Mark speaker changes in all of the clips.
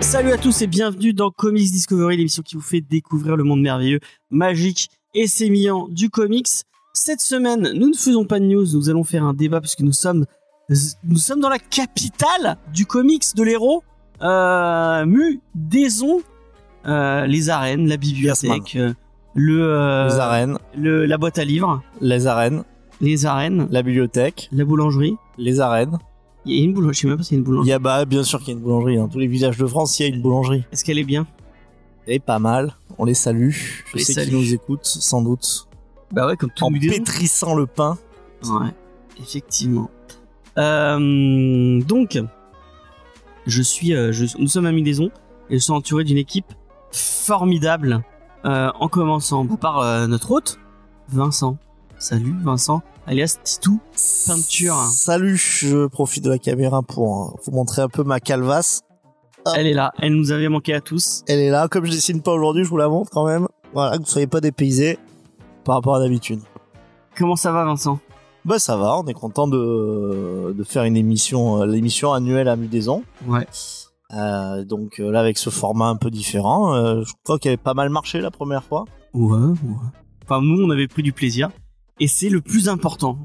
Speaker 1: Salut à tous et bienvenue dans Comics Discovery, l'émission qui vous fait découvrir le monde merveilleux, magique et sémillant du comics. Cette semaine, nous ne faisons pas de news, nous allons faire un débat puisque nous sommes nous sommes dans la capitale du comics de l'héros, euh, Mu, Daison, euh, les arènes, la bibliothèque, euh, le, euh,
Speaker 2: les arènes,
Speaker 1: le- la boîte à livres,
Speaker 2: les arènes,
Speaker 1: les arènes,
Speaker 2: la bibliothèque,
Speaker 1: la boulangerie.
Speaker 2: les arènes.
Speaker 1: Il y a une boulangerie, je sais même pas s'il y a une
Speaker 2: Il
Speaker 1: boulangerie.
Speaker 2: y a bah bien sûr qu'il y a une boulangerie dans tous les villages de France, il y a une boulangerie.
Speaker 1: Est-ce qu'elle est bien?
Speaker 2: Et pas mal. On les salue. Je
Speaker 1: les
Speaker 2: sais qu'ils nous écoutent sans doute
Speaker 1: Bah ouais, comme tout
Speaker 2: en pétrissant le pain.
Speaker 1: Ouais, effectivement. Euh, donc, je suis, euh, je- nous sommes à Midaison et je suis entouré d'une équipe formidable. Euh, en commençant par euh, notre hôte, Vincent. Salut Vincent, alias Titou. Peinture.
Speaker 2: Salut, je profite de la caméra pour vous montrer un peu ma calvasse. Ah.
Speaker 1: Elle est là, elle nous avait manqué à tous.
Speaker 2: Elle est là, comme je dessine pas aujourd'hui, je vous la montre quand même. Voilà, que vous soyez pas dépaysés par rapport à d'habitude.
Speaker 1: Comment ça va Vincent?
Speaker 2: Bah ça va, on est content de, de faire une émission, euh, l'émission annuelle à Mudaison.
Speaker 1: Ouais.
Speaker 2: Euh, donc euh, là avec ce format un peu différent, euh, je crois qu'il avait pas mal marché la première fois.
Speaker 1: Ouais, ouais. Enfin, nous, on avait pris du plaisir. Et c'est le plus important.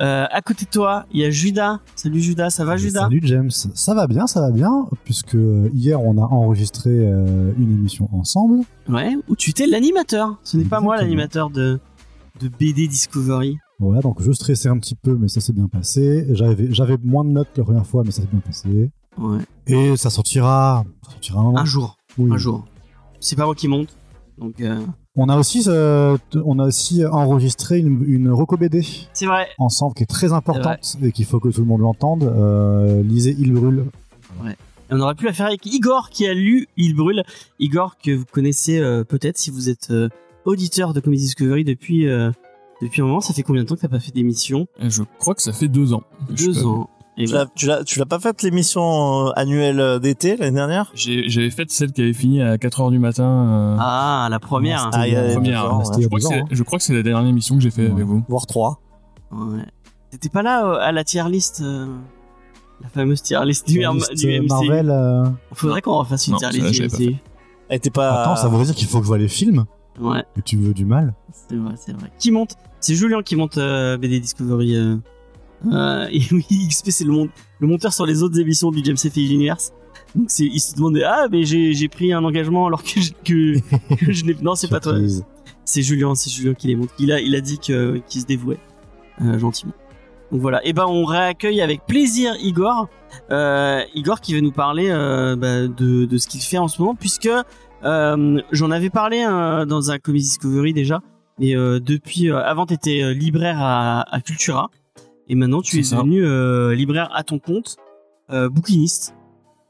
Speaker 1: Euh, à côté de toi, il y a Judas. Salut Judas, ça va Judas?
Speaker 3: Salut James, ça va bien, ça va bien, puisque hier on a enregistré euh, une émission ensemble.
Speaker 1: Ouais, où tu étais l'animateur. Ce n'est pas moi l'animateur de, de BD Discovery.
Speaker 3: Voilà, donc je stressais un petit peu, mais ça s'est bien passé. J'avais, j'avais moins de notes la première fois, mais ça s'est bien passé.
Speaker 1: Ouais.
Speaker 3: Et ça sortira, ça sortira un
Speaker 1: jour.
Speaker 3: Oui.
Speaker 1: Un jour. C'est pas moi qui monte. Donc, euh,
Speaker 3: On a aussi, euh, on a aussi enregistré une, une reco BD
Speaker 1: c'est vrai.
Speaker 3: ensemble qui est très importante et qu'il faut que tout le monde l'entende. Euh, lisez Il brûle.
Speaker 1: Et on aurait pu la faire avec Igor qui a lu Il brûle. Igor que vous connaissez peut-être si vous êtes auditeur de Comedy Discovery depuis, depuis un moment. Ça fait combien de temps que t'as pas fait d'émission
Speaker 4: Et Je crois que ça fait deux ans.
Speaker 1: Deux ans. Et
Speaker 2: Tu l'as, tu l'as, tu l'as pas fait l'émission euh, annuelle euh, d'été l'année dernière?
Speaker 4: J'ai- J'avais fait celle qui avait fini à 4h du matin. euh,
Speaker 1: Ah, la première.
Speaker 3: Ah,
Speaker 2: il y a
Speaker 3: deux
Speaker 4: première.
Speaker 2: ans,
Speaker 3: ouais.
Speaker 4: je, crois
Speaker 3: hein.
Speaker 4: je crois que c'est la dernière émission que j'ai fait
Speaker 3: Ouais.
Speaker 4: avec vous.
Speaker 2: voire trois.
Speaker 1: Ouais. T'étais pas là euh, à la tier list euh, La fameuse tier list du,
Speaker 3: La
Speaker 1: M-
Speaker 3: liste,
Speaker 1: du
Speaker 3: euh,
Speaker 1: MCU.
Speaker 3: Marvel. euh,
Speaker 1: Faudrait qu'on refasse une
Speaker 4: Non,
Speaker 1: tier
Speaker 4: ça,
Speaker 1: list du
Speaker 4: pas
Speaker 1: MCU.
Speaker 2: Pas.
Speaker 3: Attends, ça voudrait dire qu'il faut que je vois les films
Speaker 1: Ouais,
Speaker 3: et tu veux du mal.
Speaker 1: c'est vrai, c'est vrai. Qui monte? C'est Julien qui monte euh, BD Discovery. Euh, euh, et oui, XP c'est le, mon- le monteur sur les autres émissions du James F. Universe. Donc il se demandait ah mais j'ai, pris un engagement alors que je, que, que je n'ai non c'est pas toi c'est Julien c'est Julien qui les monte il a il a dit que qu'il se dévouait euh, gentiment donc voilà et ben on réaccueille avec plaisir Igor euh, Igor qui va nous parler bah, de de ce qu'il fait en ce moment puisque j'en avais parlé euh, dans un Comedy Discovery déjà mais euh, depuis euh, avant t'étais euh, libraire à, à Cultura et maintenant tu es
Speaker 4: ça.
Speaker 1: devenu euh, libraire à ton compte euh, bouquiniste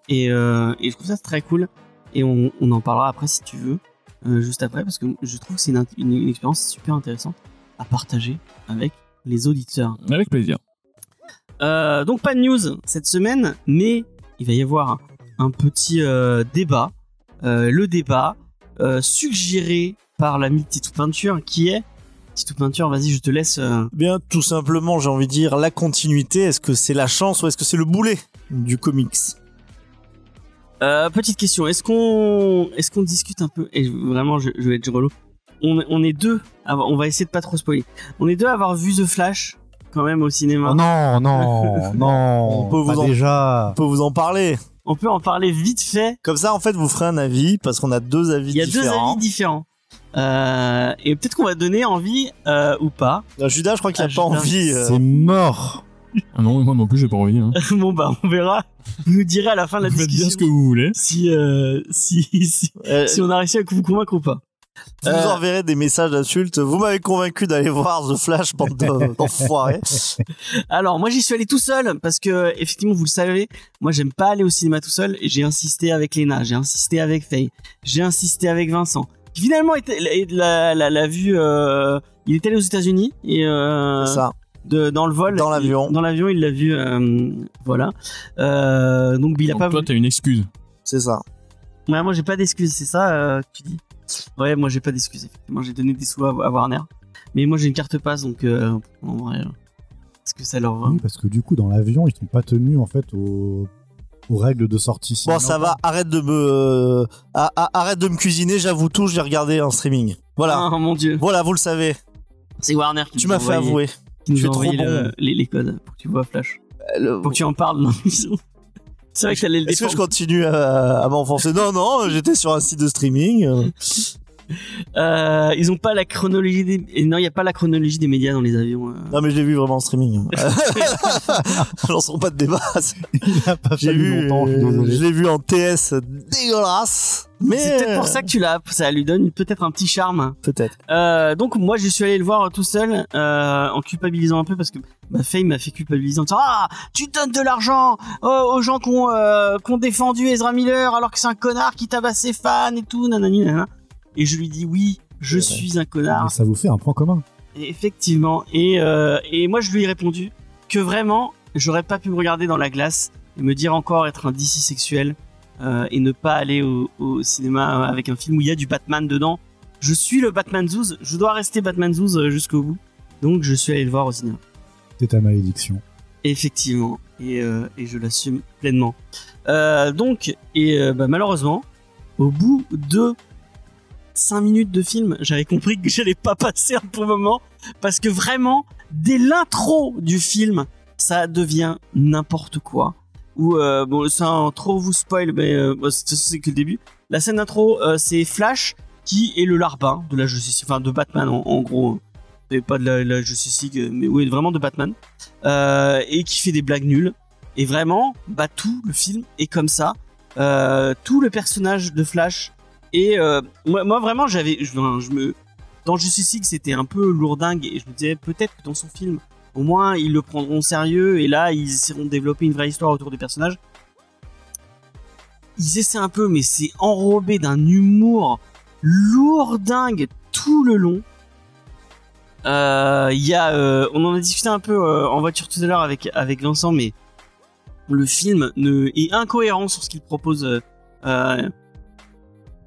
Speaker 1: et, euh, et je trouve ça très cool et on, on en parlera après si tu veux euh, juste après parce que je trouve que c'est une, une- une expérience super intéressante à partager avec les auditeurs.
Speaker 4: Avec plaisir.
Speaker 1: Euh, donc pas de news cette semaine, mais il va y avoir un petit euh, débat. Euh, le débat euh, suggéré par l'ami Titou Peinture qui est Titou Peinture, vas-y, je te laisse. euh,
Speaker 2: Bien, tout simplement, j'ai envie de dire la continuité. Est-ce que c'est la chance ou est-ce que c'est le boulet du comics?
Speaker 1: Euh, petite question, est-ce qu'on est-ce qu'on discute un peu? Et vraiment je, je vais être relou. On, on est deux, avoir- on va essayer de pas trop spoiler. On est deux à avoir vu The Flash quand même au cinéma.
Speaker 3: Oh non, non, non.
Speaker 2: On peut vous
Speaker 3: pas
Speaker 2: en-
Speaker 3: déjà.
Speaker 2: On peut vous en parler.
Speaker 1: On peut en parler vite fait.
Speaker 2: Comme ça, en fait, vous ferez un avis parce qu'on a deux avis
Speaker 1: Il y a deux
Speaker 2: différents.
Speaker 1: avis différents. Euh, et peut-être qu'on va donner envie euh, ou pas.
Speaker 2: Euh, Judas, je crois qu'il
Speaker 1: Ah,
Speaker 2: a pas
Speaker 1: Judas.
Speaker 2: envie. euh,
Speaker 3: C'est mort.
Speaker 4: Ah non, moi non plus, j'ai pas envie. Hein.
Speaker 1: bon bah on verra. Vous nous direz à la fin de la
Speaker 4: Vous faites
Speaker 1: discussion
Speaker 4: bien ce que vous voulez.
Speaker 1: si, euh, si, si
Speaker 2: euh,
Speaker 1: si on a réussi à vous convaincre ou pas.
Speaker 2: Vous
Speaker 1: Euh,
Speaker 2: enverrez des messages d'insultes. Vous m'avez convaincu d'aller voir The Flash, bande de- d'enfoirés.
Speaker 1: Alors moi j'y suis allé tout seul parce que effectivement vous le savez, moi j'aime pas aller au cinéma tout seul et j'ai insisté avec Léna, j'ai insisté avec Faye, j'ai insisté avec Vincent. Qui finalement était, l'a, l'a, l'a vu, euh, il est allé aux États-Unis et euh,
Speaker 2: C'est ça.
Speaker 1: de, dans le vol.
Speaker 2: Dans l'avion.
Speaker 1: Il- Dans l'avion, il l'a vu. euh, voilà. Euh, donc, il a
Speaker 4: Donc
Speaker 1: pas.
Speaker 4: toi, t'as une excuse.
Speaker 2: C'est ça.
Speaker 1: Ouais, moi, j'ai pas d'excuses. C'est ça euh, que tu dis Ouais, moi, j'ai pas d'excuses. Effectivement, j'ai donné des sous à, à Warner. Mais moi, j'ai une carte passe, donc euh, en vrai, euh, est-ce que ça leur va
Speaker 3: Oui, parce que du coup, dans l'avion, ils sont pas tenus en fait aux, aux règles de sortie.
Speaker 2: Bon, ça va. Arrête de me, ah, ah, arrête de me cuisiner. J'avoue tout. Je l'ai regardé en streaming. Voilà.
Speaker 1: Oh mon dieu.
Speaker 2: Voilà, vous le savez.
Speaker 1: C'est Warner qui
Speaker 2: Tu
Speaker 1: nous a
Speaker 2: m'as fait avouer.
Speaker 1: Qui nous
Speaker 2: Tu
Speaker 1: a
Speaker 2: es trop
Speaker 1: envoyé le-
Speaker 2: bon.
Speaker 1: les, les codes pour que tu vois Flash.
Speaker 2: Le-
Speaker 1: Pour que tu en parles dans l'émission. C'est vrai que t'allais le
Speaker 2: Est-ce que je
Speaker 1: défendre.
Speaker 2: continue à, à m'enfoncer? Non, non, j'étais sur un site de streaming. euh.
Speaker 1: Euh, ils ont pas la chronologie des. et Non, il y a pas la chronologie des médias dans les avions. euh.
Speaker 2: Non, mais je l'ai vu vraiment en streaming. Lançons pas de débat.
Speaker 3: Il a pas
Speaker 2: J'ai vu,
Speaker 3: longtemps, je
Speaker 2: euh, l'ai vu en TS dégueulasse. Mais
Speaker 1: C'est peut-être pour ça que tu l'as. Ça lui donne peut-être un petit charme.
Speaker 2: peut-être.
Speaker 1: Euh, donc moi, je suis allé le voir tout seul, euh, en culpabilisant un peu parce que ma fame m'a fait culpabiliser en disant ah tu donnes de l'argent aux, aux gens qui ont, euh, qui ont défendu Ezra Miller alors que c'est un connard qui tabasse ses fans et tout nanani nanana. Et je lui dis oui, je suis un connard.
Speaker 3: Mais ça vous fait un point commun.
Speaker 1: Et Effectivement. Et, euh, et moi, je lui ai répondu que vraiment, j'aurais pas pu me regarder dans la glace et me dire encore être un DC sexuel euh, et ne pas aller au, au cinéma avec un film où il y a du Batman dedans. Je suis le Batman Zouz. Je dois rester Batman Zouz euh, jusqu'au bout. Donc, je suis allé le voir au cinéma.
Speaker 3: C'est ta malédiction.
Speaker 1: Effectivement. Et, euh, et je l'assume pleinement. Euh, donc, et euh, bah, malheureusement, au bout de 5 minutes de film, j'avais compris que j'allais pas passer un bon moment. Parce que vraiment, dès l'intro du film, ça devient n'importe quoi. Ou euh, bon, sans trop vous spoil, mais euh, c'est que le début. La scène d'intro, euh, c'est Flash qui est le larbin de la Justice, enfin de Batman en, gros. Et pas de la, Justice League, mais oui, vraiment de Batman. Euh, et qui fait des blagues nulles. Et vraiment, bah tout le film est comme ça. Euh, tout le personnage de Flash. Et euh, moi, vraiment, j'avais, je, je me, dans Justice League, c'était un peu lourdingue et je me disais peut-être que dans son film, au moins ils le prendront au sérieux et là ils essaieront de développer une vraie histoire autour des personnages. Ils essaient un peu, mais c'est enrobé d'un humour lourdingue tout le long. Euh, y a, euh, on en a discuté un peu en voiture tout à l'heure avec avec Vincent, mais le film est incohérent sur ce qu'il propose.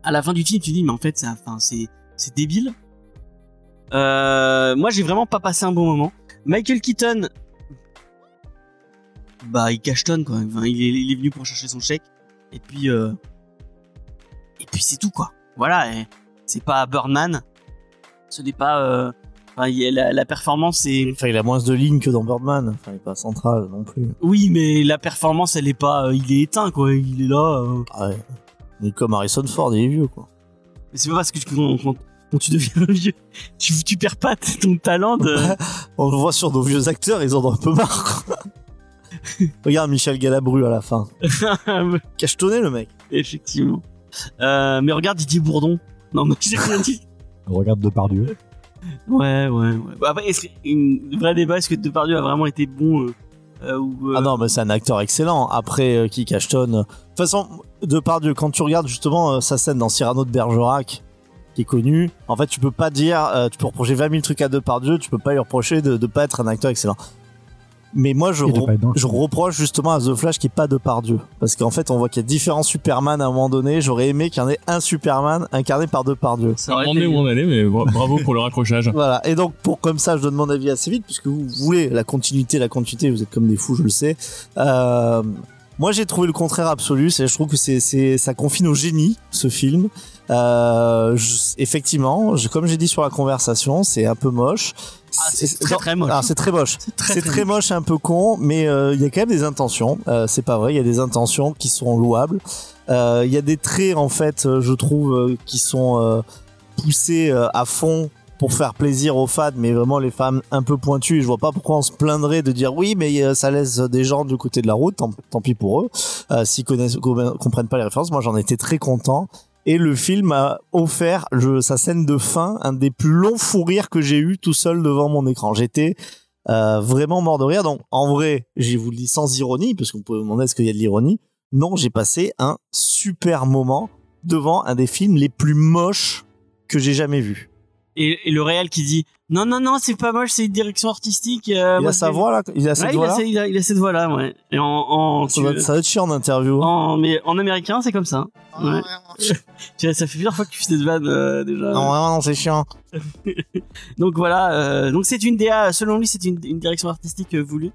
Speaker 1: À la fin du film, tu dis mais en fait, c'est, enfin, c'est c'est débile. Euh, moi, j'ai vraiment pas passé un bon moment. Michael Keaton, bah, il cachetonne quoi. Enfin, il, est, il est venu pour chercher son chèque. Et puis, euh, et puis c'est tout quoi. Voilà. c'est pas Birdman. Ce n'est pas. euh, enfin, il la, la performance est.
Speaker 2: Enfin, il a moins de lignes que dans Birdman. Enfin, il est pas central non plus.
Speaker 1: Oui, mais la performance, elle est pas. il est éteint quoi. Il est là.
Speaker 2: Ah ouais. Est comme Harrison Ford, il est vieux quoi.
Speaker 1: Mais c'est pas parce que tu- quand, quand- quand tu deviens vieux, tu, tu perds pas ton talent de.
Speaker 2: On le voit sur nos vieux acteurs, ils en ont un peu marre. quoi. Regarde Michel Galabru à la fin. Cachetonné le mec.
Speaker 1: Effectivement. Euh, mais regarde Didier Bourdon. Non, mais j'ai rien dit.
Speaker 3: Regarde Depardieu.
Speaker 1: Ouais, ouais, ouais. Bah, Après, est-ce que, une vraie débat, est-ce que Depardieu a vraiment été bon euh, euh, euh,
Speaker 2: Ah non, mais c'est un acteur excellent. Après, euh, qui cachetonne. De toute façon, Depardieu, quand tu regardes justement euh, sa scène dans Cyrano de Bergerac, qui est connu, en fait, tu peux pas dire, euh, tu peux reprocher 20 000 trucs à Depardieu, tu peux pas lui reprocher de, de pas être un acteur excellent. Mais moi, je,
Speaker 3: de
Speaker 2: re- reproche justement à The Flash qui est pas Depardieu. Parce qu'en fait, on voit qu'il y a différents Superman à un moment donné. J'aurais aimé qu'il y en ait un Superman incarné par Depardieu.
Speaker 1: ça
Speaker 4: On
Speaker 1: aurait
Speaker 4: demandait
Speaker 1: été-
Speaker 4: où on allait, mais bra- bravo pour le raccrochage.
Speaker 2: Voilà. Et donc, pour comme ça, je donne mon avis assez vite, puisque vous voulez la continuité, la continuité, vous êtes comme des fous, je le sais. Euh, moi, j'ai trouvé le contraire absolu. C'est, je trouve que c'est, c'est, ça confine au génie, ce film. Euh, je- effectivement, je- comme j'ai dit sur la conversation, c'est un peu moche.
Speaker 1: Ah, c'est très, très moche.
Speaker 2: Alors, c'est très moche.
Speaker 1: C'est très,
Speaker 2: moche, un peu con, mais euh, il y a quand même des intentions. Euh, c'est pas vrai, il y a des intentions qui sont louables. Euh, Il y a des traits en fait, je trouve, euh, qui sont euh, poussés euh, à fond pour faire plaisir aux fans, mais vraiment les femmes un peu pointues. Et je vois pas pourquoi on se plaindrait de dire oui, mais ça laisse des gens du côté de la route. Tant, tant pis pour eux, euh, s'ils connaissent, comprennent pas les références. Moi, j'en étais très content. Et le film a offert sa scène de fin, un des plus longs fous rires que j'ai eu tout seul devant mon écran. J'étais euh, vraiment mort de rire. Donc, en vrai, je vous le dis sans ironie, parce qu'on peut demander est-ce qu'il y a de l'ironie. Non, j'ai passé un super moment devant un des films les plus moches que j'ai jamais vu.
Speaker 1: Et, et le réel qui dit Non, non, non, c'est pas moche, c'est une direction artistique. euh,
Speaker 2: Il
Speaker 1: moi,
Speaker 2: a sa voix là Il a cette
Speaker 1: Ouais, il,
Speaker 2: voix
Speaker 1: a,
Speaker 2: là
Speaker 1: il, a, il a cette voix-là, ouais. Et en, en,
Speaker 2: ça,
Speaker 1: tu-
Speaker 2: va, ça va être chiant en interview.
Speaker 1: en- mais en américain, c'est comme ça. Ouais. Tu vois, ça fait plusieurs fois que tu fais cette vanne euh, déjà.
Speaker 2: Non, vraiment, non, c'est chiant.
Speaker 1: Donc voilà, euh, donc c'est une DA, selon lui, c'est une, une direction artistique euh, voulue.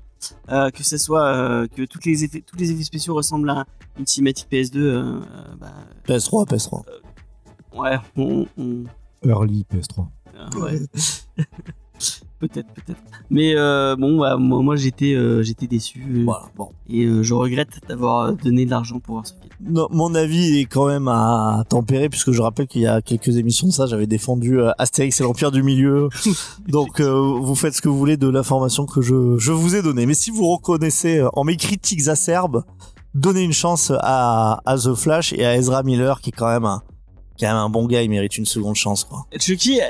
Speaker 1: Euh, que ce soit euh, que toutes les effets, tous les effets spéciaux ressemblent à une cinématique PS2. euh, euh, bah,
Speaker 2: PS3, PS3.
Speaker 1: ouais, on, on-
Speaker 3: Early PS3.
Speaker 1: Ouais. peut-être, peut-être. Mais euh, bon, bah, moi, moi, j'étais, euh, j'étais déçu euh,
Speaker 2: Voilà, bon.
Speaker 1: et euh, je regrette d'avoir donné de l'argent pour voir ce film.
Speaker 2: Non, mon avis est quand même à tempérer puisque je rappelle qu'il y a quelques émissions de ça, j'avais défendu Astérix et l'Empire du Milieu. Donc vous faites ce que vous voulez de l'information que je, je vous ai donnée. Mais si vous reconnaissez en mes critiques acerbes, donnez une chance à, à The Flash et à Ezra Miller qui est quand même un, quand même un bon gars, il mérite une seconde chance quoi.
Speaker 1: Chucky,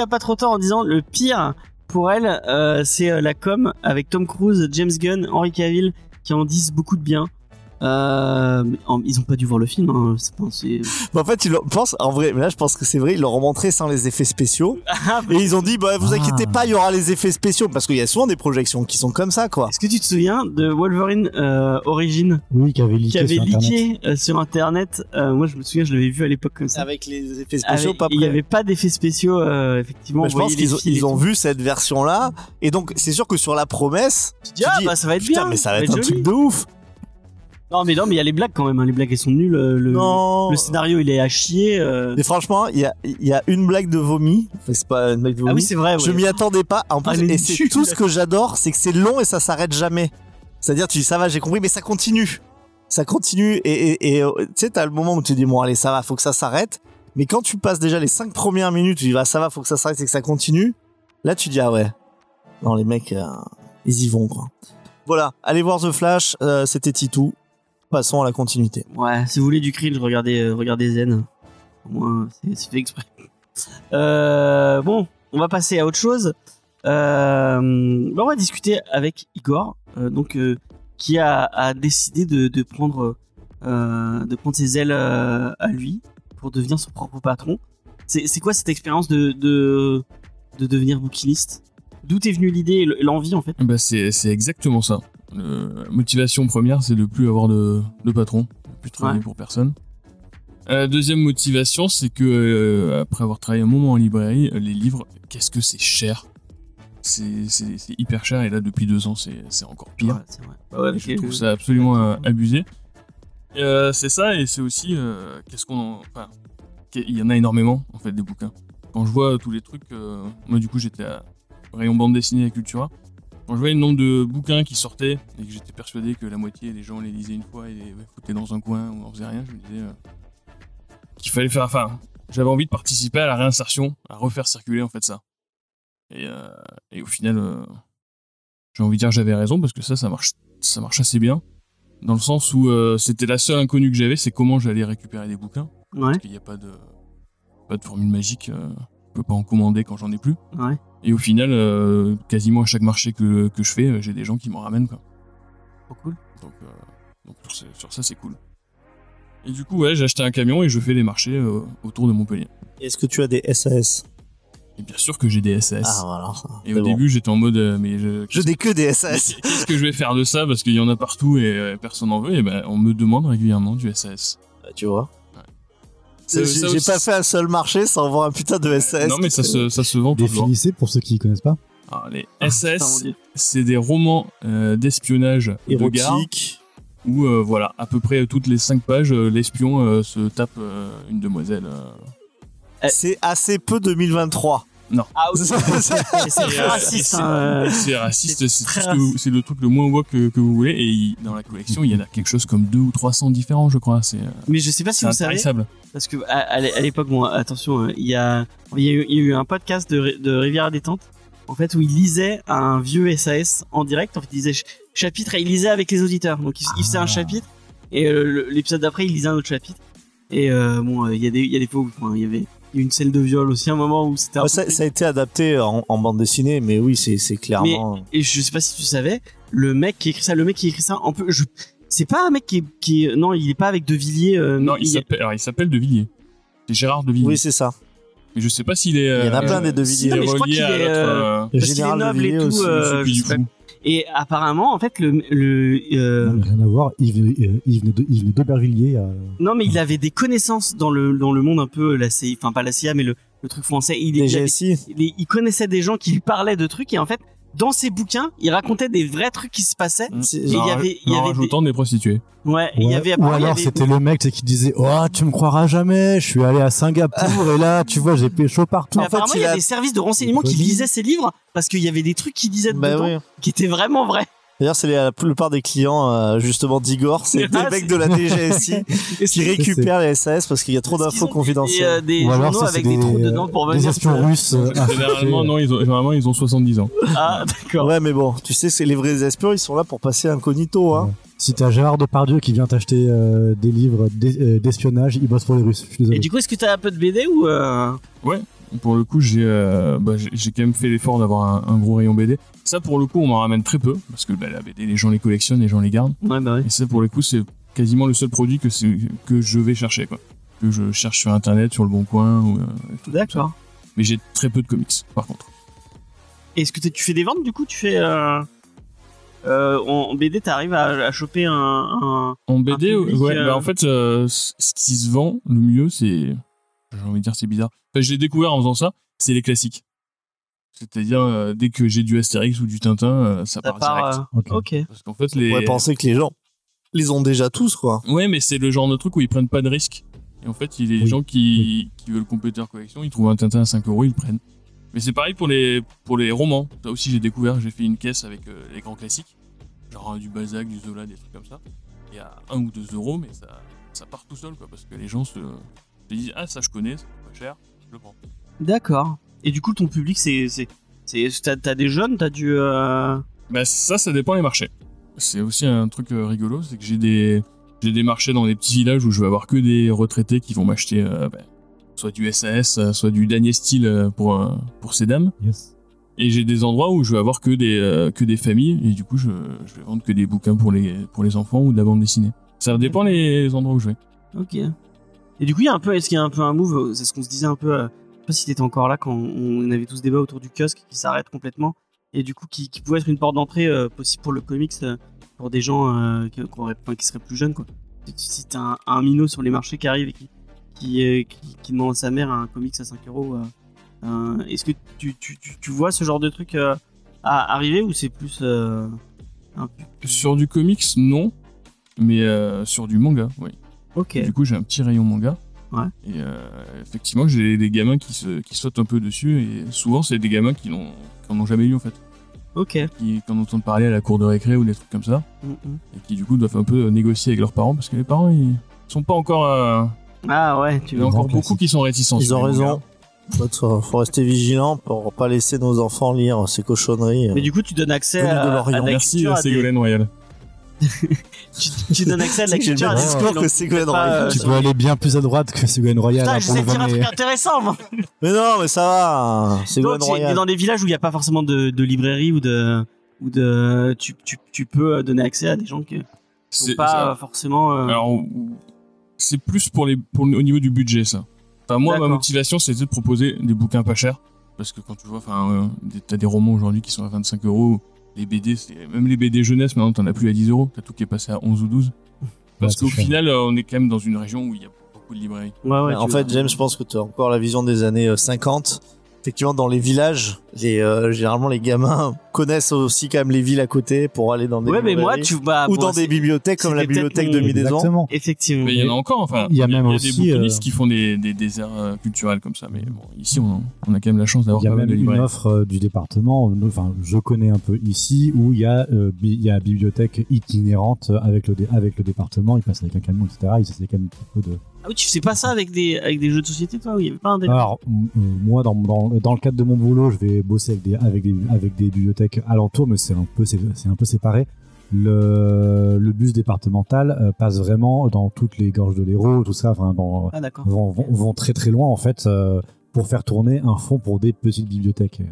Speaker 1: a pas trop tort en disant le pire pour elle, euh, c'est euh, la com avec Tom Cruise, James Gunn, Henry Cavill qui en disent beaucoup de bien. Euh, en- ils ont pas dû voir le film. Hein, c'est pas- c'est-
Speaker 2: Mais en fait, ils pensent, en vrai, mais là je pense que c'est vrai, ils leur ont montré sans les effets spéciaux.
Speaker 1: Ah,
Speaker 2: Et ils ont dit, bah vous
Speaker 3: Ah.
Speaker 2: inquiétez pas, il y aura les effets spéciaux parce qu'il y a souvent des projections qui sont comme ça quoi.
Speaker 1: Est-ce que tu te souviens de Wolverine euh, Origin
Speaker 3: Oui, qui avait leaké
Speaker 1: qui avait
Speaker 3: sur Internet.
Speaker 1: leaké euh, sur internet Euh, Moi, je me souviens, je l'avais vu à l'époque comme ça.
Speaker 2: Avec les effets spéciaux,
Speaker 1: Avec-
Speaker 2: pas
Speaker 1: il y
Speaker 2: prêts.
Speaker 1: avait pas d'effets spéciaux, euh, effectivement.
Speaker 2: Bah,
Speaker 1: on
Speaker 2: je pense qu'ils ont, ils vu cette version là et donc c'est sûr que sur la promesse
Speaker 1: Tu te dis, ah
Speaker 2: dis,
Speaker 1: bah ça va être
Speaker 2: putain
Speaker 1: bien.
Speaker 2: mais ça va être un
Speaker 1: joli.
Speaker 2: truc de ouf
Speaker 1: Non mais non mais il y a les blagues quand même. hein. Les blagues elles sont nulles. euh, Le,
Speaker 2: non
Speaker 1: le scénario il est à chier. euh.
Speaker 2: mais franchement il y a, il y a une blague de vomi enfin, c'est pas une blague de vomi
Speaker 1: Ah oui c'est vrai.
Speaker 2: je m'y attendais pas en
Speaker 1: Ah,
Speaker 2: plus et c'est tout ce que j'adore c'est que c'est long et ça s'arrête jamais c'est à dire tu dis ça va j'ai compris mais ça continue ça continue et, euh, tu sais t'as le moment où tu dis bon allez ça va faut que ça s'arrête mais quand tu passes déjà les cinq premières minutes tu dis ça va faut que ça s'arrête et que ça continue là tu dis ah ouais non les mecs euh, ils y vont quoi voilà allez voir The Flash euh, c'était Titou passons à la continuité
Speaker 1: Ouais, si vous voulez du cringe, regardez, euh, regardez Zen. Au moins, c'est c'est fait exprès. Euh, bon, on va passer à autre chose. Euh, bah, on va discuter avec Igor, euh, donc euh, qui a, a décidé de, de prendre euh, de prendre ses ailes euh, à lui pour devenir son propre patron. C'est c'est quoi cette expérience de, de de devenir bouquiniste? D'où t'es venue l'idée et le- l'envie en fait?
Speaker 4: Bah c'est c'est exactement ça. Euh, motivation première, c'est de plus avoir de, de patron, de plus travailler
Speaker 1: Ouais.
Speaker 4: pour personne. Euh, deuxième motivation, c'est que euh, après avoir travaillé un moment en librairie, euh, les livres, qu'est-ce que c'est cher? C'est c'est- c'est hyper cher et là depuis deux ans c'est c'est encore pire.
Speaker 1: Ouais, c'est vrai. Bah ouais,
Speaker 4: je trouve ça absolument euh, abusé. Euh, c'est ça et c'est aussi euh, qu'est-ce qu'on en- enfin qu'il- il y en a énormément en fait des bouquins. Quand je vois tous les trucs, euh, moi du coup j'étais à rayon bande dessinée à Cultura. Quand je voyais le nombre de bouquins qui sortaient et que j'étais persuadé que la moitié des gens les lisaient une fois et les ouais, foutaient dans un coin ou en faisaient rien, je me disais euh, qu'il fallait faire. Enfin, j'avais envie de participer à la réinsertion, à refaire circuler en fait ça. Et, euh, et au final, euh, j'ai envie de dire j'avais raison parce que ça, ça marche, ça marche assez bien. Dans le sens où c'était la seule inconnue que j'avais, c'est comment j'allais récupérer des bouquins.
Speaker 1: Ouais,
Speaker 4: Parce qu'il n'y a pas de, pas de formule magique. Je peux pas en commander quand j'en ai plus.
Speaker 1: ouais.
Speaker 4: Et au final, euh, quasiment à chaque marché que, que je fais, euh, j'ai des gens qui m'en ramènent. Quoi.
Speaker 1: Trop cool.
Speaker 4: Donc, euh, donc sur, ça, c'est cool. Et du coup, ouais, j'ai acheté un camion et je fais des marchés euh, autour de Montpellier.
Speaker 2: est-ce que tu as des SAS
Speaker 4: Et bien sûr que j'ai des SAS.
Speaker 2: ah voilà
Speaker 4: et au
Speaker 2: bon.
Speaker 4: début, j'étais en mode, mais je,
Speaker 2: je n'ai que des SAS
Speaker 4: qu'est-ce que je vais faire de ça? Parce qu'il y en a partout et personne n'en veut. Et ben, on me demande régulièrement du SAS.
Speaker 2: Bah, tu vois J'ai
Speaker 4: aussi-
Speaker 2: pas fait un seul marché sans voir un putain de SAS.
Speaker 4: non, mais ça se, ça se vend toujours.
Speaker 3: Définissez pour ceux qui ne connaissent pas.
Speaker 4: Alors, les
Speaker 1: Ah, putain,
Speaker 4: SAS,
Speaker 1: Dieu.
Speaker 4: c'est des romans euh, d'espionnage de gare où, euh, voilà, à peu près toutes les 5 pages, euh, l'espion euh, se tape euh, une demoiselle. euh.
Speaker 2: C'est assez peu 2023.
Speaker 1: Ah, ok.
Speaker 2: C'est-
Speaker 1: Et c'est raciste.
Speaker 4: c'est-
Speaker 1: hein.
Speaker 4: C'est raciste,
Speaker 1: c'est
Speaker 4: le truc le moins woke que, que vous voulez. Et il- dans la collection, il y en a quelque chose comme 2 ou 300 différents, je crois. C'est euh,
Speaker 1: Mais je sais pas si
Speaker 4: c'est
Speaker 1: vous savez, parce que à, à l'é- à l'époque, bon, attention, euh, il y a, il y a eu, il y a eu un podcast de, de Rivière à détente, en fait, où il lisait un vieux SAS en direct. En fait, il disait ch- chapitre et il lisait avec les auditeurs. Donc, il, il faisait un
Speaker 3: Ah.
Speaker 1: chapitre et euh, le- l'épisode d'après, il lisait un autre chapitre. Et euh, bon, euh, il y a des, il y a des fois où, enfin, il y avait il y a eu une scène de viol aussi, un moment où c'était un
Speaker 2: Ouais,
Speaker 1: peu
Speaker 2: ça, ça a été adapté en, en bande dessinée, mais oui, c'est c'est clairement.
Speaker 1: Et je sais pas si tu savais, le mec qui écrit ça, le mec qui écrit ça, en peu, je, c'est pas un mec qui est, qui est- non, il est pas avec De Villiers. euh,
Speaker 4: Non, il
Speaker 1: il-
Speaker 4: s'appelle alors, il s'appelle De Villiers. C'est Gérard De Villiers.
Speaker 2: Oui, c'est ça.
Speaker 4: Mais je sais pas s'il est.
Speaker 2: Il y en a
Speaker 4: euh,
Speaker 2: plein des De Villiers.
Speaker 4: est
Speaker 1: Non, mais je crois qu'il est, euh,
Speaker 4: euh,
Speaker 1: Parce est noble et euh,
Speaker 4: je sais plus du tout.
Speaker 1: Et apparemment, en fait, le, le euh,
Speaker 3: Non, mais rien à voir. Il venait, euh, il venait de- il venait d'Aubervilliers. euh,
Speaker 1: non, mais il avait des connaissances dans le dans le monde un peu la CIA, enfin pas la CIA, mais le, le truc français. Il, il, avait-
Speaker 2: DGSI.
Speaker 1: il, il connaissait des gens qui lui parlaient de trucs et en fait, dans ses bouquins, il racontait des vrais trucs qui se passaient.
Speaker 2: C'est-
Speaker 1: il y avait- il y
Speaker 4: en
Speaker 1: avait
Speaker 4: rajoutant des prostituées.
Speaker 1: Ouais, il y avait
Speaker 3: Ou alors
Speaker 1: avait-
Speaker 3: c'était le mec qui disait Oh, tu me croiras jamais, je suis allé à Singapour et là, tu vois, j'ai pécho partout.
Speaker 1: Mais
Speaker 2: En fait,
Speaker 1: apparemment, il y a
Speaker 2: a-
Speaker 1: des services de renseignement qui lisaient ses livres parce qu'il y avait des trucs qu'il disait
Speaker 2: Bah
Speaker 1: dedans
Speaker 2: oui.
Speaker 1: qui étaient vraiment vrais.
Speaker 2: D'ailleurs, c'est la plupart des clients, euh, justement, d'Igor, c'est des
Speaker 1: Ah,
Speaker 2: mecs
Speaker 1: c'est-
Speaker 2: de la DGSI
Speaker 1: Et
Speaker 2: qui récupèrent les SAS parce qu'il y a trop d'infos
Speaker 1: des-
Speaker 2: confidentielles.
Speaker 1: Des, euh, des journaux avec des trous dedans pour venir.
Speaker 3: des espions
Speaker 1: se-
Speaker 3: russes. euh,
Speaker 4: Généralement, non, ils ont, généralement, ils ont 70 ans.
Speaker 1: Ah, d'accord.
Speaker 2: Ouais, mais bon, tu sais, c'est les vrais espions, ils sont là pour passer incognito, hein.
Speaker 3: Si t'as Gérard Depardieu qui vient t'acheter euh, des livres d'es- d'espionnage, il bosse pour les Russes. Je suis désolé.
Speaker 1: Et du coup, est-ce que t'as un peu de BD ou euh...
Speaker 4: Pour le coup, j'ai euh, bah, j'ai- quand même fait l'effort d'avoir un, un gros rayon BD. Ça, pour le coup, on m'en ramène très peu parce que bah, la BD, les gens les collectionnent, les gens les gardent.
Speaker 1: Ouais, bah oui.
Speaker 4: Et ça, pour le coup, c'est quasiment le seul produit que, c'est- que je vais chercher, quoi. Que je cherche sur internet, sur le bon coin. Ou, euh.
Speaker 1: D'accord.
Speaker 4: Mais j'ai très peu de comics, par contre.
Speaker 1: Est-ce que tu fais des ventes du coup? Tu fais. Euh... Euh, en BD, t'arrives à, à choper un, un-
Speaker 4: En BD,
Speaker 1: public,
Speaker 4: ouais,
Speaker 1: euh,
Speaker 4: bah, en fait, euh, ce qui se vend le mieux, c'est. J'ai envie de dire, c'est bizarre. Enfin, je l'ai découvert en faisant ça, c'est les classiques. C'est-à-dire, euh, dès que j'ai du Astérix ou du Tintin, euh, ça,
Speaker 1: Ça
Speaker 4: part,
Speaker 1: part.
Speaker 4: direct.
Speaker 1: euh,
Speaker 3: Ok.
Speaker 1: Ok.
Speaker 4: Parce qu'en fait,
Speaker 2: On
Speaker 4: les.
Speaker 2: pourrait penser que les gens les ont déjà tous, quoi.
Speaker 4: Ouais, mais c'est le genre de truc où ils prennent pas de risques. Et en fait, il y a des
Speaker 3: Oui,
Speaker 4: gens qui, qui veulent compléter leur collection, ils trouvent un Tintin à 5 euros, ils le prennent. Mais c'est pareil pour les, pour les romans. Ça aussi, j'ai découvert, j'ai fait une caisse avec euh, les grands classiques. Genre du Balzac, du Zola, des trucs comme ça. Il y a 1 ou 2 euros, mais ça, ça part tout seul, quoi. Parce que les gens se, se disent, ah, ça je connais, c'est pas cher, je le prends.
Speaker 1: D'accord. Et du coup, ton public, c'est. t'as, t'as des jeunes, t'as du. Euh...
Speaker 4: Bah ça, ça dépend les marchés. C'est aussi un truc euh, rigolo, c'est que j'ai des j'ai des marchés dans des petits villages où je vais avoir que des retraités qui vont m'acheter euh, bah, soit du SAS, euh, soit du Daniel Steel euh, pour pour ces dames.
Speaker 3: Yes.
Speaker 4: Et j'ai des endroits où je vais avoir que des euh, que des familles et du coup je, je vais vendre que des bouquins pour les pour les enfants ou de la bande dessinée. Ça dépend les endroits où je vais.
Speaker 1: Ok. Et du coup, y a un peu. Est-ce qu'il y a un peu un move euh, C'est ce qu'on se disait un peu. euh, je sais pas si t'étais encore là quand on avait tous ce débat autour du kiosque qui s'arrête complètement. Et du coup, qui, qui pouvait être une porte d'entrée euh, possible pour le comics euh, pour des gens qui, seraient plus jeunes, quoi. Si- t'as un, un minot sur les marchés qui arrive et qui, demande à sa mère un comics à 5 euros, est-ce que tu, vois ce genre de truc arriver ou c'est plus.
Speaker 4: Sur du comics non, mais sur du manga, oui.
Speaker 1: Ok.
Speaker 4: Du coup, j'ai un petit rayon manga.
Speaker 1: Ouais.
Speaker 4: Et euh, effectivement, j'ai des gamins qui, se, qui sautent un peu dessus. Et souvent, c'est des gamins qui n'ont qui en ont jamais lu, en fait.
Speaker 1: Ok.
Speaker 4: Qui, qui en entendent parler à la cour de récré ou des trucs comme ça.
Speaker 1: Mm, mm.
Speaker 4: Et qui, du coup, doivent un peu négocier avec leurs parents. Parce que les parents, ils sont pas encore. euh,
Speaker 1: Ah ouais, tu
Speaker 4: Il y en a encore beaucoup
Speaker 3: classique.
Speaker 4: qui sont réticents.
Speaker 2: Ils ont raison. Faut, être- faut rester vigilant pour pas laisser nos enfants lire ces cochonneries.
Speaker 1: Mais du coup, tu donnes accès
Speaker 2: Venu de
Speaker 1: à, à la
Speaker 4: Merci, euh,
Speaker 1: à des-
Speaker 4: Ségolène Royal.
Speaker 1: tu, tu donnes accès à la culture à des
Speaker 2: discours
Speaker 1: gens
Speaker 2: que Ségolène Royal.
Speaker 1: euh,
Speaker 3: Tu peux aller bien plus à droite que Ségolène Royal
Speaker 1: Putain,
Speaker 3: hein, le
Speaker 1: de dire un truc intéressant, moi.
Speaker 2: Mais non, mais ça va. C'est
Speaker 1: mais
Speaker 2: Royal.
Speaker 1: dans des villages où il n'y a pas forcément de, de librairie ou de, ou de, tu, tu, tu peux donner accès à des gens qui sont
Speaker 4: C'est-
Speaker 1: pas
Speaker 4: ça-
Speaker 1: euh, forcément. euh,
Speaker 4: Alors, c'est plus pour les, pour au niveau du budget, ça. Enfin, moi, ma motivation, c'était de proposer des bouquins pas chers. Parce que quand tu vois, enfin, euh, t'as des romans aujourd'hui qui sont à 25 euros. Les BD, même les BD jeunesse, maintenant, t'en as plus à 10 euros. T'as tout qui est passé à 11 ou 12. Parce qu'au final, euh, on est quand même dans une région où il y a beaucoup de librairies.
Speaker 1: ouais, ouais,
Speaker 2: en
Speaker 1: tu
Speaker 2: fait. James, je pense que tu as encore la vision des années euh, 50. Effectivement, dans les villages, les, euh, généralement, les gamins connaissent aussi quand même les villes à côté pour aller dans des
Speaker 1: Ouais, mais moi,
Speaker 2: librairies.
Speaker 1: tu bah,
Speaker 2: ou
Speaker 1: bon,
Speaker 2: dans des bibliothèques comme la bibliothèque de
Speaker 1: mon-
Speaker 2: Midaison.
Speaker 1: Effectivement.
Speaker 4: Mais il y en a encore, enfin.
Speaker 3: Il y a même
Speaker 4: des
Speaker 3: aussi,
Speaker 4: bouquinistes
Speaker 3: euh,
Speaker 4: qui font des, des déserts euh, culturels comme ça. Mais bon, ici, on, on a quand même la chance d'avoir
Speaker 3: Il y a
Speaker 4: pas mal
Speaker 3: même une offre euh, du département, enfin je connais un peu ici, où il y a, euh, il y a bibliothèque itinérante avec le, dé- avec le département, il passe avec un camion, etc. Il essaie quand même un peu de...
Speaker 1: Ah oui, tu fais pas ça avec des, avec des jeux de société, toi, où il y avait pas un délire
Speaker 3: Alors, moi, dans, dans, dans le cadre de mon boulot, je vais bosser avec des, avec des, avec des bibliothèques alentours, mais c'est un peu, c'est un peu séparé. Le, le bus départemental euh, passe vraiment dans toutes les gorges de l'Hérault, tout ça, enfin, dans,
Speaker 1: Ah,
Speaker 3: vont, vont, vont très très loin, en fait, euh, pour faire tourner un fonds pour des petites bibliothèques.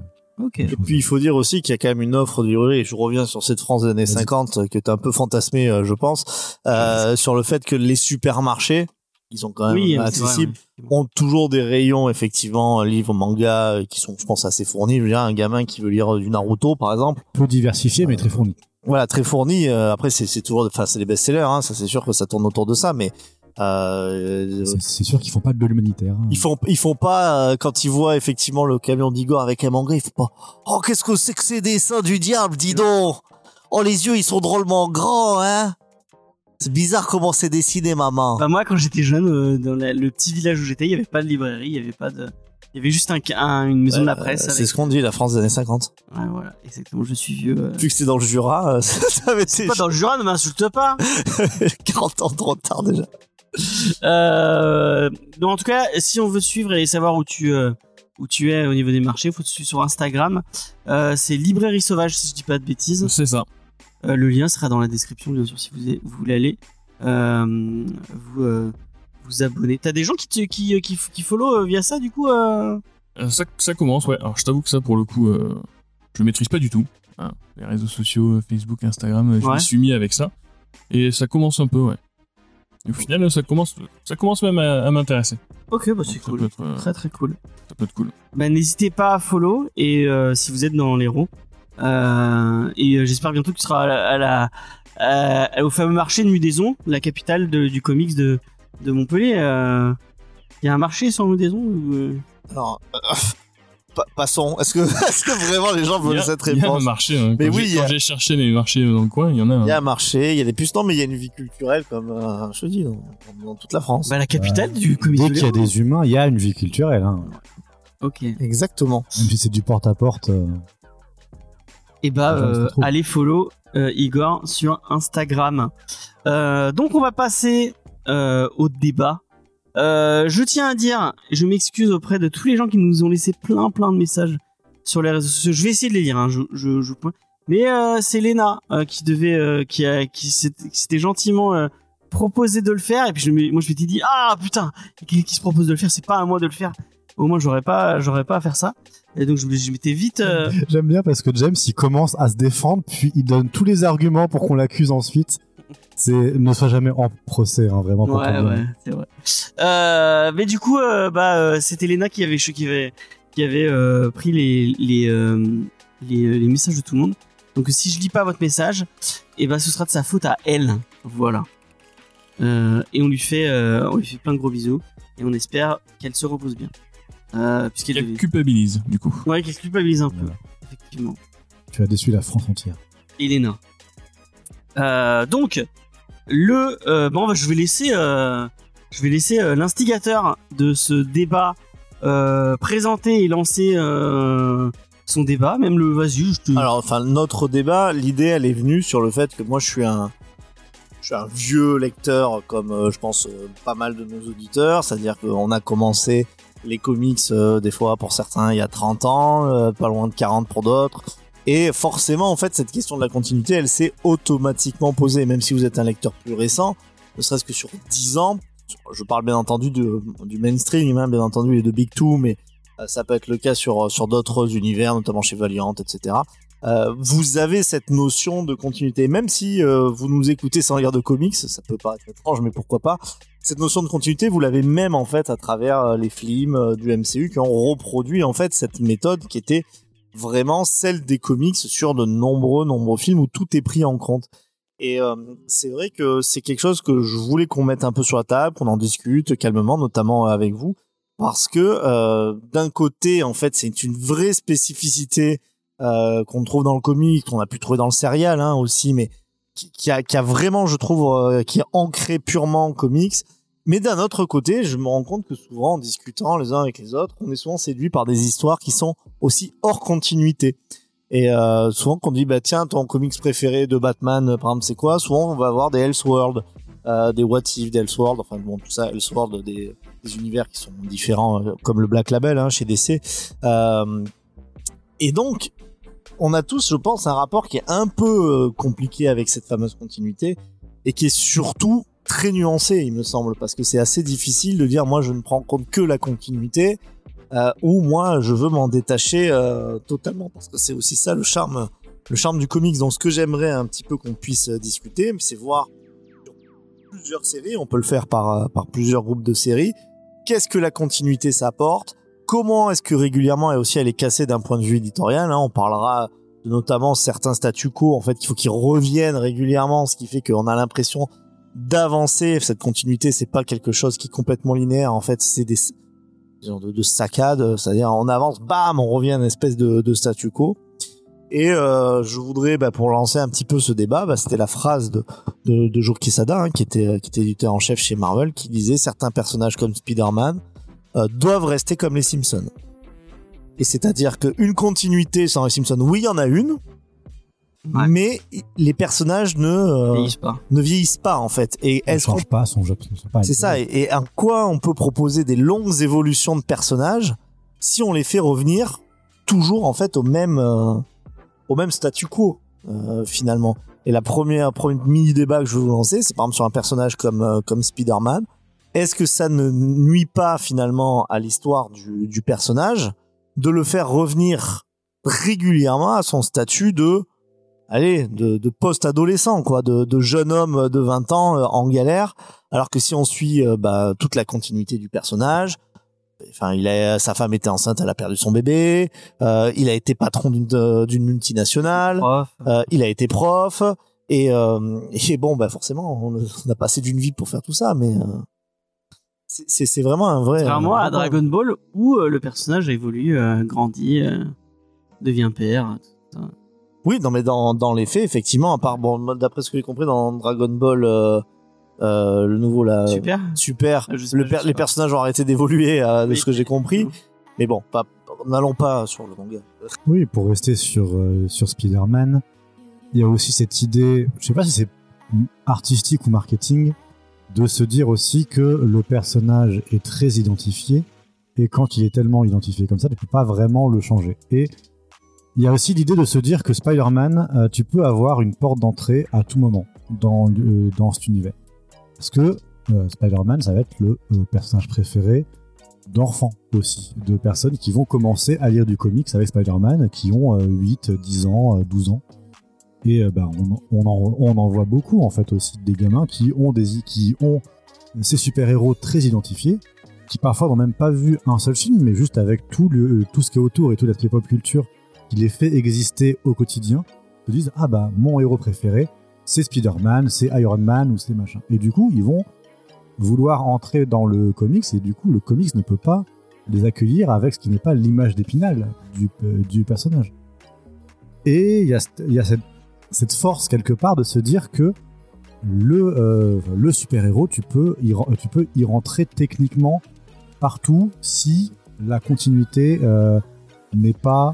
Speaker 1: Ok.
Speaker 2: Et puis, il faut dire aussi qu'il y a quand même une offre du et je reviens sur cette France des années
Speaker 3: Vas-y.
Speaker 2: 50 euh, tu as un peu fantasmé, euh, je pense, euh, sur le fait que les supermarchés ils sont quand même
Speaker 1: Oui, vrai,
Speaker 2: accessibles,
Speaker 1: ouais.
Speaker 2: ont toujours des rayons effectivement livres, manga euh, qui sont, je pense, assez fournis. Je veux dire, un gamin qui veut lire du Naruto, par exemple,
Speaker 3: Peu diversifié, mais très fourni.
Speaker 2: voilà, très fourni. Euh, après, c'est toujours, enfin, c'est les best-sellers, hein, ça c'est sûr que ça tourne autour de ça, mais euh,
Speaker 3: C'est- C'est sûr qu'ils font pas de l'humanitaire. hein.
Speaker 2: ils font, ils font pas euh, quand ils voient effectivement le camion d'Igor avec un manga, ils font pas. Oh, qu'est-ce que c'est que ces dessins du diable, dis donc. Oh, les yeux, ils sont drôlement grands, hein. C'est bizarre comment c'est dessiné, maman.
Speaker 1: Bah, moi, quand j'étais jeune, euh, dans la- le petit village où j'étais, il y avait pas de librairie, il y avait pas de. Il y avait juste un, un- une maison de la presse.
Speaker 2: Euh,
Speaker 1: avec-
Speaker 2: c'est ce qu'on dit, la France des années 50.
Speaker 1: Ouais, voilà, exactement. Je suis vieux. euh.
Speaker 2: Vu que c'est dans le Jura, euh, ça avait été
Speaker 1: Pas dans le Jura, ne m'insulte pas.
Speaker 2: 40 ans de retard déjà.
Speaker 1: Euh, donc en tout cas, si on veut suivre et savoir où tu euh, où tu es au niveau des marchés, faut te suivre sur Instagram. Euh, c'est Librairie Sauvage si je dis pas de bêtises.
Speaker 4: C'est ça.
Speaker 1: Euh, le lien sera dans la description bien sûr si vous, vous voulez aller euh, vous euh, vous abonner. T'as des gens qui te, qui qui, qui follow via ça du coup.
Speaker 4: Ça, ça commence, ouais. Alors, je t'avoue que ça, pour le coup, je le maîtrise pas du tout. Hein, Les réseaux sociaux, Facebook, Instagram, je
Speaker 1: Ouais.
Speaker 4: me suis mis avec ça. Et ça commence un peu, ouais. Et au final, ça commence, ça commence même à, à m'intéresser.
Speaker 1: Ok, bah c'est cool.
Speaker 4: être,
Speaker 1: Très très cool.
Speaker 4: ça peut être cool.
Speaker 1: Bah, n'hésitez pas à follow et si vous êtes dans l'Hérault. Euh, et euh, j'espère bientôt que tu seras à la, à la- à- au fameux marché de Mudaison, la capitale de- du comics de, de Montpellier. Euh, Il y a un marché sur Mudaison ou, euh,
Speaker 2: Alors, euh, pa- passons. Est-ce que, vraiment les gens veulent
Speaker 4: a-
Speaker 2: cette
Speaker 4: il y a un
Speaker 2: réponse?
Speaker 4: marché. hein.
Speaker 2: Mais
Speaker 4: Quand
Speaker 2: oui, y a-
Speaker 4: quand j'ai cherché les marchés dans le coin, il y en a un.
Speaker 2: Il y a un marché, il y a des puces. Non, mais il y a une vie culturelle comme, euh, je te dis, dans, dans toute la France.
Speaker 1: bah, la capitale du comics
Speaker 3: Dès qu'il y a des humains, il y a une vie culturelle. Hein.
Speaker 1: Ok.
Speaker 2: Exactement.
Speaker 3: Même si c'est du porte-à-porte. euh,
Speaker 1: Et bah,
Speaker 3: Les gens se
Speaker 1: euh, allez follow euh, Igor sur Instagram. Euh, donc, on va passer au débat. Je tiens à dire, je m'excuse auprès de tous les gens qui nous ont laissé plein plein de messages sur les réseaux sociaux. Je vais essayer de les lire. Hein, je, je, je- Mais c'est Léna euh, qui devait, qui a, qui s'était gentiment proposé de le faire. Et puis je me- moi je m'étais dit ah putain, qui, qui se propose de le faire, c'est pas à moi de le faire. Au moins j'aurais pas, j'aurais pas à faire ça. Et donc je, m'étais vite. euh,
Speaker 3: J'aime bien parce que James, il commence à se défendre, puis il donne tous les arguments pour qu'on l'accuse ensuite. C'est ne sois jamais en procès, hein, vraiment.
Speaker 1: Ouais, ouais, c'est vrai. Euh, mais du coup, euh, bah, c'était Lena qui avait, qui avait, qui avait pris les, les, les, les messages de tout le monde. Donc, si je lis pas votre message, et ben, ce sera de sa faute à elle. Voilà. Euh, et on lui fait, euh, on lui fait plein de gros bisous. Et on espère qu'elle se repose bien. Euh,
Speaker 4: culpabilise, du coup.
Speaker 1: Ouais, qu'elle culpabilise un peu,
Speaker 3: Voilà.
Speaker 1: effectivement.
Speaker 3: Tu as déçu la France entière.
Speaker 1: Elena. Euh, donc, le, euh, bon, bah, je vais laisser, euh, je vais laisser euh, l'instigateur de ce débat euh, présenter et lancer euh, son débat. Même le, vas-y, je te.
Speaker 2: Alors, enfin, notre débat, l'idée, elle est venue sur le fait que moi, je suis un, je suis un vieux lecteur, comme euh, je pense euh, pas mal de nos auditeurs. C'est-à-dire qu'on a commencé les comics, euh, des fois, pour certains, il y a 30 ans, euh, pas loin de 40 pour d'autres. Et forcément, en fait, cette question de la continuité, elle s'est automatiquement posée, même si vous êtes un lecteur plus récent, ne serait-ce que sur 10 ans. Je parle bien entendu du mainstream, hein, bien entendu, et de Big Two, mais euh, ça peut être le cas sur, sur d'autres univers, notamment chez Valiant, etc. Euh, vous avez cette notion de continuité, même si euh, vous nous écoutez sans lire de comics, ça peut paraître étrange, mais pourquoi pas. Cette notion de continuité, vous l'avez même en fait à travers euh, les films du MCU qui ont reproduit en fait cette méthode qui était vraiment celle des comics sur de nombreux nombreux films où tout est pris en compte. Et c'est vrai que c'est quelque chose que je voulais qu'on mette un peu sur la table, qu'on en discute calmement, notamment avec vous, parce que d'un côté, en fait, c'est une vraie spécificité euh, qu'on trouve dans le comic, qu'on a pu trouver dans le serial hein, aussi, mais qui, a, vraiment, je trouve, euh, qui est ancré purement en comics. Mais d'un autre côté, je me rends compte que souvent, en discutant les uns avec les autres, on est souvent séduit par des histoires qui sont aussi hors continuité. Et euh, souvent, qu'on dit, bah tiens, ton comics préféré de Batman, par exemple, c'est quoi? Souvent, on va avoir des Elseworlds, euh, des What If, des Elseworlds, enfin bon, tout ça, Elseworlds, des, univers qui sont différents, comme le Black Label hein, chez DC. Et donc, on a tous, je pense, un rapport qui est un peu euh, compliqué avec cette fameuse continuité et qui est surtout très nuancé, il me semble, parce que c'est assez difficile de dire moi je ne prends en compte que la continuité euh, ou moi je veux m'en détacher euh, totalement parce que c'est aussi ça le charme le charme du comics. Donc ce que j'aimerais un petit peu qu'on puisse discuter, c'est voir plusieurs séries, on peut le faire par, par plusieurs groupes de séries. Qu'est-ce que la continuité s'apporte? Comment est-ce que régulièrement, et aussi elle est cassée d'un point de vue éditorial, hein, on parlera de notamment certains statu quo, en fait, qu'il faut qu'ils reviennent régulièrement, ce qui fait qu'on a l'impression d'avancer. Cette continuité, c'est pas quelque chose qui est complètement linéaire, en fait, c'est des genre de, de saccades, c'est-à-dire on avance, bam, on revient à une espèce de, de statu quo. Et euh, je voudrais, bah, pour lancer un petit peu ce débat, bah, c'était la phrase de, de, de Quesada, hein, qui était qui était éditeur en chef chez Marvel, qui disait certains personnages comme Spider-Man euh, doivent rester comme les Simpsons. Et c'est-à-dire qu'une continuité sans les Simpsons, oui, il y en a une,
Speaker 1: Ouais.
Speaker 2: mais les personnages ne euh,
Speaker 1: Vieillissent pas.
Speaker 2: ne vieillissent pas en fait. Et
Speaker 3: Elle
Speaker 2: est-ce qu'on
Speaker 3: change pas son son- pas-
Speaker 2: c'est ça. Et, et en quoi on peut proposer des longues évolutions de personnages si on les fait revenir toujours en fait au même euh, au même statu quo euh, finalement? Et la première, premier mini débat que je veux vous lancer, c'est par exemple sur un personnage comme euh, comme Spider-Man. Est-ce que ça ne nuit pas finalement à l'histoire du, du personnage de le faire revenir régulièrement à son statut de allez de, de post-adolescent quoi, de, de jeune homme de 20 ans euh, en galère alors que si on suit euh, bah, toute la continuité du personnage, enfin, il a, sa femme était enceinte, elle a perdu son bébé. euh, il a été patron d'une d'une multinationale. Euh, il a été prof. Et, euh, et bon, bah forcément, on, on a passé d'une vie pour faire tout ça, mais euh, c'est- vraiment un vrai.
Speaker 1: Contrairement
Speaker 2: un
Speaker 1: à Dragon Ball, où euh, le personnage évolue, euh, grandit, euh, devient père.
Speaker 2: Oui, non, mais dans, dans les faits, effectivement, à part, bon, d'après ce que j'ai compris dans Dragon Ball, euh, euh, le nouveau là,
Speaker 1: Super.
Speaker 2: super,
Speaker 1: Je sais
Speaker 2: le
Speaker 1: pas,
Speaker 2: per-
Speaker 1: je sais
Speaker 2: les
Speaker 1: pas.
Speaker 2: personnages ont arrêté d'évoluer, euh, de
Speaker 1: Oui.
Speaker 2: ce que j'ai compris. Mais bon, pas, n'allons pas sur le manga.
Speaker 3: Oui, pour rester sur, euh, sur Spider-Man, il y a aussi cette idée, je sais pas si c'est artistique ou marketing, de se dire aussi que le personnage est très identifié et quand il est tellement identifié comme ça, tu peux pas vraiment le changer. Et il y a aussi l'idée de se dire que Spider-Man, euh, tu peux avoir une porte d'entrée à tout moment dans, le- dans cet univers. Parce que euh, Spider-Man, ça va être le euh, personnage préféré d'enfants aussi, de personnes qui vont commencer à lire du comics avec Spider-Man, qui ont euh, 8, 10 ans, euh, 12 ans. Et euh, bah, on, en, on en voit beaucoup en fait aussi des gamins qui ont des qui ont ces super-héros très identifiés, qui parfois n'ont même pas vu un seul film, mais juste avec tout, le, tout ce qui est autour et tout l'aspect pop culture qui les fait exister au quotidien, se disent ah bah mon héros préféré c'est Spider-Man, c'est Iron Man ou c'est machin. Et du coup ils vont vouloir entrer dans le comics et du coup le comics ne peut pas les accueillir avec ce qui n'est pas l'image d'épinal du, euh, du personnage. Et il y y a cette, cette force quelque part de se dire que le, euh, le super-héros, tu, peux y tu peux y rentrer techniquement partout si la continuité euh, n'est pas...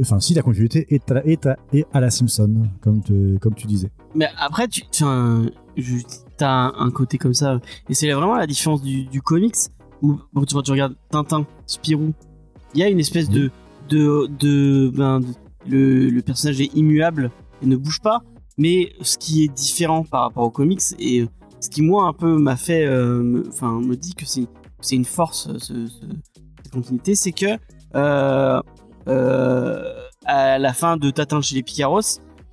Speaker 3: Enfin, si la continuité est à, est à, est à la Simpson, comme, te- comme tu disais.
Speaker 1: Mais après, tu tu as un, je- côté comme ça. Et c'est vraiment la différence du, du comics où bon, tu, quand tu regardes Tintin, Spirou, il y a une espèce de. de, de, ben, de- le, le personnage est immuable et ne bouge pas. Mais ce qui est différent par rapport aux comics et euh, ce qui, moi, un peu m'a fait. euh, Enfin, me dit que c'est une force, ce, ce- cette continuité, c'est que. euh, à la fin de Tatin chez les Picaros,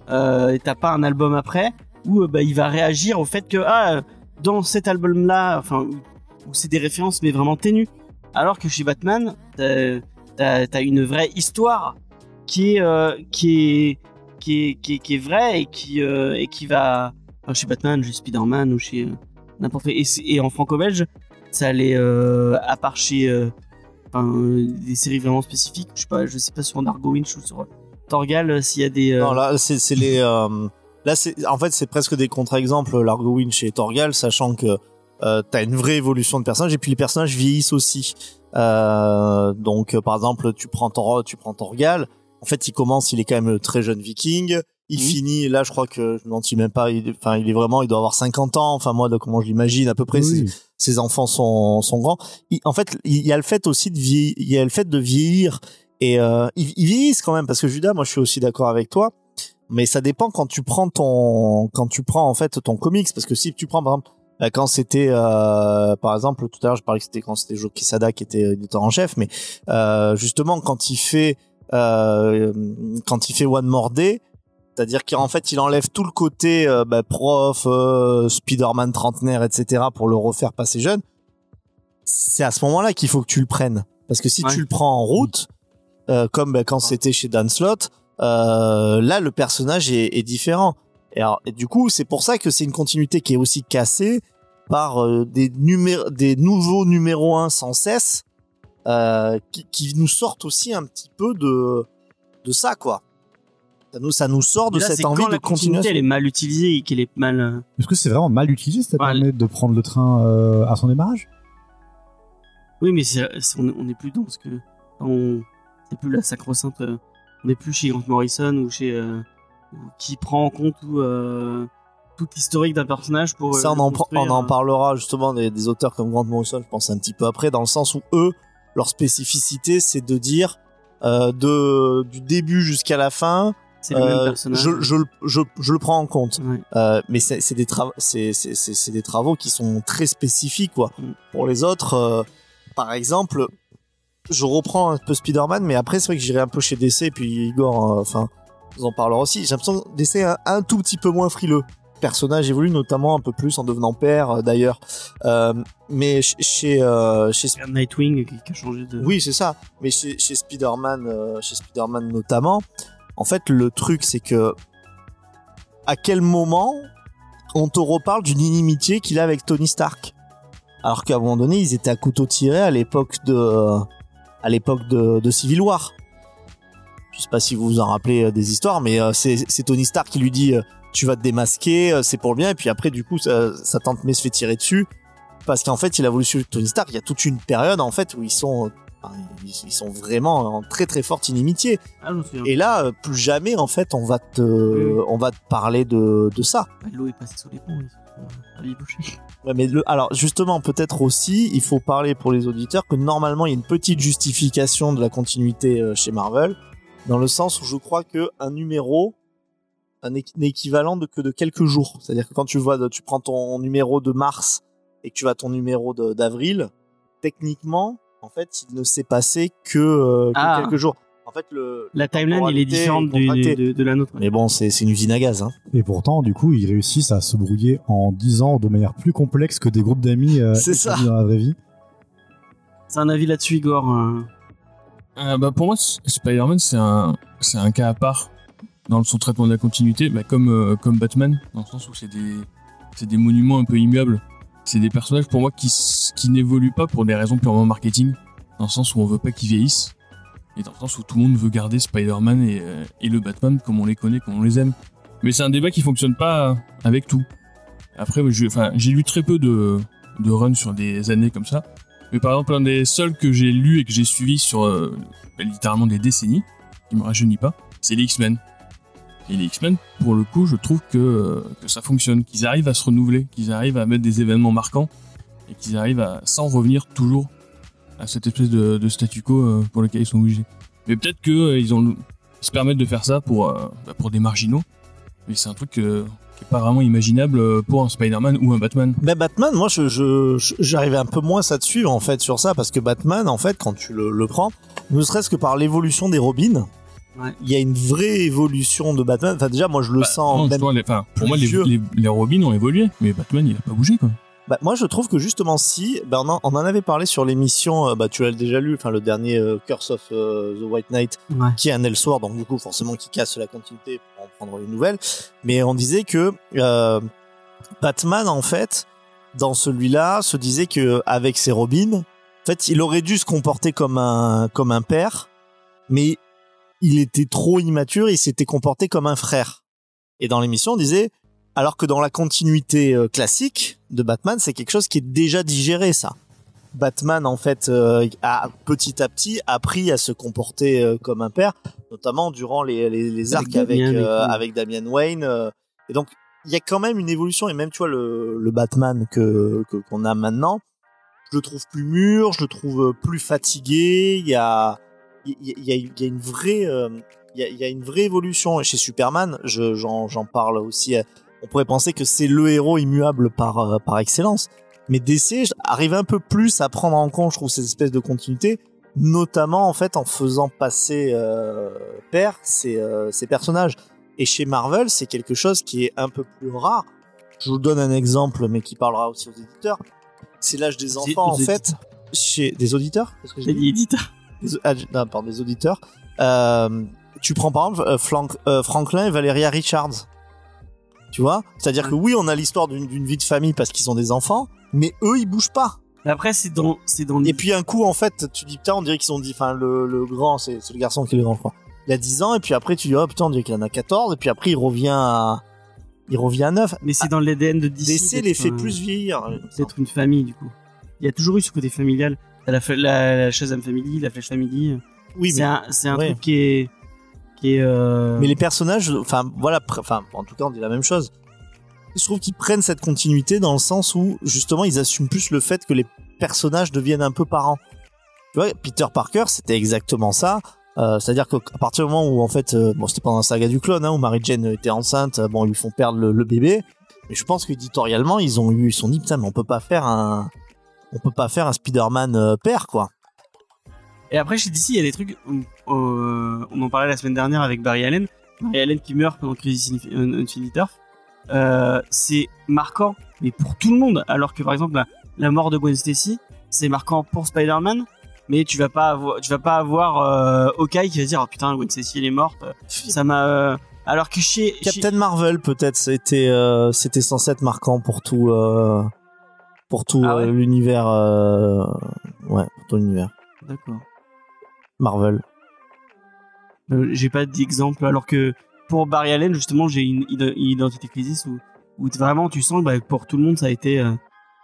Speaker 1: euh, t'as pas un album après où bah, il va réagir au fait que ah dans cet album là enfin où, c'est des références mais vraiment ténues alors que chez Batman t'as t'as une vraie histoire qui est qui est vraie et qui euh, va enfin, chez Batman chez Spider-Man ou chez euh, n'importe et, et en franco-belge ça allait euh, à part chez euh, euh, des séries vraiment spécifiques je sais pas je sais pas sur Dargo Winch ou sur Torgal euh, s'il y a des euh,
Speaker 2: Non, là, c'est les. euh, là, en fait, c'est presque des contre-exemples, Largo Winch et Torgal, sachant que euh, t'as une vraie évolution de personnage et puis les personnages vieillissent aussi. Euh, donc, euh, par exemple, tu prends Tor tu prends Torgal. En fait, il commence, il est quand même très jeune Viking. Il
Speaker 1: Mhm.
Speaker 2: finit, là, je crois que je m'en souviens même pas. il- Enfin, il est vraiment, il doit avoir 50 ans. Enfin, moi, de comment je l'imagine à peu près.
Speaker 3: Oui.
Speaker 2: ses enfants sont, sont grands. Il- en fait, il y a le fait aussi de vieillir, il y a le fait de vieillir et euh, ils, ils vieillissent quand même parce que Judas, moi je suis aussi d'accord avec toi, mais ça dépend quand tu prends ton, quand tu prends en fait ton comics parce que si tu prends par exemple bah, quand c'était euh, par exemple tout à l'heure je parlais que c'était quand c'était Joe Quesada qui était éditeur en chef, mais euh, justement quand il fait euh, quand il fait One More Day C'est-à-dire qu'en fait, il enlève tout le côté euh, bah, prof, euh, Spider-Man trentenaire, etc. pour le refaire passer jeune. C'est à ce moment-là qu'il faut que tu le prennes. Parce que si
Speaker 1: Ouais.
Speaker 2: tu le prends en route, euh, comme bah, quand c'était chez Dan Slott, euh, là, le personnage est, est différent. Et, alors, et du coup, c'est pour ça que c'est une continuité qui est aussi cassée par des, des nouveaux numéros 1 sans cesse euh, qui, qui nous sortent aussi un petit peu de, de ça, quoi. Ça nous, ça nous sort de
Speaker 1: Là,
Speaker 2: cette envie
Speaker 1: quand
Speaker 2: de continuation.
Speaker 1: elle est mal utilisée et qu'elle est mal. euh,
Speaker 3: Est-ce que c'est vraiment mal utilisé, ça
Speaker 1: Ouais.
Speaker 3: permet de prendre le train euh, à son démarrage?
Speaker 1: Oui, mais c'est, c'est- on, on est plus dans ce que. On, c'est plus la sacro-sainte. euh, on n'est plus chez Grant Morrison ou chez. euh, qui prend en compte tout, euh, tout l'historique d'un personnage pour.
Speaker 2: Ça, on en, on en parlera justement des, des auteurs comme Grant Morrison, je pense un petit peu après, dans le sens où eux, leur spécificité, c'est de dire euh, de du début jusqu'à la fin,
Speaker 1: même
Speaker 2: euh,
Speaker 1: personnage.
Speaker 2: je, je, le- je, je le prends en compte. Euh, mais c'est c'est des travaux, c'est c'est c'est c'est des travaux qui sont très spécifiques quoi.
Speaker 1: Mm.
Speaker 2: Pour les autres, euh, par exemple, je reprends un peu Spider-Man, mais après c'est vrai que j'irai un peu chez DC et puis Igor, enfin, nous en parlera aussi. J'ai l'impression que DC est un, un tout petit peu moins frileux. Personnage évolue notamment un peu plus en devenant père euh, d'ailleurs. Euh, mais ch- chez euh, chez
Speaker 1: Nightwing qui, a changé de.
Speaker 2: oui, c'est ça. Mais chez, chez Spider-Man, euh, chez Spider-Man notamment, en fait, le truc, c'est que à quel moment on te reparle d'une inimitié qu'il a avec Tony Stark? Alors qu'à un moment donné, ils étaient à couteau tiré à l'époque de, à l'époque de, de Civil War. Je sais pas si vous vous en rappelez des histoires, mais c'est c'est Tony Stark qui lui dit tu vas te démasquer, euh, c'est pour le bien. Et puis après, du coup, sa, sa tante May se fait tirer dessus parce qu'en fait, il a voulu suivre Tony Stark. Il y a toute une période en fait où ils sont, ils, sont vraiment en très très forte inimitié.
Speaker 1: Ah.
Speaker 2: Et là, euh, plus jamais en fait, on va te,
Speaker 1: Oui.
Speaker 2: on va te parler de, de ça.
Speaker 1: Bah, L'eau est passée sous les ponts. Ils sont euh.
Speaker 2: Ouais, mais le, alors justement, peut-être aussi, il faut parler pour les auditeurs que normalement, il y a une petite justification de la continuité euh, chez Marvel, dans le sens où je crois que un numéro un équivalent de que de quelques jours. C'est-à-dire que quand tu vois, tu prends ton numéro de mars et que tu vas à ton numéro de- d'avril, techniquement, en fait, il ne s'est passé que, euh, que
Speaker 1: Ah.
Speaker 2: quelques jours. En fait, le
Speaker 1: La timeline, elle est différente de, de la nôtre.
Speaker 2: Mais bon, c'est c'est une usine à gaz. Hein.
Speaker 3: Et pourtant, du coup, ils réussissent à se brouiller en 10 ans de manière plus complexe que des groupes d'amis euh,
Speaker 2: C'est
Speaker 3: établis
Speaker 2: ça.
Speaker 3: dans la vraie vie.
Speaker 1: C'est un avis là-dessus, Igor. euh.
Speaker 4: Euh, bah pour moi, Spider-Man, c'est un, c'est un cas à part dans son traitement de la continuité, bah comme, euh, comme Batman, dans le sens où c'est des, des monuments un peu immuables. C'est des personnages pour moi qui, qui n'évoluent pas pour des raisons purement marketing, dans le sens où on veut pas qu'ils vieillissent, et dans le sens où tout le monde veut garder Spider-Man et, euh, et le Batman comme on les connaît, comme on les aime. Mais c'est un débat qui fonctionne pas avec tout. Après, j'ai lu très peu de, de runs sur des années comme ça. Mais par exemple, un des seuls que j'ai lu et que j'ai suivi sur euh, littéralement des décennies, qui me rajeunit pas, c'est les X-Men. Et les X-Men, pour le coup, je trouve que, euh, que ça fonctionne, qu'ils arrivent à se renouveler, qu'ils arrivent à mettre des événements marquants, et qu'ils arrivent à, sans revenir toujours à cette espèce de, statu quo euh, pour lequel ils sont obligés. Mais peut-être que euh, se permettent de faire ça pour, bah, pour des marginaux, mais c'est un truc qui est pas vraiment imaginable pour un Spider-Man ou un Batman.
Speaker 2: Batman, moi, j'arrivais un peu moins à te suivre en fait sur ça parce que Batman, en fait, quand tu le, le prends, ne serait-ce que par l'évolution des Robins,
Speaker 1: Ouais.
Speaker 2: il y a une vraie évolution de Batman. Enfin, déjà, moi, je le
Speaker 4: Bah,
Speaker 2: sens.
Speaker 4: non,
Speaker 2: même-
Speaker 4: les- pour moi, les, les, les Robins ont évolué, mais Batman, il a pas bougé, quoi.
Speaker 2: Bah, moi, je trouve que justement, si, ben, on, en, on en avait parlé sur l'émission, euh, bah, tu l'as déjà lu, enfin, le dernier euh, Curse of euh, the White Knight,
Speaker 1: Ouais.
Speaker 2: qui est un Elseworld, donc du coup, forcément, qui casse la continuité pour en prendre une nouvelle. Mais on disait que euh, Batman, en fait, dans celui-là, se disait que avec ses Robins, en fait, il aurait dû se comporter comme un comme un père, mais il était trop immature, il s'était comporté comme un frère. Et dans l'émission, on disait alors que dans la continuité euh, classique de Batman, c'est quelque chose qui est déjà digéré, ça. Batman, en fait, euh, a petit à petit appris à se comporter euh, comme un père, notamment durant les, les, les
Speaker 1: Avec
Speaker 2: arcs avec, euh, avec Damian Wayne. et donc, il y a quand même une évolution, et même, tu vois, le, le Batman que que- qu'on a maintenant, je le trouve plus mûr, je le trouve plus fatigué, il y a, il y, a- y y une vraie... euh, il y, a, il y a une vraie évolution chez Superman. Je, j'en, parle aussi. euh, On pourrait penser que c'est le héros immuable par, euh, par excellence. Mais DC arrive un peu plus à prendre en compte, je trouve, cette espèce de continuité, notamment en fait en faisant passer euh, père ces, euh, ces personnages. Et chez Marvel, c'est quelque chose qui est un peu plus rare. Je vous donne un exemple, mais qui parlera aussi aux éditeurs. C'est l'âge des enfants, en fait.
Speaker 1: éditeurs.
Speaker 2: Chez des auditeurs Qu'est-ce que j'ai
Speaker 1: J'ai
Speaker 2: dit?
Speaker 1: dit éditeur.
Speaker 2: Des, ah, non, pardon, des auditeurs. Euh, tu prends par exemple euh, euh, Franklin et Valeria Richards. Tu vois? C'est-à-dire que oui, on a l'histoire d'une vie de famille parce qu'ils ont des enfants, mais eux, ils bougent pas.
Speaker 1: Après, c'est dans, c'est dans.
Speaker 2: Et puis un coup, en fait, tu dis putain, on dirait qu'ils ont dit, enfin, le, le grand, c'est le garçon qui est le grand, je crois. Il a 10 ans, et puis après, tu dis, oh putain, on dirait qu'il en a 14, et puis après, il revient à, il revient à 9.
Speaker 1: mais c'est dans l'ADN de DC.
Speaker 2: DC les fait
Speaker 1: un-
Speaker 2: plus vieillir.
Speaker 1: d'être une famille du coup. Il y a toujours eu ce côté familial. T'as La, la, la Shazam Family, la Flash Family.
Speaker 2: Oui,
Speaker 1: c'est
Speaker 2: mais,
Speaker 1: un, c'est un
Speaker 2: ouais.
Speaker 1: truc qui est, qui est. euh,
Speaker 2: mais les personnages, enfin, voilà, enfin, en tout cas, on dit la même chose. Je trouve qu'ils prennent cette continuité dans le sens où, justement, ils assument plus le fait que les personnages deviennent un peu parents. Tu vois, Peter Parker, c'était exactement ça. Euh, C'est-à-dire qu'à partir du moment où, en fait, euh, bon, c'était pendant la saga du clone, hein, où Mary Jane était enceinte, bon, ils lui font perdre le, le bébé. Mais je pense qu'éditorialement, ils ont eu, ils se sont dit, putain, mais on peut pas faire un, on peut pas faire un Spider-Man euh, père, quoi.
Speaker 1: Et après, chez DC, il y a des trucs. On, euh, on en parlait la semaine dernière avec Barry Allen. Barry Allen qui meurt pendant Crisis Infi- Infinite Earth. Euh, c'est marquant, mais pour tout le monde. Alors que par exemple, la, la mort de Gwen Stacy, c'est marquant pour Spider-Man. Mais tu vas pas avoir, tu vas pas avoir euh, Hawkeye qui va dire oh, putain Gwen Stacy elle est morte. Ça m'a. euh, Alors que chez, chez-
Speaker 2: Captain Marvel peut-être c'était c'était censé être marquant pour tout pour tout
Speaker 1: Ah ouais
Speaker 2: euh, l'univers euh, ouais pour tout l'univers.
Speaker 1: D'accord.
Speaker 2: Marvel.
Speaker 1: Euh, j'ai pas d'exemple alors que pour Barry Allen justement j'ai une, ide- une identité crisis où, vraiment tu sens que bah, pour tout le monde ça a été euh,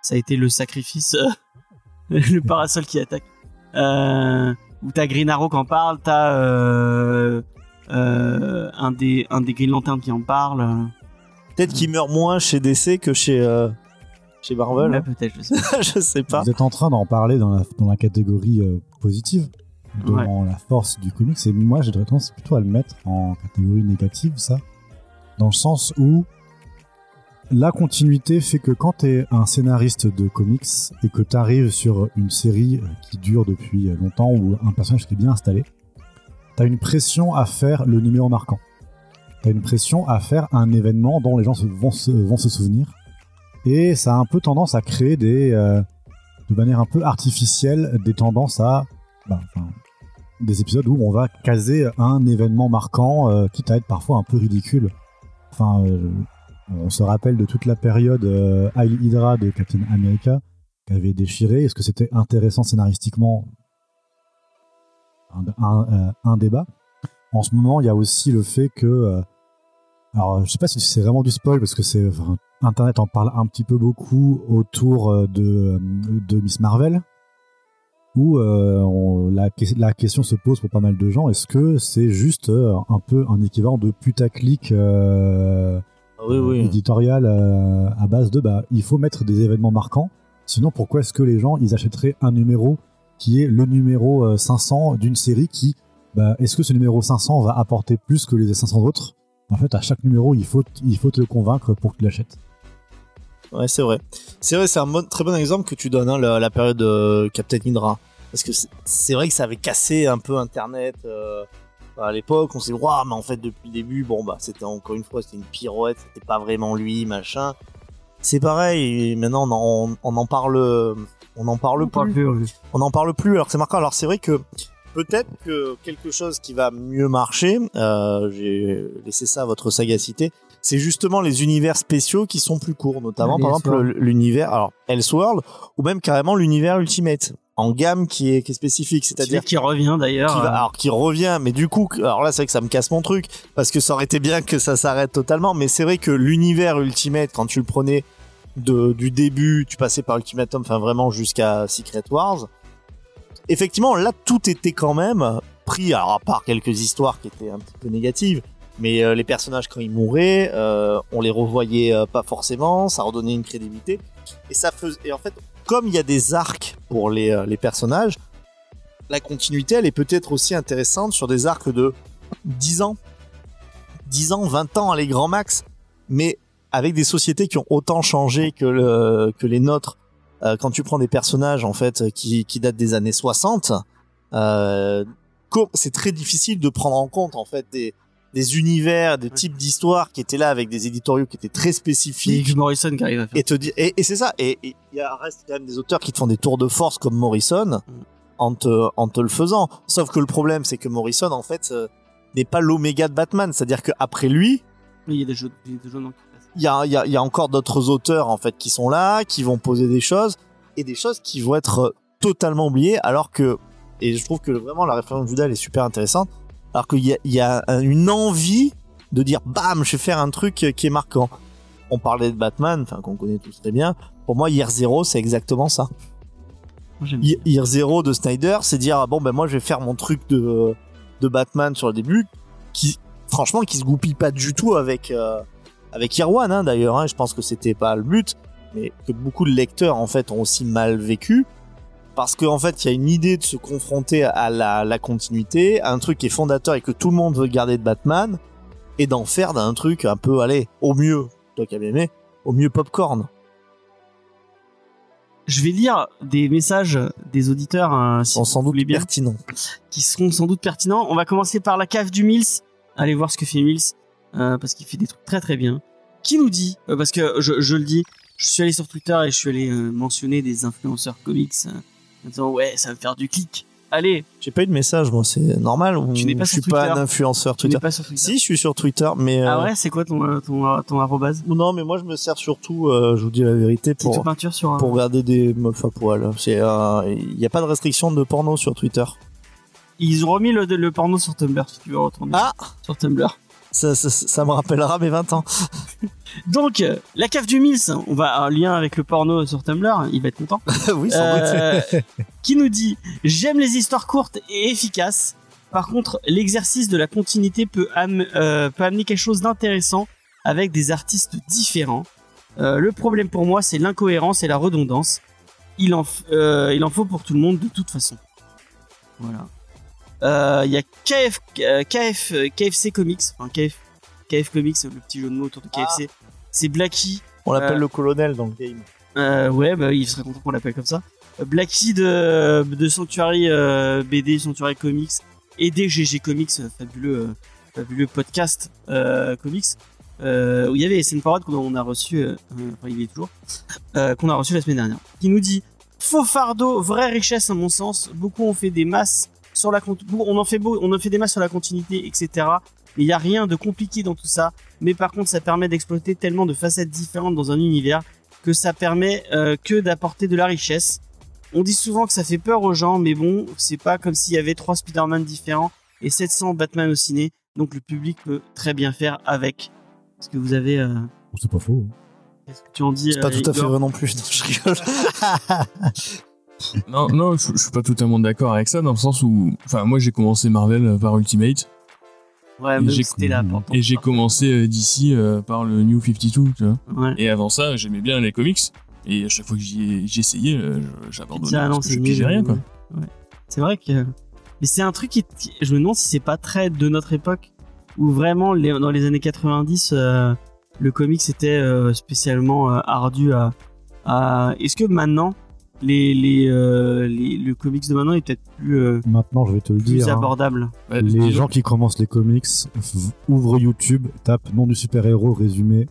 Speaker 1: ça a été le sacrifice euh, le parasol qui attaque. Euh, où t'as Green Arrow qui en parle t'as euh, euh, un des un des Green Lantern qui en parle.
Speaker 2: Peut-être qu'il meurt moins chez DC que chez euh, chez Marvel
Speaker 1: ouais, peut-être je sais pas.
Speaker 2: je sais pas
Speaker 3: Vous êtes en train d'en parler dans la, dans la catégorie euh, positive, dans la force du comics, et moi j'ai tendance plutôt à le mettre en catégorie négative, ça, dans le sens où la continuité fait que quand tu es un scénariste de comics et que tu arrives sur une série euh, qui dure depuis longtemps ou un personnage qui est bien installé, tu as une pression à faire le numéro marquant. Tu as une pression à faire un événement dont les gens vont, se, vont se souvenir. Et ça a un peu tendance à créer des, euh, de manière un peu artificielle des tendances à bah, des épisodes où on va caser un événement marquant, euh, quitte à être parfois un peu ridicule. Enfin, euh, on se rappelle de toute la période euh, Hydra de Captain America qui avait déchiré. Est-ce que c'était intéressant scénaristiquement? Un, euh, débat. En ce moment, il y a aussi le fait que alors, je sais pas si c'est vraiment du spoil parce que c'est enfin, Internet en parle un petit peu beaucoup autour euh, de, de Miss Marvel, où euh, on- la, que- la question se pose pour pas mal de gens est-ce que c'est juste euh, un peu un équivalent de putaclic euh,
Speaker 2: Ah oui oui.
Speaker 3: éditorial euh, à base de bah, il faut mettre des événements marquants, sinon pourquoi est-ce que les gens ils achèteraient un numéro qui est le numéro euh, 500 d'une série qui bah, est-ce que ce numéro 500 va apporter plus que les 500 autres? En fait, à chaque numéro, il faut, il faut te convaincre pour que tu l'achètes.
Speaker 2: Ouais, c'est vrai. C'est vrai, c'est un bon- très bon exemple que tu donnes, hein, la, la période euh, Captain Hydra. Parce que c'est- vrai que ça avait cassé un peu Internet euh, à l'époque. On s'est dit, waouh, mais en fait, depuis le début, bon, bah, c'était encore une fois, c'était une pirouette, c'était pas vraiment lui, machin. C'est pareil, et maintenant, on en, on en parle, on en parle
Speaker 1: On parle
Speaker 2: plus.
Speaker 1: oui.
Speaker 2: On n'en parle plus, alors que c'est marquant. Alors, c'est vrai que peut-être que quelque chose qui va mieux marcher, euh, j'ai laissé ça à votre sagacité, c'est justement les univers spéciaux qui sont plus courts, notamment par exemple l'univers, alors Elseworld, ou même carrément l'univers Ultimate, en gamme qui est, qui est spécifique, c'est-à-dire
Speaker 1: qui revient d'ailleurs.
Speaker 2: qui va-
Speaker 1: euh,
Speaker 2: alors qui revient, mais du coup, alors là c'est vrai que ça me casse mon truc, parce que ça aurait été bien que ça s'arrête totalement, mais c'est vrai que l'univers Ultimate, quand tu le prenais de, du début, tu passais par Ultimatum, enfin vraiment jusqu'à Secret Wars, effectivement là tout était quand même pris, alors à part quelques histoires qui étaient un petit peu négatives, mais euh, les personnages quand ils mouraient, euh, on les revoyait euh, pas forcément, ça redonnait une crédibilité, et ça en fait, comme il y a des arcs pour les, personnages, la continuité, elle est peut-être aussi intéressante sur des arcs de 10 ans. 10 ans, 20 ans, les grands max. Mais avec des sociétés qui ont autant changé que les nôtres. Euh, quand tu prends des personnages, en fait, qui, qui datent des années 60, euh, c'est très difficile de prendre en compte, en fait, des, des univers, des types d'histoires qui étaient là avec des éditoriaux qui étaient très spécifiques.
Speaker 1: Morrison qui arrive à faire.
Speaker 2: Et te dire, et, et c'est ça. Et il y a reste quand même des auteurs qui te font des tours de force comme Morrison en te, en te le faisant. Sauf que le problème, c'est que Morrison, en fait, euh, n'est pas l'oméga de Batman. C'est-à-dire qu'après lui,
Speaker 1: Il y a des jeux, il y a des jeux passent.
Speaker 2: Il y a, il y, a, il y a encore d'autres auteurs en fait qui sont là, qui vont poser des choses et des choses qui vont être euh, totalement oubliées, alors que et je trouve que vraiment la réflexion de Judas elle est super intéressante, alors qu'il y a, y une envie de dire bam, je vais faire un truc euh, qui est marquant. On parlait de Batman, enfin qu'on connaît tous très bien. Pour moi, Year Zero, c'est exactement ça. Year Year Zero de Snyder, c'est dire ah bon ben moi je vais faire mon truc de de Batman sur le début, qui franchement qui se goupille pas du tout avec euh, avec One hein, d'ailleurs. Hein, je pense que c'était pas le but, mais que beaucoup de lecteurs en fait ont aussi mal vécu parce qu'en fait il y a une idée de se confronter à la, la continuité, à un truc qui est fondateur et que tout le monde veut garder de Batman, et d'en faire d'un truc un peu allez au mieux, toi qui as bien aimé, au mieux popcorn.
Speaker 1: Je vais lire des messages des auditeurs hein, si
Speaker 2: Sont sans doute
Speaker 1: bien,
Speaker 2: pertinents.
Speaker 1: qui seront sans doute pertinents. On va commencer par la cave du Mills. Allez voir ce que fait Mills parce qu'il fait des trucs très très bien. Qui nous dit euh, parce que je, je le dis, je suis allé sur Twitter et je suis allé euh, mentionner des influenceurs comics euh, en disant ouais ça va me faire du clic. Allez,
Speaker 2: J'ai pas eu de message, moi, c'est normal. Ou
Speaker 1: Tu n'es pas
Speaker 2: je
Speaker 1: sur
Speaker 2: suis pas un influenceur
Speaker 1: tu n'es
Speaker 2: Twitter.
Speaker 1: pas sur Twitter.
Speaker 2: Si, je suis sur Twitter, mais
Speaker 1: Ah
Speaker 2: euh,
Speaker 1: ouais, c'est quoi ton euh, ton euh, ton arrobase?
Speaker 2: Non, mais moi je me sers surtout, euh, je vous dis la vérité, pour
Speaker 1: peinture sur un...
Speaker 2: pour regarder des meufs à poil. C'est, euh, il y a pas de restriction de porno sur Twitter.
Speaker 1: Ils ont remis le, le porno sur Tumblr si tu veux retourner
Speaker 2: Ah,
Speaker 1: sur Tumblr.
Speaker 2: Ça, ça, ça me rappellera mes 20 ans.
Speaker 1: Donc euh, la cave du Mills, on va un lien avec le porno sur Tumblr, il va être content.
Speaker 2: oui, sans doute.
Speaker 1: Euh, qui nous dit j'aime les histoires courtes et efficaces. Par contre, l'exercice de la continuité peut, am- euh, peut amener quelque chose d'intéressant avec des artistes différents. Euh, le problème pour moi, c'est l'incohérence et la redondance. Il en, il en faut pour tout le monde de toute façon. Voilà. Euh, Il y a KF, euh, KF, euh, KFC Comics, enfin KF, KF Comics, le petit jeu de mots autour de KFC. C'est Blacky,
Speaker 2: On l'appelle le colonel dans le game.
Speaker 1: ouais, bah, il serait content qu'on l'appelle comme ça. Blackie de, de Sanctuary BD, Sanctuary Comics et des GG Comics, fabuleux, fabuleux podcast comics. Euh, où il y avait SN Parade qu'on a reçu, euh, enfin il est toujours, euh, qu'on a reçu la semaine dernière, qui nous dit faux fardeau, vraie richesse à mon sens. Beaucoup ont fait des masses sur la, on en fait beau, on en fait des masses sur la continuité, etc. Mais il n'y a rien de compliqué dans tout ça. Mais par contre, ça permet d'exploiter tellement de facettes différentes dans un univers que ça permet euh, que d'apporter de la richesse. On dit souvent que ça fait peur aux gens, mais bon, c'est pas comme s'il y avait trois Spider-Man différents et 700 Batman au ciné, donc le public peut très bien faire avec. Est-ce que vous avez... euh,
Speaker 3: C'est pas faux.
Speaker 1: Qu'est-ce que tu en dis
Speaker 2: C'est pas
Speaker 1: euh,
Speaker 2: tout à fait vrai non plus. Non, je rigole.
Speaker 4: Non, non, je, je suis pas totalement d'accord avec ça dans le sens où, enfin, moi j'ai commencé Marvel par Ultimate
Speaker 1: Ouais,
Speaker 4: j'ai-
Speaker 1: c'était là.
Speaker 4: et j'ai commencé euh, d'ici euh, par le New 52, tu vois.
Speaker 1: Ouais.
Speaker 4: Et avant ça, j'aimais bien les comics. Et à chaque fois que j'y j'y essayais, euh, je- j'abandonnais
Speaker 1: Ah
Speaker 4: parce que
Speaker 1: c'est
Speaker 4: je pigeais rien, quoi.
Speaker 1: ouais. C'est vrai que. Mais c'est un truc qui. Je me demande si c'est pas très de notre époque, où vraiment, les- dans les années 90, euh, le comics était euh, spécialement euh, ardu à. à... Est-ce que maintenant, les, les, euh, les- le comics de maintenant est peut-être plus, euh,
Speaker 3: Maintenant, je vais te le
Speaker 1: plus
Speaker 3: dire.
Speaker 1: abordable
Speaker 3: Les gens qui commencent les comics ouvrent YouTube, tapent nom du super-héros résumé.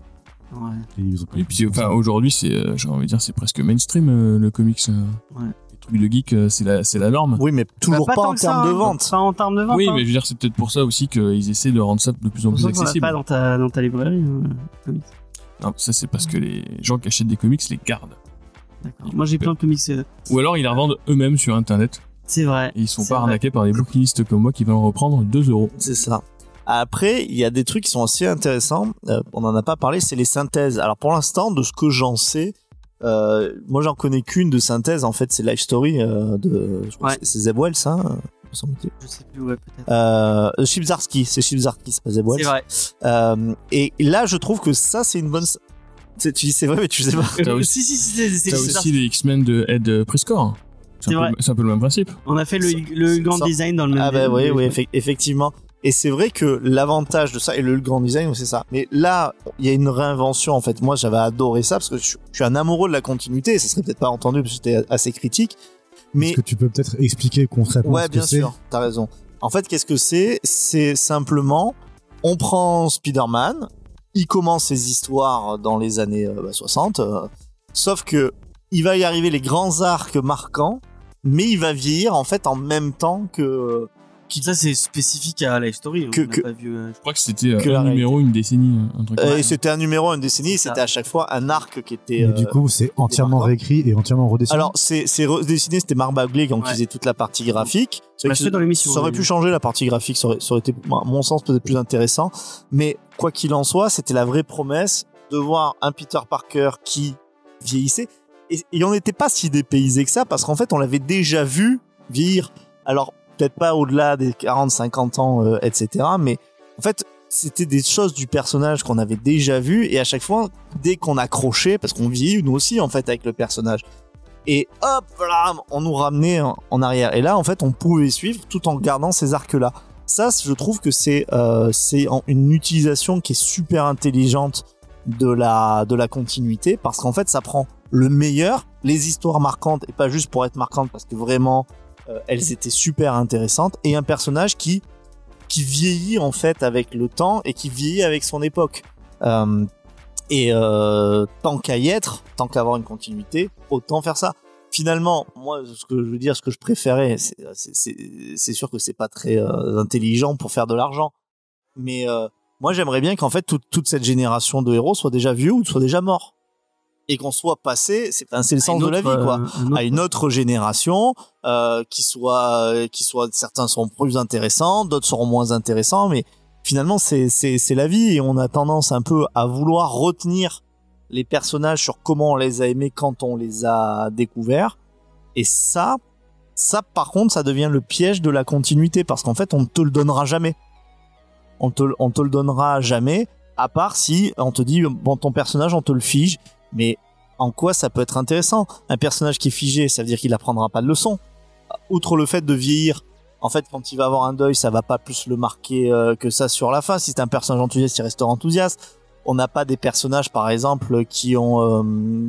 Speaker 1: Ouais.
Speaker 3: Et, ils ont-
Speaker 4: Et puis, enfin, aujourd'hui, c'est, euh, j'ai envie de dire, c'est presque mainstream euh, le comics. euh.
Speaker 1: Ouais.
Speaker 4: Les trucs de geek, c'est la, c'est la norme.
Speaker 2: Oui, mais toujours
Speaker 1: Bah,
Speaker 2: pas,
Speaker 1: tant
Speaker 2: en termes de
Speaker 1: hein.
Speaker 2: vente.
Speaker 1: Pas en termes de vente.
Speaker 4: Oui,
Speaker 1: hein.
Speaker 4: mais je veux dire, c'est peut-être pour ça aussi qu'ils essaient de rendre ça de plus en plus accessible.
Speaker 1: pas dans ta, dans ta librairie, hein, comics.
Speaker 4: Non, ça, c'est parce que les gens qui achètent des comics les gardent.
Speaker 1: D'accord. Moi, j'ai plein de comics. euh,
Speaker 4: Ou alors, ils la revendent eux-mêmes sur Internet.
Speaker 1: C'est vrai.
Speaker 4: Et ils sont
Speaker 1: C'est
Speaker 4: pas
Speaker 1: vrai.
Speaker 4: arnaqués par des bouquinistes comme moi qui vont reprendre 2 euros.
Speaker 2: C'est ça. Après, il y a des trucs qui sont assez intéressants. Euh, on n'en a pas parlé, c'est les synthèses. Alors pour l'instant, de ce que j'en sais, euh, moi j'en connais qu'une de synthèse. En fait, c'est Life Story euh, de. je crois
Speaker 1: Ouais.
Speaker 2: que C'est Zeb Wells, hein, me semble-t-il.
Speaker 1: Je sais plus, ouais, peut-être.
Speaker 2: Euh, Chibzarski, c'est Chibzarski, c'est pas Zeb Wells.
Speaker 1: C'est vrai.
Speaker 2: Euh, et là, je trouve que ça, c'est une bonne. C'est- Tu dis c'est vrai, mais tu sais pas.
Speaker 4: T'as aussi-
Speaker 1: si, si, si, c'est- c'est
Speaker 4: T'as
Speaker 1: c'est
Speaker 4: aussi les X-Men de Ed Prescore. C'est
Speaker 1: C'est
Speaker 4: un,
Speaker 1: vrai.
Speaker 4: peu- c'est un peu le même principe.
Speaker 1: On a fait le, le grand design dans le même.
Speaker 2: Ah bah oui, oui, effe- effectivement. Et c'est vrai que l'avantage de ça, et le grand design, c'est ça. Mais là, il y a une réinvention, en fait. Moi, j'avais adoré ça, parce que je, suis- un amoureux de la continuité, et ça serait peut-être pas entendu, parce que j'étais assez critique. Mais,
Speaker 3: Est-ce que tu peux peut-être expliquer concrètement
Speaker 2: ouais,
Speaker 3: ce que
Speaker 2: bien sûr, t'as raison. En fait, qu'est-ce que c'est? C'est simplement On prend Spider-Man, il commence ses histoires dans les années euh, bah, 60, euh, sauf que il va y arriver les grands arcs marquants, mais il va vieillir en fait en même temps que
Speaker 1: Ça, c'est spécifique à la story.
Speaker 2: Que-
Speaker 1: on n'a
Speaker 2: que-
Speaker 1: pas vu, euh,
Speaker 4: Je crois que c'était euh,
Speaker 2: la
Speaker 4: un numéro, une décennie, un truc.
Speaker 2: Euh,
Speaker 4: comme
Speaker 2: et c'était un numéro, une décennie, c'était à chaque fois un arc qui était.
Speaker 3: Et
Speaker 2: euh,
Speaker 3: du coup, c'est entièrement réécrit et entièrement redessiné.
Speaker 2: Alors, c'est redessiné, c'était Marc Bagley qui en
Speaker 1: Ouais.
Speaker 2: faisait toute la partie graphique.
Speaker 1: Dans l'émission,
Speaker 2: Ça aurait pu changer la partie graphique, ça aurait, ça aurait été, à mon sens, peut-être plus intéressant. Mais quoi qu'il en soit, c'était la vraie promesse de voir un Peter Parker qui vieillissait. Et, et on n'était pas si dépaysé que ça, parce qu'en fait, on l'avait déjà vu vieillir. Alors, peut-être pas au-delà des 40, 50 ans, euh, etc. Mais en fait, c'était des choses du personnage qu'on avait déjà vues. Et à chaque fois, dès qu'on accrochait, parce qu'on vieillit nous aussi, en fait, avec le personnage. Et hop, voilà, on nous ramenait en, arrière. Et là, en fait, on pouvait suivre tout en gardant ces arcs-là. Ça, je trouve que c'est euh, une utilisation qui est super intelligente de la de la continuité parce qu'en fait, ça prend le meilleur, les histoires marquantes et pas juste pour être marquantes parce que vraiment euh, elles étaient super intéressantes et un personnage qui qui vieillit en fait avec le temps et qui vieillit avec son époque. Euh, et euh, tant qu'à y être, tant qu'à avoir une continuité, autant faire ça. Finalement, moi, ce que je veux dire, ce que je préférais, c'est- sûr que c'est pas très euh, intelligent pour faire de l'argent, mais euh, moi, j'aimerais bien qu'en fait toute, toute cette génération de héros soit déjà vieux ou soit déjà mort, et qu'on soit passé. C'est enfin, c'est le sens de la vie, quoi
Speaker 1: euh, autre-
Speaker 2: à une autre génération euh, qui soit euh, qui soit certains sont plus intéressants d'autres seront moins intéressants mais finalement c'est c'est c'est la vie et on a tendance un peu à vouloir retenir les personnages sur comment on les a aimés quand on les a découverts et ça ça par contre ça devient le piège de la continuité parce qu'en fait on ne te le donnera jamais on te on te le donnera jamais à part si on te dit bon ton personnage on te le fige mais en quoi ça peut être intéressant? Un personnage qui est figé, ça veut dire qu'il apprendra pas de leçon. Outre le fait de vieillir, en fait, quand il va avoir un deuil, ça va pas plus le marquer euh, que ça sur la fin. Si c'est un personnage enthousiaste, il restera enthousiaste. On n'a pas des personnages, par exemple, qui ont, euh,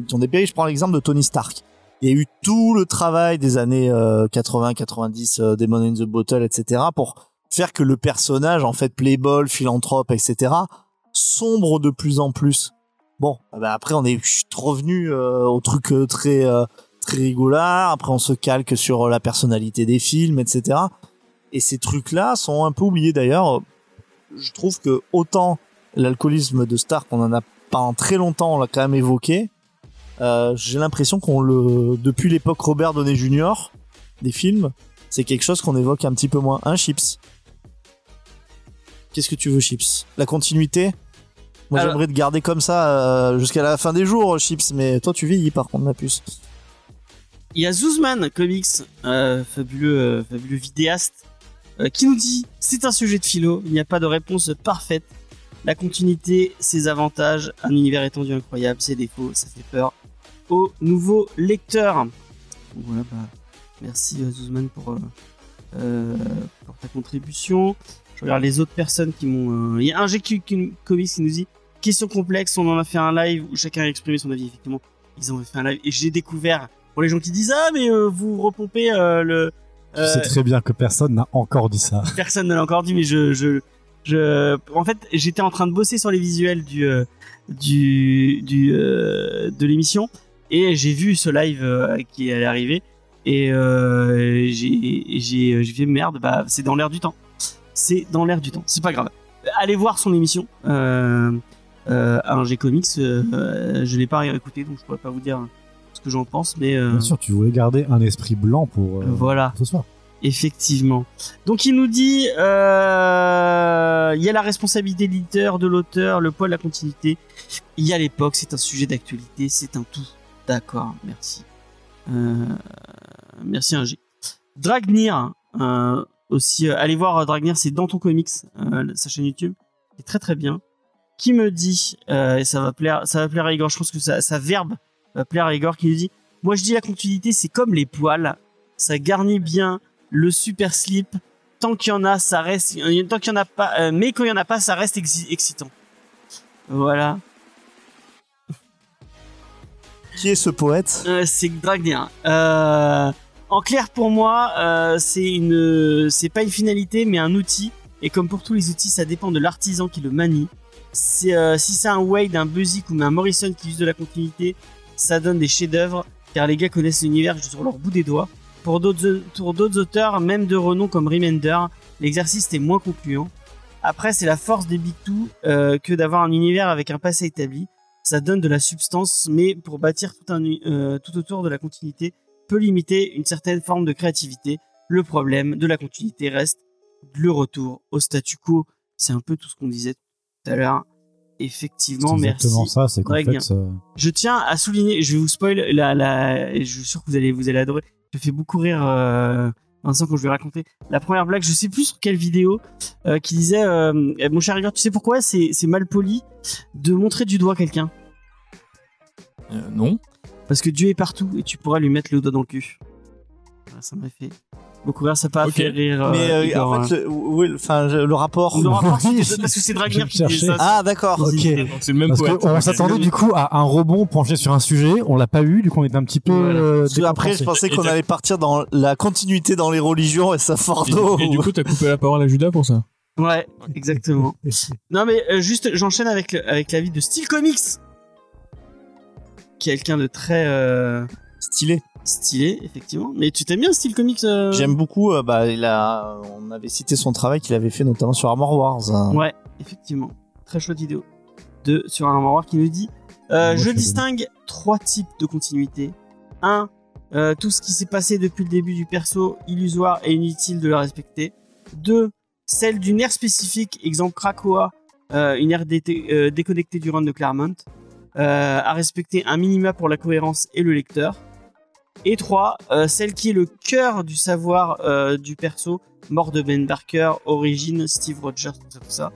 Speaker 2: qui. Je prends l'exemple de Tony Stark. Il y a eu tout le travail des années 80, 90, euh, Demon in the Bottle, etc., pour faire que le personnage, en fait, playboy, philanthrope, etc., sombre de plus en plus. Bon, ah bah après on est revenu euh, au truc euh, très euh, très rigolard. Après on se calque sur la personnalité des films, etc. Et ces trucs-là sont un peu oubliés d'ailleurs. Je trouve que autant l'alcoolisme de Stark, on en a pendant très longtemps, on l'a quand même évoqué. Euh, J'ai l'impression qu'on le depuis l'époque Robert Downey Jr. des films, c'est quelque chose qu'on évoque un petit peu moins. Un chips? Qu'est-ce que tu veux, chips? La continuité? Moi,
Speaker 1: Alors-
Speaker 2: j'aimerais te garder comme ça euh, jusqu'à la fin des jours, Chips, mais toi, tu vieillis par contre, ma puce.
Speaker 1: Il y a Zuzman Comics, euh, fabuleux, euh, fabuleux vidéaste, qui nous dit c'est un sujet de philo, il n'y a pas de réponse parfaite. La continuité, ses avantages, un univers étendu incroyable, ses défauts, ça fait peur aux nouveaux lecteurs. Voilà, bah, merci Zuzman pour, pour ta contribution. Je regarde les autres personnes qui m'ont. Il y a un GQ Comics qui nous dit question complexe, on en a fait un live où chacun a exprimé son avis. Effectivement, ils ont fait un live et j'ai découvert pour les gens qui disent ah mais euh, vous repompez euh, le.
Speaker 3: Tu
Speaker 1: euh,
Speaker 3: sais très bien que personne n'a encore dit ça.
Speaker 1: personne ne l'a encore dit, mais je, je, je, en fait, j'étais en train de bosser sur les visuels du, euh, du, du, euh, de l'émission, et j'ai vu ce live euh, qui allait arriver, et euh, j'ai, fait merde, bah, c'est dans l'air du temps. C'est dans l'air du temps, c'est pas grave. Allez voir son émission, euh, euh, un G Comics, euh, euh, je l'ai pas écouté, donc je pourrais pas vous dire ce que j'en pense, mais euh,
Speaker 3: Bien sûr, tu voulais garder un esprit blanc pour euh,
Speaker 1: voilà.
Speaker 3: ce soir.
Speaker 1: Effectivement. Donc il nous dit, euh, il y a la responsabilité de l'éditeur, de l'auteur, le poids de la continuité. Il y a l'époque, c'est un sujet d'actualité, c'est un tout. D'accord, merci. Euh, merci un G. Dragnir, euh, aussi, euh, allez voir euh, Dragnir, c'est dans ton comics, euh, sa chaîne YouTube, c'est très très bien. Qui me dit, euh, et ça va plaire, ça va plaire à Igor, je pense que ça, sa verbe va plaire à Igor, qui nous dit, moi je dis la continuité, c'est comme les poils, ça garnit bien le super slip. Tant qu'il y en a, ça reste. Tant qu'il y en a pas, euh, mais quand il y en a pas, ça reste exi- excitant. Voilà.
Speaker 2: Qui est ce poète?
Speaker 1: Euh, c'est Dragnir. Euh, en clair, pour moi, c'est une, c'est pas une finalité, mais un outil Et comme pour tous les outils, ça dépend de l'artisan qui le manie. Euh, si c'est un Wade, un Buzik ou un Morrison qui use de la continuité, ça donne des chefs-d'œuvre, car les gars connaissent l'univers sur leur bout des doigts. Pour d'autres, auteurs, même de renom comme Remender, l'exercice est moins concluant. Après, c'est la force des Big Two euh, que d'avoir un univers avec un passé établi. Ça donne de la substance, mais pour bâtir tout, euh, tout autour de la continuité, peut limiter une certaine forme de créativité. Le problème de la continuité reste le retour au statu quo. C'est un peu tout ce qu'on disait tout à l'heure. Effectivement,
Speaker 3: C'est
Speaker 1: merci.
Speaker 3: exactement ça, c'est fait, euh,
Speaker 1: Je tiens à souligner, je vais vous spoil la, la, et je suis sûr que vous allez, vous allez adorer. Je fais beaucoup rire, euh, Vincent, quand je vais raconter la première blague. Je sais plus sur quelle vidéo, euh, qui disait, euh, eh, mon cher Igor, tu sais pourquoi c'est, mal poli de montrer du doigt quelqu'un?
Speaker 4: Euh, non.
Speaker 1: Parce que Dieu est partout et tu pourras lui mettre le doigt dans le cul. Voilà, ça m'a fait beaucoup rire, ça n'a pas
Speaker 4: Ok.
Speaker 1: fait rire. euh,
Speaker 2: Mais euh,
Speaker 1: Igor,
Speaker 2: en
Speaker 1: hein.
Speaker 2: fait, le, oui, enfin, je- le rapport.
Speaker 1: Le rapport, c'est parce que c'est Dragner qui disait
Speaker 3: cherchais.
Speaker 1: ça.
Speaker 2: Ah, d'accord.
Speaker 3: Ok.
Speaker 4: C'est le même
Speaker 3: Parce
Speaker 4: poète.
Speaker 3: qu'on s'attendait du coup à un rebond penché sur un sujet, on l'a pas eu, du coup on était un petit peu.
Speaker 1: Voilà.
Speaker 3: euh,
Speaker 2: après, je pensais qu'on allait partir dans la continuité dans les religions et ça
Speaker 4: Et,
Speaker 2: Fordo.
Speaker 4: et du coup, t'as coupé la parole à Judas pour ça.
Speaker 1: Ouais, exactement. Non mais euh, juste, j'enchaîne avec le- avec la vie de Steel Comics, quelqu'un de très euh,
Speaker 2: Stylé.
Speaker 1: Stylé effectivement. Mais tu t'aimes bien Steel Comics euh
Speaker 2: J'aime beaucoup. euh, bah, il a, on avait cité son travail qu'il avait fait notamment sur Armor Wars. hein.
Speaker 1: Ouais, effectivement, très chouette vidéo de sur un War qui nous dit euh,
Speaker 3: Moi, je
Speaker 1: distingue trois types de continuité. Un, euh, tout ce qui s'est passé depuis le début du perso, illusoire et inutile de le respecter. Deux, celle d'une ère spécifique, exemple Krakoa, euh, une ère dé- euh, déconnectée du run de Claremont, euh, à respecter un minima pour la cohérence et le lecteur. Et trois, euh, celle qui est le cœur du savoir euh, du perso, mort de Ben Barker, origine Steve Rogers, tout ça, tout ça.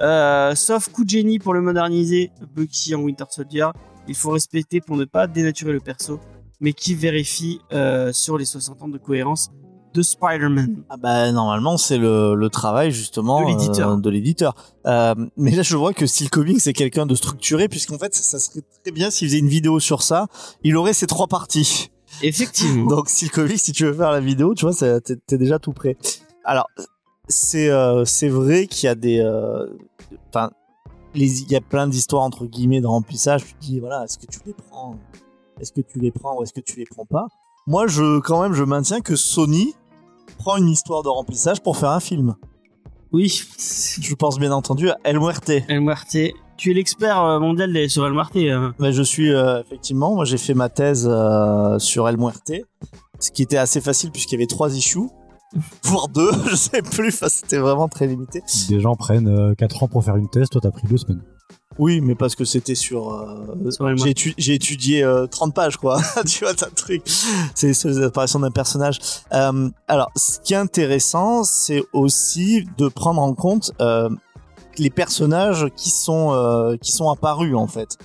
Speaker 1: Euh, sauf coup de génie pour le moderniser, Bucky en Winter Soldier, il faut respecter pour ne pas dénaturer le perso, mais qui vérifie euh, sur les 60 ans de cohérence de Spider-Man.
Speaker 2: Ah bah normalement c'est le, le travail justement
Speaker 1: De l'éditeur.
Speaker 2: euh. Euh, mais là je vois que Steel Comics c'est quelqu'un de structuré puisqu'en fait ça serait très bien s'il faisait une vidéo sur ça. Il aurait ces trois parties.
Speaker 1: Effectivement.
Speaker 2: Donc Comics si tu veux faire la vidéo tu vois t'es déjà tout prêt. Alors c'est euh, c'est vrai qu'il y a des euh, enfin il y a plein d'histoires entre guillemets de remplissage. Tu te dis voilà est-ce que tu les prends? Est-ce que tu les prends ou est-ce que tu les prends pas? Moi je quand même je maintiens que Sony prend une histoire de remplissage pour faire un film.
Speaker 1: Oui.
Speaker 2: Je pense bien entendu à El Muerte.
Speaker 1: El Muerte. Tu es l'expert euh, mondial des- sur El Muerte. hein.
Speaker 2: Mais je suis euh, effectivement, moi j'ai fait ma thèse euh, sur El Muerte, ce qui était assez facile puisqu'il y avait trois issues, voire deux, je sais plus, enfin, c'était vraiment très limité.
Speaker 3: Des gens prennent 4 ans pour faire une thèse, toi t'as pris 2 semaines.
Speaker 2: Oui, mais parce que c'était sur... euh, j'ai,
Speaker 1: Muerte.
Speaker 2: étu- j'ai étudié euh, 30 pages, quoi. tu vois, t'as un truc. C'est sur les apparitions d'un personnage. Euh, alors, ce qui est intéressant, c'est aussi de prendre en compte euh, les personnages qui sont, euh, qui sont apparus, en fait.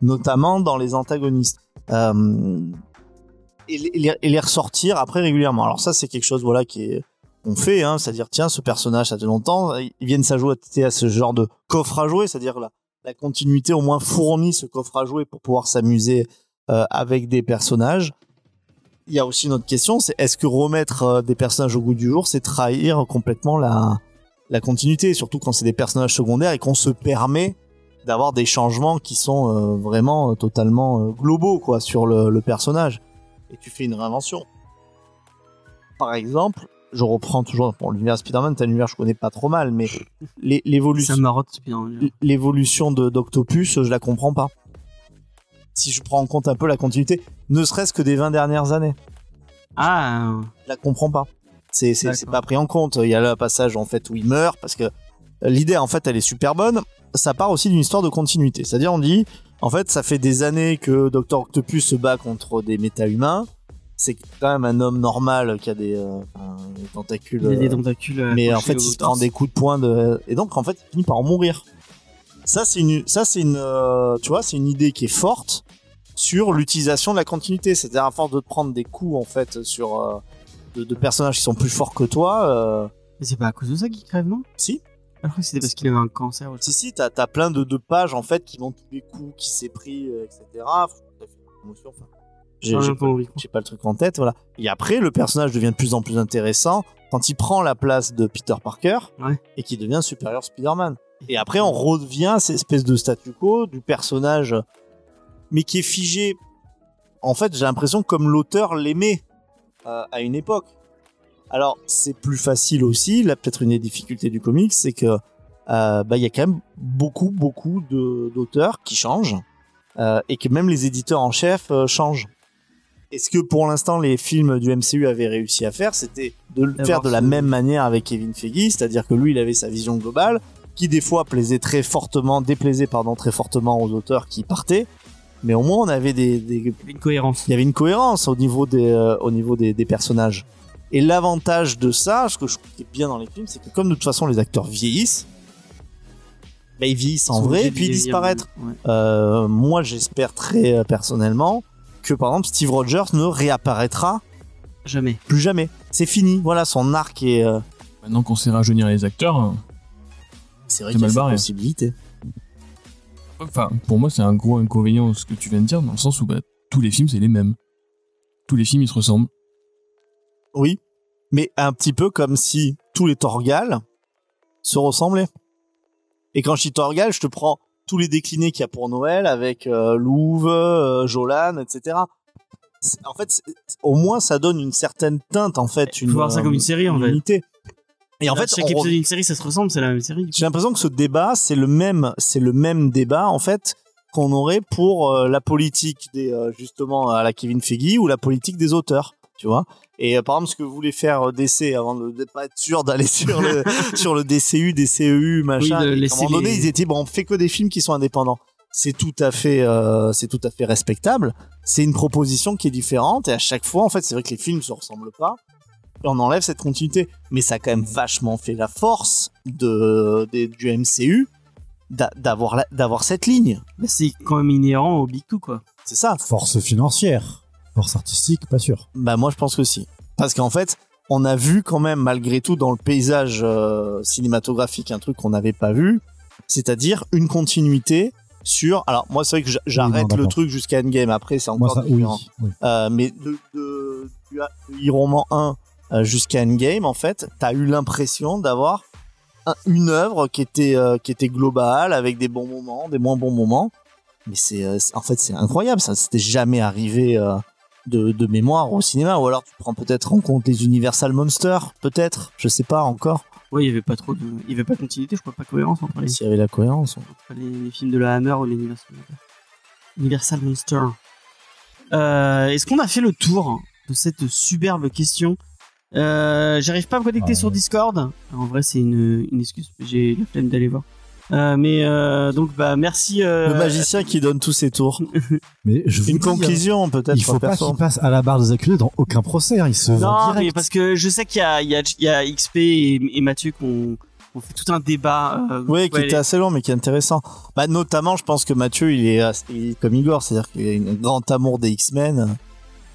Speaker 2: Notamment dans les antagonistes. Euh, et, les- ressortir après régulièrement. Alors ça, c'est quelque chose, voilà, qui on fait, hein, c'est-à-dire tiens, ce personnage, ça fait longtemps, ils viennent s'ajouter à ce genre de coffre à jouer, c'est-à-dire la, la continuité au moins fournit ce coffre à jouer pour pouvoir s'amuser euh, avec des personnages. Il y a aussi une autre question, c'est est-ce que remettre des personnages au goût du jour, c'est trahir complètement la, la continuité, surtout quand c'est des personnages secondaires et qu'on se permet d'avoir des changements qui sont euh, vraiment euh, totalement euh, globaux quoi sur le, le personnage et tu fais une réinvention. Par exemple, je reprends toujours pour l'univers Spider-Man, c'est un univers que je connais pas trop mal, mais l'évolution de d'Octopus, je la comprends pas. Si je prends en compte un peu la continuité, ne serait-ce que des 20 dernières années,
Speaker 1: Ah,
Speaker 2: je la comprends pas. C'est c'est pas pris en compte. Il y a le passage en fait où il meurt parce que l'idée en fait elle est super bonne. Ça part aussi d'une histoire de continuité. C'est-à-dire on dit en fait ça fait des années que Dr Octopus se bat contre des méta-humains. C'est quand même un homme normal qui a des, euh, des tentacules.
Speaker 1: il a des
Speaker 2: euh,
Speaker 1: tentacules. euh,
Speaker 2: mais en fait il se prend des coups de poing de et donc en fait il finit par en mourir ça c'est une ça c'est une euh, tu vois c'est une idée qui est forte sur l'utilisation de la continuité c'est-à-dire à force de prendre des coups en fait sur euh, de, de personnages qui sont plus forts que toi euh,
Speaker 1: Mais c'est pas à cause de ça qu'il crève, non?
Speaker 2: Si
Speaker 1: Ah, Je crois que c'était parce qu'il avait un cancer. ou
Speaker 2: si si t'as as plein de, de pages en fait qui vont tous les coups qui s'est pris euh, etc enfin, J'ai
Speaker 1: pas
Speaker 2: le truc en tête, voilà. Et après, le personnage devient de plus en plus intéressant quand il prend la place de Peter Parker
Speaker 1: Ouais.
Speaker 2: et qu'il devient supérieur Spider-Man. Et après, on revient à cette espèce de statu quo du personnage, mais qui est figé. En fait, j'ai l'impression comme l'auteur l'aimait euh, à une époque. Alors, c'est plus facile aussi. Là, peut-être une des difficultés du comics, c'est que euh, bah, il y a quand même beaucoup, beaucoup de- d'auteurs qui changent euh, et que même les éditeurs en chef euh, changent. Et ce que pour l'instant les films du MCU avaient réussi à faire, c'était de le
Speaker 1: D'avoir
Speaker 2: faire de la même manière avec Kevin Feige, c'est-à-dire que lui, il avait sa vision globale, qui des fois plaisait très fortement, déplaisait pardon très fortement aux auteurs qui partaient, mais au moins on avait des, des-
Speaker 1: Il y avait une cohérence.
Speaker 2: il y avait une cohérence au niveau des, euh, au niveau des, des personnages. Et l'avantage de ça, ce que je trouve qui est bien dans les films, c'est que comme de toute façon les acteurs vieillissent, bah, ils vieillissent en vrai et puis ils
Speaker 1: ouais.
Speaker 2: Euh, moi, j'espère très euh, personnellement que par exemple Steve Rogers ne réapparaîtra
Speaker 1: Jamais.
Speaker 2: plus jamais. C'est fini. Voilà, son arc est. euh,
Speaker 4: Maintenant qu'on sait rajeunir les acteurs,
Speaker 2: C'est vrai qu'il y a cette possibilité.
Speaker 4: Enfin, pour moi, c'est un gros inconvénient ce que tu viens de dire, dans le sens où bah, tous les films, c'est les mêmes. Tous les films, ils se ressemblent.
Speaker 2: Oui, mais un petit peu comme si tous les Torgal se ressemblaient. Et quand je dis Torgal, je te prends tous les déclinés qu'il y a pour Noël avec euh, Louve, euh, Jolan, etc. En fait, c'est- au moins, ça donne une certaine teinte, en fait.
Speaker 1: Faut voir ça comme une série, en fait.
Speaker 2: unité. Et en
Speaker 1: Là,
Speaker 2: fait,
Speaker 1: chaque épisode d'une série, ça se ressemble, c'est la même série.
Speaker 2: j'ai l'impression que ce débat, c'est le même, c'est le même débat en fait qu'on aurait pour euh, la politique des euh, justement à la Kevin Feige ou la politique des auteurs, tu vois. Et euh, par exemple, ce que voulait faire DC avant de ne pas être sûr d'aller sur le sur le DCU, DCEU, machin.
Speaker 1: Oui, de
Speaker 2: à un moment donné,
Speaker 1: les-
Speaker 2: ils étaient bon, on fait que des films qui sont indépendants. C'est tout à fait, c'est tout à fait respectable. C'est une proposition qui est différente et à chaque fois, en fait, c'est vrai que les films se ressemblent pas. Et on enlève cette continuité, mais ça a quand même vachement fait la force de, des- du MCU d'a- d'avoir la- d'avoir cette ligne.
Speaker 1: C'est quand même inhérent au Big Two, quoi.
Speaker 2: C'est ça.
Speaker 3: Force financière, force artistique, pas sûr.
Speaker 2: Bah moi je pense que si. Parce qu'en fait, on a vu quand même malgré tout dans le paysage euh, cinématographique un truc qu'on n'avait pas vu, c'est-à-dire une continuité sur. Alors moi c'est vrai que j'a- j'arrête
Speaker 3: non,
Speaker 2: le truc jusqu'à Endgame. Après c'est
Speaker 3: Moi,
Speaker 2: encore
Speaker 3: ça, oui,
Speaker 2: différent.
Speaker 3: oui.
Speaker 2: Euh, mais de, de, du du Iron Man 1 euh, jusqu'à Endgame, en fait, t'as eu l'impression d'avoir un- une œuvre qui était euh, qui était globale avec des bons moments, des moins bons moments. Mais c'est euh, en fait c'est incroyable, ça c'était jamais arrivé euh, de, de mémoire au cinéma. Ou alors tu prends peut-être en compte les Universal Monsters, peut-être, je sais pas encore
Speaker 1: Ouais, il y avait pas trop de, il y avait pas de continuité, je crois pas de cohérence entre les,
Speaker 2: s'il y avait la cohérence.
Speaker 1: entre les, les films de la Hammer ou les Universal, Universal Monster. Euh, Est-ce qu'on a fait le tour de cette superbe question euh, J'arrive pas à me connecter
Speaker 3: Ouais.
Speaker 1: sur Discord. En vrai, c'est une, une excuse. J'ai la flemme d'aller voir. Euh, mais euh, donc, bah, merci. euh,
Speaker 2: Le magicien qui donne tous ses tours.
Speaker 3: Mais je vous
Speaker 2: Une
Speaker 3: dis, hein,
Speaker 2: conclusion peut-être.
Speaker 3: Il faut pas qu'il passe à la barre des accusés dans aucun procès. hein, Il se vend
Speaker 1: Non, mais parce que je sais qu'il y a, il y, a, il y a XP et, et Mathieu qui ont, ont fait tout un débat. euh,
Speaker 2: Oui, qui était assez long, mais qui est intéressant. Bah, notamment, je pense que Mathieu, il est, il est comme Igor, c'est-à-dire qu'il a un grand amour des X-Men.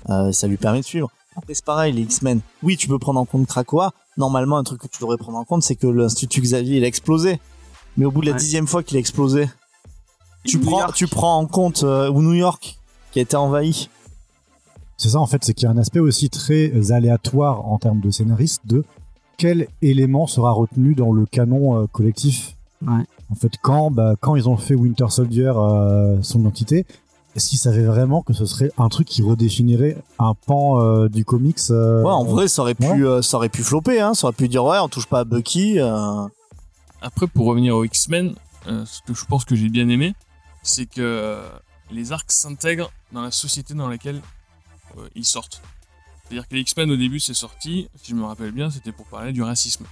Speaker 2: Euh, ça lui permet de suivre. Après, c'est pareil, les X-Men. Oui, tu peux prendre en compte Krakoa. Normalement, un truc que tu devrais prendre en compte, c'est que l'Institut Xavier, il a explosé. Mais au bout de la
Speaker 1: Ouais.
Speaker 2: dixième fois qu'il a explosé, tu
Speaker 1: New
Speaker 2: prends,
Speaker 1: York.
Speaker 2: tu prends en compte, euh, ou New York, qui a été envahi.
Speaker 3: C'est ça en fait, c'est qu'il y a un aspect aussi très aléatoire en termes de scénariste de quel élément sera retenu dans le canon euh, collectif.
Speaker 1: Ouais.
Speaker 3: En fait, quand, bah, quand ils ont fait Winter Soldier euh, son identité, est-ce qu'ils savaient vraiment que ce serait un truc qui redéfinirait un pan euh, du comics euh,
Speaker 2: Ouais, en vrai, ça aurait pu,
Speaker 3: ouais.
Speaker 2: euh, ça aurait pu flopper, hein. Ça aurait pu dire, ouais, on touche pas à Bucky. euh.
Speaker 4: Après, pour revenir aux X-Men, euh, ce que je pense que j'ai bien aimé, c'est que les arcs s'intègrent dans la société dans laquelle euh, ils sortent. C'est-à-dire que les X-Men, au début, c'est sorti, si je me rappelle bien, c'était pour parler du racisme.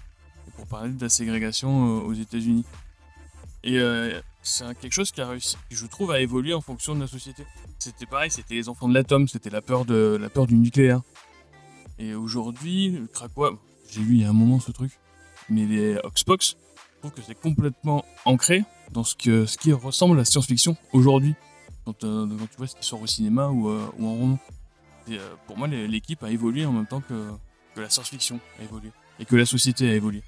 Speaker 4: Et pour parler de la ségrégation euh, aux États-Unis. Et euh, c'est quelque chose qui a réussi, je trouve, à évoluer en fonction de la société. C'était pareil, c'était les enfants de l'atome, c'était la peur de la peur du nucléaire. Et aujourd'hui, le Krakoa, j'ai lu il y a un moment ce truc, mais les Oxbox, je trouve que c'est complètement ancré dans ce, que, ce qui ressemble à la science-fiction aujourd'hui, quand, euh, quand tu vois ce qui sort au cinéma ou, euh, en roman. Euh, pour moi, l'équipe a évolué en même temps que, que la science-fiction a évolué, et que la société a évolué.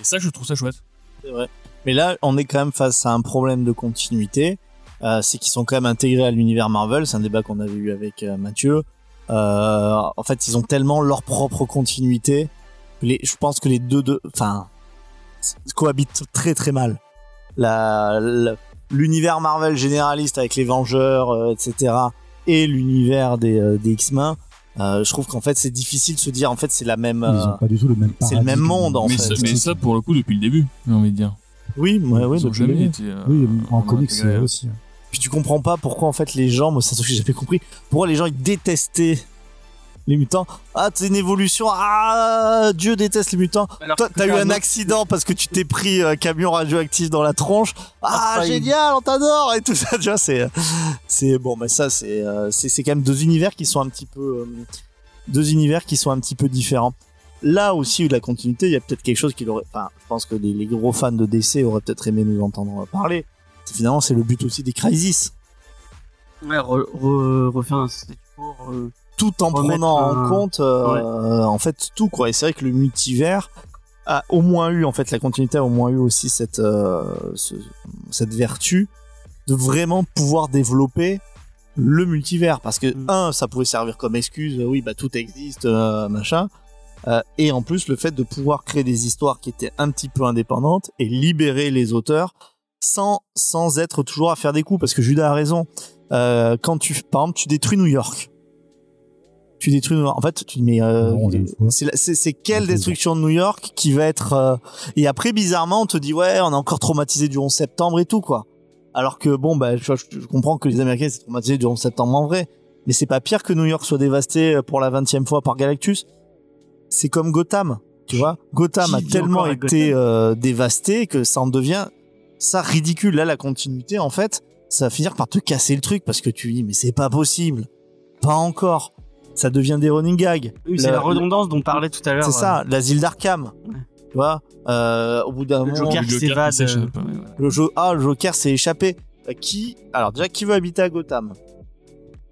Speaker 4: Et ça, je trouve ça chouette.
Speaker 2: C'est vrai. Mais là, on est quand même face à un problème de continuité euh, c'est qu'ils sont quand même intégrés à l'univers Marvel. C'est un débat qu'on avait eu avec euh, Mathieu. Euh, en fait, ils ont tellement leur propre continuité. Les, je pense que les deux, deux, enfin, cohabitent très très mal. La, la- l'univers Marvel généraliste avec les Vengeurs, euh, etc., et l'univers des, euh, des X-Men. euh, je trouve qu'en fait, c'est difficile de se dire. En fait, c'est la même.
Speaker 3: Ils
Speaker 2: euh,
Speaker 3: ont pas du tout le même
Speaker 2: c'est le même monde, en
Speaker 4: mais,
Speaker 2: fait.
Speaker 4: ça, mais ça, pour le coup, depuis le début, j'ai envie de dire.
Speaker 2: Oui, ouais,
Speaker 4: jamais été. euh,
Speaker 3: Oui, en comics euh, aussi.
Speaker 2: Puis tu comprends pas pourquoi en fait les gens, moi c'est un truc que j'ai jamais compris, pourquoi les gens ils détestaient les mutants. Ah, c'est une évolution. Ah, Dieu déteste les mutants.
Speaker 1: Alors
Speaker 2: Toi, t'as eu un accident parce que tu t'es pris un camion radioactif dans la tronche. Ah,
Speaker 1: Ah,
Speaker 2: génial, on t'adore et tout ça. Tu vois, c'est, c'est bon, mais ça, c'est, euh, c'est, c'est quand même deux univers qui sont un petit peu, euh, deux univers qui sont un petit peu différents. Là aussi, la continuité, il y a peut-être quelque chose qui aurait, enfin, je pense que les, les gros fans de DC auraient peut-être aimé nous entendre parler. Finalement, c'est le but aussi des Crisis.
Speaker 1: Ouais, re- re- refaire un re-
Speaker 2: tout en prenant en compte euh, en fait tout quoi et c'est vrai que le multivers a au moins eu en fait la continuité a au moins eu aussi cette euh, ce- cette vertu de vraiment pouvoir développer le multivers parce que
Speaker 1: Mm.
Speaker 2: un ça pouvait servir comme excuse oui bah tout existe euh, machin Euh, et en plus le fait de pouvoir créer des histoires qui étaient un petit peu indépendantes et libérer les auteurs sans sans être toujours à faire des coups parce que Judas a raison Euh, quand tu par exemple tu détruis New York tu détruis New York. En fait, tu mais euh, c'est quelle destruction de New York qui va être euh, et après bizarrement on te dit ouais on est encore traumatisé du 11 septembre et tout quoi. Alors que bon bah je, je- comprends que les Américains sont traumatisés du 11 septembre en vrai, mais c'est pas pire que New York soit dévasté euh, pour la 20e fois par Galactus. C'est comme Gotham, tu vois. Gotham
Speaker 1: Qui
Speaker 2: a tellement été euh, dévasté que ça en devient ça ridicule là la continuité en fait, ça va finir par te casser le truc parce que tu dis mais c'est pas possible. Pas encore. Ça devient des running gags.
Speaker 1: Oui, c'est la redondance dont on parlait tout à l'heure.
Speaker 2: c'est ça, l'asile d'Arkham.
Speaker 1: Ouais.
Speaker 2: Tu vois, euh, au bout d'un moment,
Speaker 1: Joker
Speaker 4: Le Joker
Speaker 1: s'évade,
Speaker 4: ouais,
Speaker 2: le jeu, ah, le Joker s'est échappé. Euh, Qui, alors déjà, qui veut habiter à Gotham?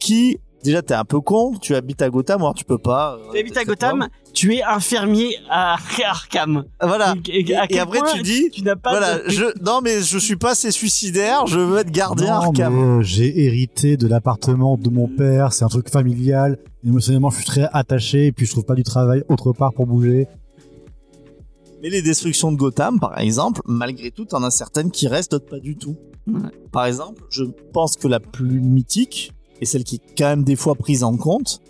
Speaker 2: Qui, déjà, t'es un peu con, tu habites à Gotham, alors tu peux pas. euh,
Speaker 1: Tu habites à Gotham, tu es infirmier à Arkham.
Speaker 2: Voilà.
Speaker 1: Et, à
Speaker 2: après,
Speaker 1: point
Speaker 2: tu dis,
Speaker 1: tu n'as pas
Speaker 2: voilà,
Speaker 1: de-
Speaker 2: je, non, mais je suis pas assez suicidaire, je veux être gardien
Speaker 3: Non,
Speaker 2: Arkham.
Speaker 3: mais, euh, j'ai hérité de l'appartement de mon père, c'est un truc familial. Émotionnellement, je suis très attaché et puis je trouve pas du travail autre part pour bouger.
Speaker 2: Mais les destructions de Gotham, par exemple, malgré tout, t'en as certaines qui restent, d'autres pas du tout.
Speaker 1: Ouais.
Speaker 2: Par exemple, je pense que la plus mythique, et celle qui est quand même des fois prise en compte,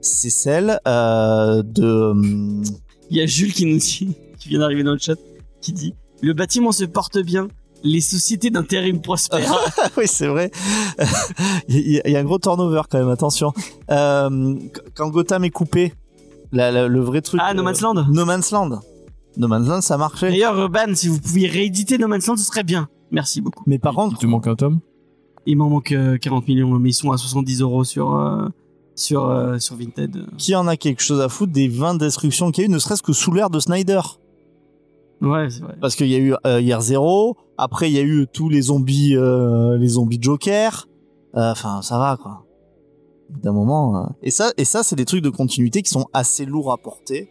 Speaker 2: c'est celle euh, de... hum,
Speaker 1: Il y a Jules qui nous dit, qui vient d'arriver dans le chat, qui dit Le bâtiment se porte bien, les sociétés d'intérim prospèrent.
Speaker 2: oui, c'est vrai. il, y a, il y a un gros turnover quand même, attention. Euh, quand Gotham est coupé, la- la- le vrai truc...
Speaker 1: ah, No Man's Land
Speaker 2: No Man's Land. No Man's Land, ça marchait.
Speaker 1: D'ailleurs, Urban, si vous pouviez rééditer No Man's Land, ce serait bien. Merci beaucoup.
Speaker 2: Mais par
Speaker 4: Il
Speaker 2: contre,
Speaker 4: te manque un tome?
Speaker 1: Il m'en manque euh, 40 millions, mais ils sont à 70 euros sur, euh, sur, euh, sur Vinted.
Speaker 2: qui en a quelque chose à foutre des 20 destructions qu'il y a eu, ne serait-ce que sous l'ère de Snyder?
Speaker 1: Ouais, c'est vrai.
Speaker 2: Parce qu'il y a eu euh, Year Zero, après il y a eu tous les zombies, euh, les zombies Joker. Euh, Enfin, ça va quoi. D'un moment. euh. Et ça, et ça, c'est des trucs de continuité qui sont assez lourds à porter.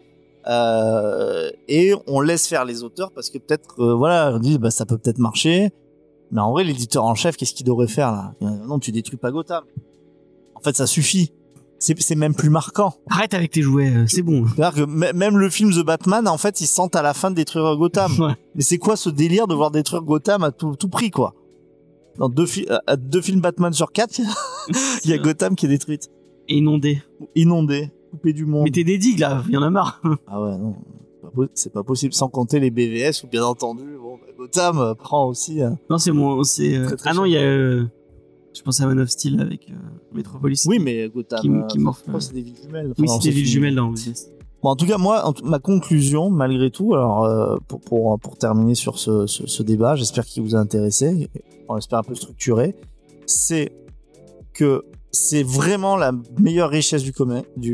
Speaker 2: Euh, et on laisse faire les auteurs parce que peut-être, euh, voilà, on dit bah ça peut peut-être marcher. Mais en vrai, l'éditeur en chef, qu'est-ce qu'il devrait faire là? Non, tu détruis pas Gotham. En fait, ça suffit. C'est même plus marquant.
Speaker 1: Arrête avec tes jouets, euh, c'est bon.
Speaker 2: C'est-à-dire que même le film The Batman, en fait, ils sentent à la fin de détruire Gotham.
Speaker 1: Ouais.
Speaker 2: Mais c'est quoi ce délire de voir détruire Gotham à tout, tout prix, quoi? Dans deux, fi- euh, à deux films Batman sur quatre, il y a Gotham qui est détruite.
Speaker 1: Inondé.
Speaker 2: Inondée, coupée du monde.
Speaker 1: Mettez des digues là, il y en a marre.
Speaker 2: Ah ouais, non, pas c'est pas possible. Sans compter les BVS, où bien entendu, bon, bah, Gotham euh, prend aussi... euh,
Speaker 1: Non, c'est mon. c'est euh, Ah non, il y a. euh, Je pense à Man of Steel avec Metropolis.
Speaker 2: Oui, mais Gotham...
Speaker 1: Qui- qui morphe,
Speaker 2: c'est des villes jumelles.
Speaker 1: Oui, c'est des villes jumelles dans OBS.
Speaker 2: Bon, en tout cas, moi, ma conclusion, malgré tout, alors euh, pour, pour, pour terminer sur ce, ce, ce débat, j'espère qu'il vous a intéressé, on espère un peu structuré, c'est que c'est vraiment la meilleure richesse du,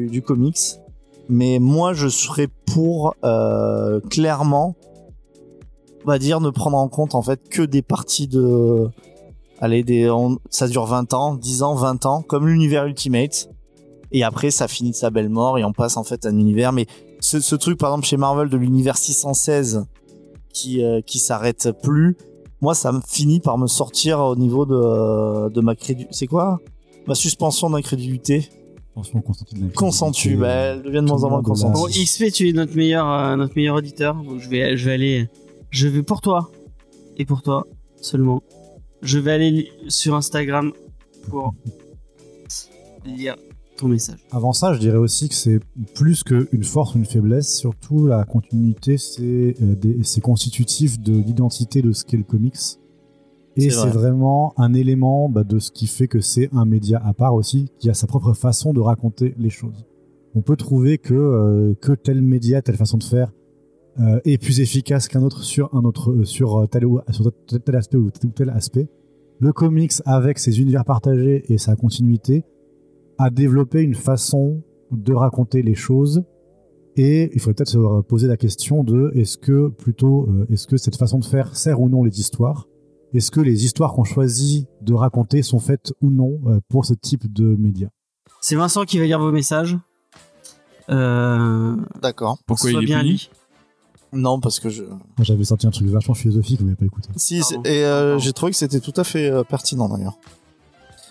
Speaker 2: du comics, mais moi, je serais pour euh, clairement, on va dire, ne prendre en compte en fait que des parties de... Allez, ça dure 20 ans, 10 ans, 20 ans, comme l'univers Ultimate et après ça finit de sa belle mort et on passe en fait à un univers mais ce, ce truc par exemple chez Marvel de l'univers 616 qui euh, qui s'arrête plus moi, ça me finit par me sortir au niveau de, de ma crédulité. C'est quoi? Ma suspension d'incrédulité.
Speaker 3: Attention, consentu de l'incrédulité.
Speaker 2: Consentu, bah, elle devient de moins en moins
Speaker 3: Tout le monde
Speaker 2: consentu.
Speaker 1: Bon, XP, tu es notre meilleur, euh, notre meilleur auditeur. Donc je vais, je vais aller, je vais pour toi et pour toi seulement. Je vais aller sur Instagram pour lire ton message.
Speaker 3: Avant ça, je dirais aussi que c'est plus qu'une force ou une faiblesse. Surtout, la continuité, c'est euh, des- c'est constitutif de l'identité de ce qu'est le comics. Et
Speaker 2: C'est vrai.
Speaker 3: c'est vraiment un élément bah, de ce qui fait que c'est un média à part aussi, qui a sa propre façon de raconter les choses. On peut trouver que, euh, que tel média, telle façon de faire euh, est plus efficace qu'un autre sur un autre euh, sur tel, ou- sur tel, tel aspect ou tel, tel aspect. Le comics, avec ses univers partagés et sa continuité, a développé une façon de raconter les choses et il faudrait peut-être se poser la question de est-ce que plutôt est-ce que cette façon de faire sert ou non les histoires? Est-ce que les histoires qu'on choisit de raconter sont faites ou non euh, pour ce type de média
Speaker 1: C'est Vincent qui va lire vos messages. Euh,
Speaker 2: D'accord.
Speaker 4: Pourquoi il est
Speaker 1: bien
Speaker 4: puni?
Speaker 2: Non, parce que je.
Speaker 3: Moi, j'avais sorti un truc vachement philosophique vous m'avez pas écouté
Speaker 2: Si, et euh, j'ai trouvé que c'était tout à fait euh, pertinent d'ailleurs.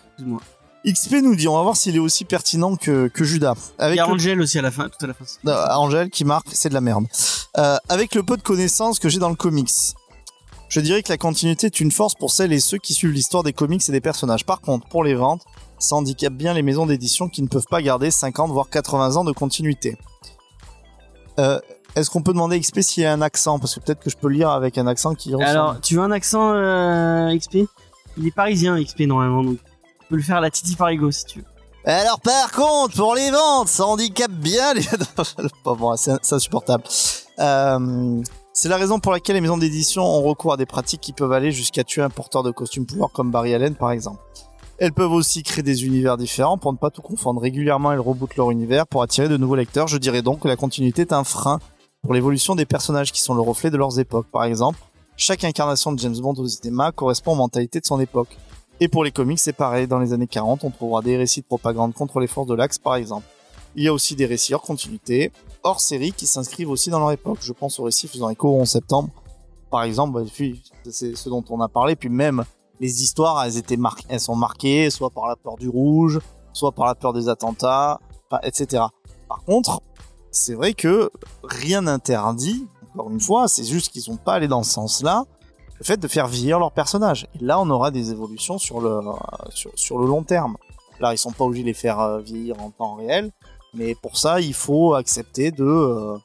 Speaker 1: Excuse-moi.
Speaker 2: XP nous dit, on va voir s'il est aussi pertinent que, que Judas.
Speaker 1: Il
Speaker 2: Avec
Speaker 1: y a
Speaker 2: le-
Speaker 1: Angel aussi à la fin, tout à la fin.
Speaker 2: Euh, Angèle qui marque, c'est de la merde. Euh, avec le peu de connaissances que j'ai dans le comics, je dirais que la continuité est une force pour celles et ceux qui suivent l'histoire des comics et des personnages. Par contre, pour les ventes, ça handicape bien les maisons d'édition qui ne peuvent pas garder 50 voire 80 ans de continuité. Euh, Est-ce qu'on peut demander à XP s'il y a un accent? Parce que peut-être que je peux lire avec un accent qui ressemble.
Speaker 1: Alors, tu veux un accent euh, XP Il est parisien XP normalement, donc tu peux le faire à la Titi Parigo si tu veux.
Speaker 2: Alors par contre, pour les ventes, ça handicape bien les... pas bon, c'est c'est insupportable. Euh, c'est la raison pour laquelle les maisons d'édition ont recours à des pratiques qui peuvent aller jusqu'à tuer un porteur de costume pouvoir comme Barry Allen par exemple. Elles peuvent aussi créer des univers différents pour ne pas tout confondre. Régulièrement, elles rebootent leur univers pour attirer de nouveaux lecteurs. Je dirais donc que la continuité est un frein pour l'évolution des personnages qui sont le reflet de leurs époques. Par exemple, chaque incarnation de James Bond au cinéma correspond aux mentalités de son époque. Et pour les comics, c'est pareil. Dans les années 40, on trouvera des récits de propagande contre les forces de l'Axe, par exemple. Il y a aussi des récits hors continuité, hors série, qui s'inscrivent aussi dans leur époque. Je pense aux récits faisant écho au 11 septembre. Par exemple, bah, c'est ce dont on a parlé. Puis même, les histoires, elles étaient marquées, elles sont marquées, soit par la peur du rouge, soit par la peur des attentats, etc. Par contre, c'est vrai que rien n'interdit, encore une fois, c'est juste qu'ils sont pas allés dans ce sens-là, le fait de faire vieillir leur personnage. Et là, on aura des évolutions sur le, sur, sur le long terme. Là, ils sont pas obligés de les faire euh, vieillir en temps réel, mais pour ça, il faut accepter de, euh,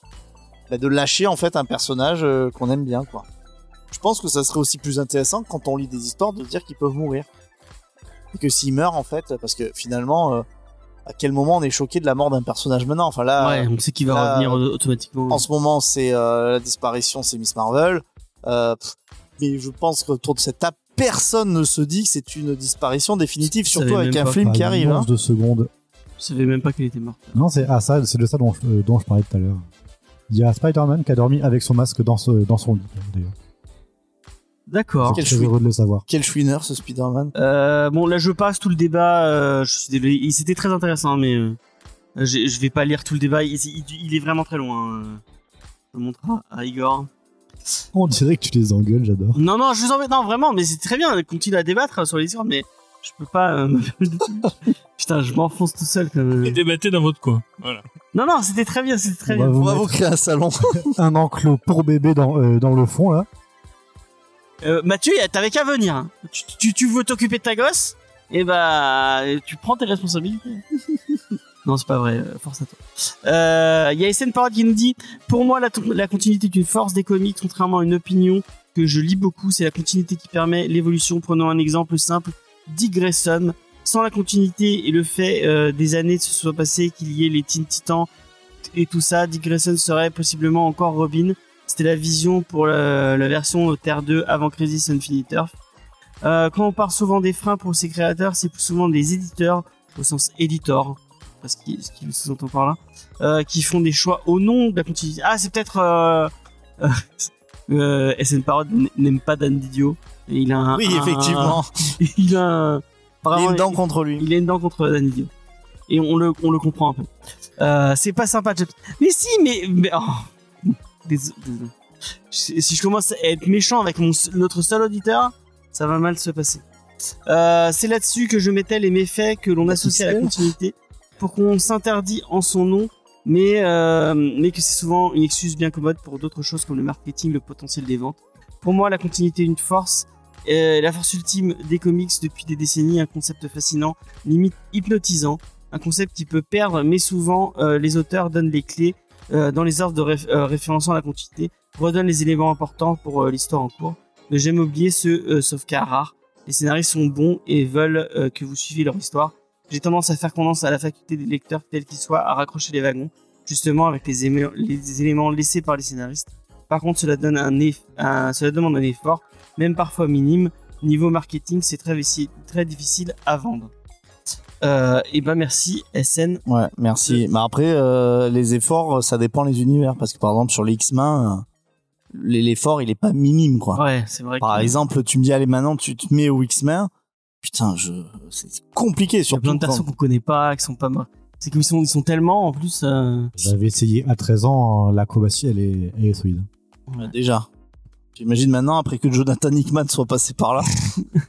Speaker 2: bah, de lâcher en fait un personnage euh, qu'on aime bien, quoi. Je pense que ça serait aussi plus intéressant quand on lit des histoires de dire qu'ils peuvent mourir. Et que s'ils meurent, en fait, parce que finalement, euh, à quel moment on est choqué de la mort d'un personnage maintenant? Enfin là,
Speaker 1: ouais, on sait qu'il va
Speaker 2: là,
Speaker 1: revenir au- automatiquement.
Speaker 2: en ce moment, c'est la disparition, c'est Miss Marvel. Pff, mais je pense qu'autour de cette table, personne ne se dit que c'est une disparition définitive, surtout avec un
Speaker 1: pas.
Speaker 2: film qui arrive. hein.
Speaker 3: de seconde
Speaker 1: Je savais même pas qu'elle était morte.
Speaker 3: non c'est ah ça c'est de ça dont je, euh, dont je parlais tout à l'heure il y a Spider-Man qui a dormi avec son masque dans, ce, dans son lit d'ailleurs
Speaker 1: D'accord.
Speaker 2: Quel
Speaker 3: Je suis
Speaker 2: chouï.
Speaker 3: heureux de le savoir
Speaker 2: Quel chouineur ce Spider-Man?
Speaker 1: Euh, bon, là, je passe tout le débat. euh, je suis désolé. Il- C'était très intéressant, mais euh, j'ai- je vais pas lire tout le débat. Il, il- il est vraiment très loin. euh. Je le montre à- à Igor.
Speaker 3: on dirait que tu les engueules j'adore
Speaker 1: Non, non, je vous embête. Non, vraiment, mais c'est très bien. Continue à débattre sur les histoires, mais je peux pas. euh, Putain, je m'enfonce tout seul. Quand même.
Speaker 4: Et débattez dans votre coin. Voilà.
Speaker 1: Non, non, c'était très bien. C'était très
Speaker 3: On va
Speaker 1: bien.
Speaker 3: vous
Speaker 2: On va vous créer un salon.
Speaker 3: un enclos pour bébé dans, euh, dans le fond là
Speaker 1: Euh, Mathieu, t'avais qu'à venir. hein. Tu, tu, tu veux t'occuper de ta gosse? Et bah, tu prends tes responsabilités. non, c'est pas vrai. euh, Force à toi. Euh, Il y a SN Parade qui nous dit Pour moi, la, la continuité est une force des comics, contrairement à une opinion que je lis beaucoup. C'est la continuité qui permet l'évolution. Prenons un exemple simple Dick Grayson. Sans la continuité et le fait euh, des années se soient passées, qu'il y ait les Teen Titans et tout ça, Dick Grayson serait possiblement encore Robin. C'était la vision pour la, version Terre 2 avant Crisis Infinite. Euh, quand on parle souvent des freins pour ces créateurs, c'est plus souvent des éditeurs, au sens éditor, parce qu'il ce qu'il sous-entend par là, euh, qui font des choix au nom de la continuité. Ah, c'est peut-être... Euh, euh, SN Parod n'aime pas Dan Didio. Il a un,
Speaker 2: oui,
Speaker 1: un-
Speaker 2: effectivement.
Speaker 1: il a.
Speaker 2: Il une dent contre lui.
Speaker 1: il a une dent contre Dan Didio. Et on le, on le comprend un peu. Euh, c'est pas sympa, James. Mais si, mais... mais oh. Désolé. si si je commence à être méchant avec mon, notre seul auditeur, ça va mal se passer. Euh, c'est là-dessus que je mettais les méfaits que l'on associe à la continuité pour qu'on s'interdit en son nom, mais, euh, mais que c'est souvent une excuse bien commode pour d'autres choses comme le marketing, le potentiel des ventes. Pour moi, la continuité est une force, euh, la force ultime des comics depuis des décennies, un concept fascinant, limite hypnotisant, un concept qui peut perdre, mais souvent euh, les auteurs donnent les clés euh, dans les ordres de réf- référençant la continuité, redonnent les éléments importants pour l'histoire en cours. Ne jamais oublier euh, sauf cas rares. Les scénaristes sont bons et veulent que vous suiviez leur histoire. J'ai tendance à faire confiance à la faculté des lecteurs, tels qu'ils soient, à raccrocher les wagons, justement avec les, éléments laissés par les scénaristes. Par contre, cela demande un effort, même parfois minime. Niveau marketing, c'est très, difficile à vendre. Euh, et ben merci SN.
Speaker 2: Ouais, merci. Mais après, euh, les efforts, ça dépend les univers. Parce que par exemple, sur les X-Men, euh, l'effort, il est pas minime, quoi.
Speaker 1: Ouais, c'est vrai.
Speaker 2: Par
Speaker 1: que-
Speaker 2: exemple, tu me dis, allez, maintenant, tu te mets au X-Men. Putain, je, c'est compliqué,
Speaker 1: il y a plein de personnes qu'on connaît pas, qui sont pas mar- C'est qu'ils sont, ils sont tellement en plus. euh,
Speaker 3: J'avais essayé à 13 ans, l'acrobatie, elle est, elle est solide.
Speaker 2: Ouais, déjà. J'imagine maintenant, après que Jonathan Hickman soit passé par là.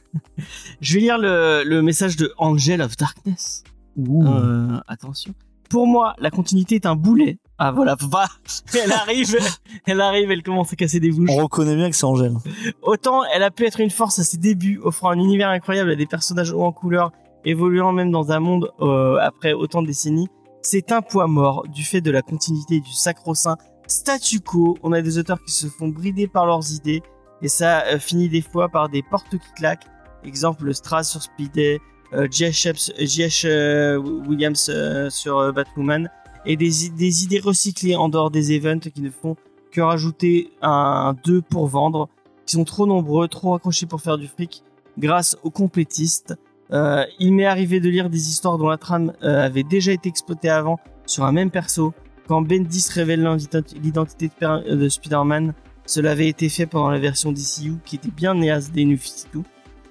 Speaker 1: Je vais lire le, le message de Angel of Darkness. Euh, attention. Pour moi, la continuité est un boulet. Ah voilà, pas. Elle arrive, elle arrive, elle commence à casser des bouches.
Speaker 2: On reconnaît bien que c'est Angèle.
Speaker 1: Autant elle a pu être une force à ses débuts, offrant un univers incroyable à des personnages hauts en couleur, évoluant même dans un monde euh, après autant de décennies. C'est un poids mort du fait de la continuité et du sacro-saint statu quo. On a des auteurs qui se font brider par leurs idées et ça euh, finit des fois par des portes qui claquent. Exemple Strass sur Speedy, euh, J.H. J.H. euh, Williams euh, sur euh, Batwoman et des, idées recyclées en dehors des events qui ne font que rajouter un 2 pour vendre, qui sont trop nombreux, trop accrochés pour faire du fric grâce aux complétistes. Euh, il m'est arrivé de lire des histoires dont la trame euh, avait déjà été exploitée avant sur un même perso. Quand Bendis révèle l'identi- l'identité de, euh, de Spider-Man, cela avait été fait pendant la version DCU qui était bien néas des Nufistu.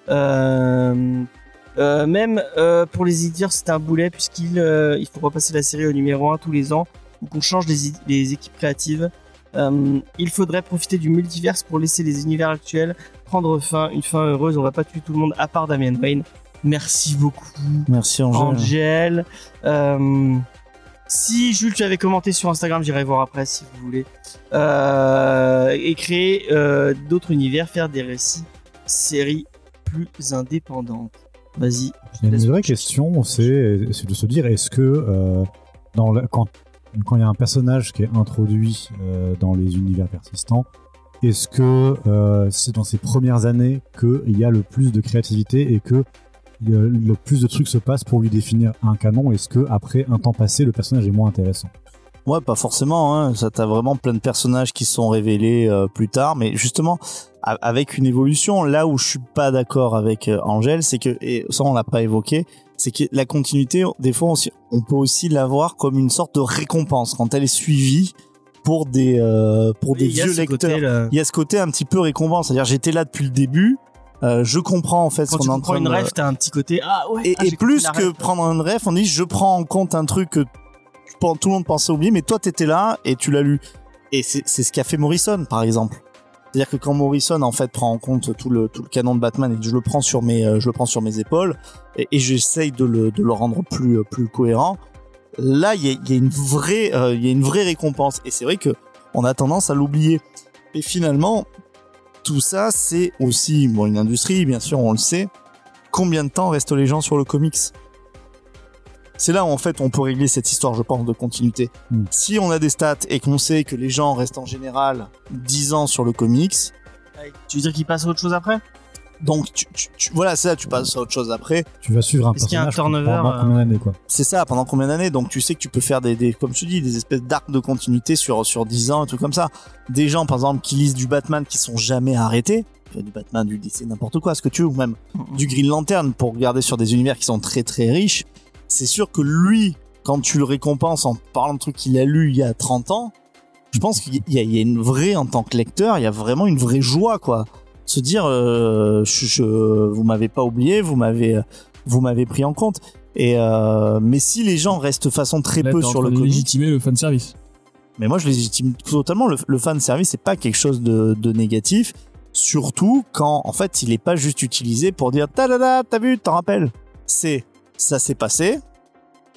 Speaker 1: Euh, euh, même euh, pour les éditeurs, c'est un boulet puisqu'il euh, il faut repasser la série au numéro 1 tous les ans ou qu'on change les, équipes créatives. Il faudrait profiter du multiverse pour laisser les univers actuels prendre fin, une fin heureuse. On va pas tuer tout le monde à part Damian Wayne. Merci beaucoup,
Speaker 2: Merci Angèle.
Speaker 1: Angèle. Si Jules, tu avais commenté sur Instagram, j'irai voir après si vous voulez. Euh, et créer euh, d'autres univers, faire des récits, séries plus indépendantes. Vas-y.
Speaker 3: Une vraie question, c'est c'est de se dire est-ce que euh, dans quand quand il y a un personnage qui est introduit euh, dans les univers persistants, est-ce que c'est dans ces premières années qu'il y a le plus de créativité et que le, le plus de trucs se passent pour lui définir un canon Est-ce que après un temps passé, le personnage est moins intéressant
Speaker 2: Ouais, pas forcément. Hein. Ça, t'as vraiment plein de personnages qui sont révélés euh, plus tard, mais justement a- avec une évolution. Là où je suis pas d'accord avec euh, Angèle, c'est que et ça on l'a pas évoqué, c'est que la continuité, des fois, on, peut aussi l'avoir comme une sorte de récompense quand elle est suivie pour des euh, pour des vieux lecteurs. Il y a ce côté un petit peu récompense, c'est-à-dire j'étais là depuis le début. Euh, je comprends en fait ce qu'on est en train
Speaker 1: une rêve, t'as un petit côté. Ah ouais.
Speaker 2: et,
Speaker 1: ah,
Speaker 2: et plus que
Speaker 1: ref.
Speaker 2: prendre un ref, on dit je prends en compte un truc que tout le monde pensait oublier, mais toi t'étais là et tu l'as lu. Et c'est ce qu'a fait Morrison par exemple. C'est-à-dire que quand Morrison en fait prend en compte tout le tout le canon de Batman et que je le prends sur mes euh, je le prends sur mes épaules et, et j'essaye de le de le rendre plus euh, plus cohérent. Là il y a, il y a une vraie euh, il y a une vraie récompense et c'est vrai que on a tendance à l'oublier. Et finalement tout ça c'est aussi bon une industrie bien sûr on le sait. Combien de temps restent les gens sur le comics? C'est là où en fait on peut régler cette histoire, je pense, de continuité.
Speaker 3: Mm.
Speaker 2: Si on a des stats et qu'on sait que les gens restent en général 10 ans sur le comics,
Speaker 1: Tu veux dire qu'il passe à autre chose après?
Speaker 2: Donc tu, tu- tu- voilà, c'est ça, tu passes à autre chose après.
Speaker 3: Tu vas suivre un
Speaker 1: Est-ce qu'il y a un
Speaker 3: personnage
Speaker 1: turnover,
Speaker 3: pendant
Speaker 1: euh,
Speaker 3: combien d'années quoi
Speaker 2: C'est ça, pendant combien d'années? Donc tu sais que tu peux faire des, des comme tu dis, des espèces d'arcs de continuité sur, sur 10 ans, un truc comme ça. Des gens, par exemple, qui lisent du Batman qui sont jamais arrêtés, du Batman, du DC, n'importe quoi, ce que tu veux, ou même du Green Lantern pour regarder sur des univers qui sont très très riches, c'est sûr que lui, quand tu le récompenses en parlant de trucs qu'il a lu il y a 30 ans, je pense qu'il y, a- il y a une vraie, en tant que lecteur, il y a vraiment une vraie joie, quoi. Se dire, euh, je, je- vous m'avez pas oublié, vous m'avez, vous m'avez pris en compte. Et euh, mais si les gens restent de façon très
Speaker 4: Là,
Speaker 2: peu sur le
Speaker 4: légitimer le fanservice.
Speaker 2: Mais moi, je légitime totalement. Le, le fan service, c'est pas quelque chose de, de négatif. Surtout quand, en fait, il est pas juste utilisé pour dire ta da da, t'as vu, t'en rappelles. C'est ça s'est passé,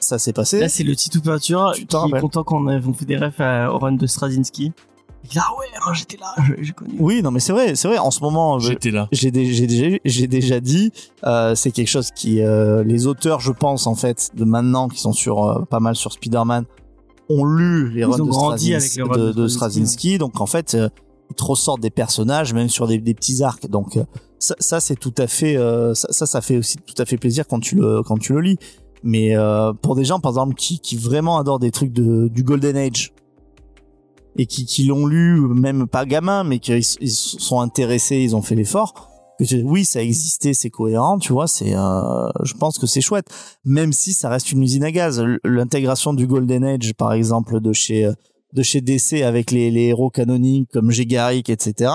Speaker 2: ça s'est passé.
Speaker 1: Là, c'est le Titou Peinture
Speaker 2: Tu
Speaker 1: qui est content qu'on ait- on fait des refs à, au run de Straczynski. Il dit, ah ouais, hein, j'étais là, je- j'ai connu.
Speaker 2: Oui, non, mais c'est vrai, c'est vrai. En ce moment, je-
Speaker 4: J'étais là.
Speaker 2: j'ai dé- j'ai déjà, dit, euh, c'est quelque chose qui, euh, les auteurs, je pense, en fait, de maintenant, qui sont sur euh, pas mal sur Spider-Man, ont lu les runs
Speaker 1: ont
Speaker 2: de,
Speaker 1: avec les runs
Speaker 2: de,
Speaker 1: de
Speaker 2: de
Speaker 1: Straczynski.
Speaker 2: Donc, en fait, euh, ils te ressortent des personnages, même sur des, des petits arcs. Donc, euh, ça, ça c'est tout à fait, euh, ça, ça, ça fait aussi tout à fait plaisir quand tu le, quand tu le lis. Mais euh, pour des gens, par exemple, qui, qui vraiment adorent des trucs de, du Golden Age et qui, qui l'ont lu, même pas gamin, mais qui ils sont intéressés, ils ont fait l'effort. Oui, ça existait, c'est cohérent, tu vois. C'est, euh, je pense que c'est chouette, même si ça reste une usine à gaz. L'intégration du Golden Age, par exemple, de chez euh, de chez DC avec les, les héros canoniques comme Gegaric, etc.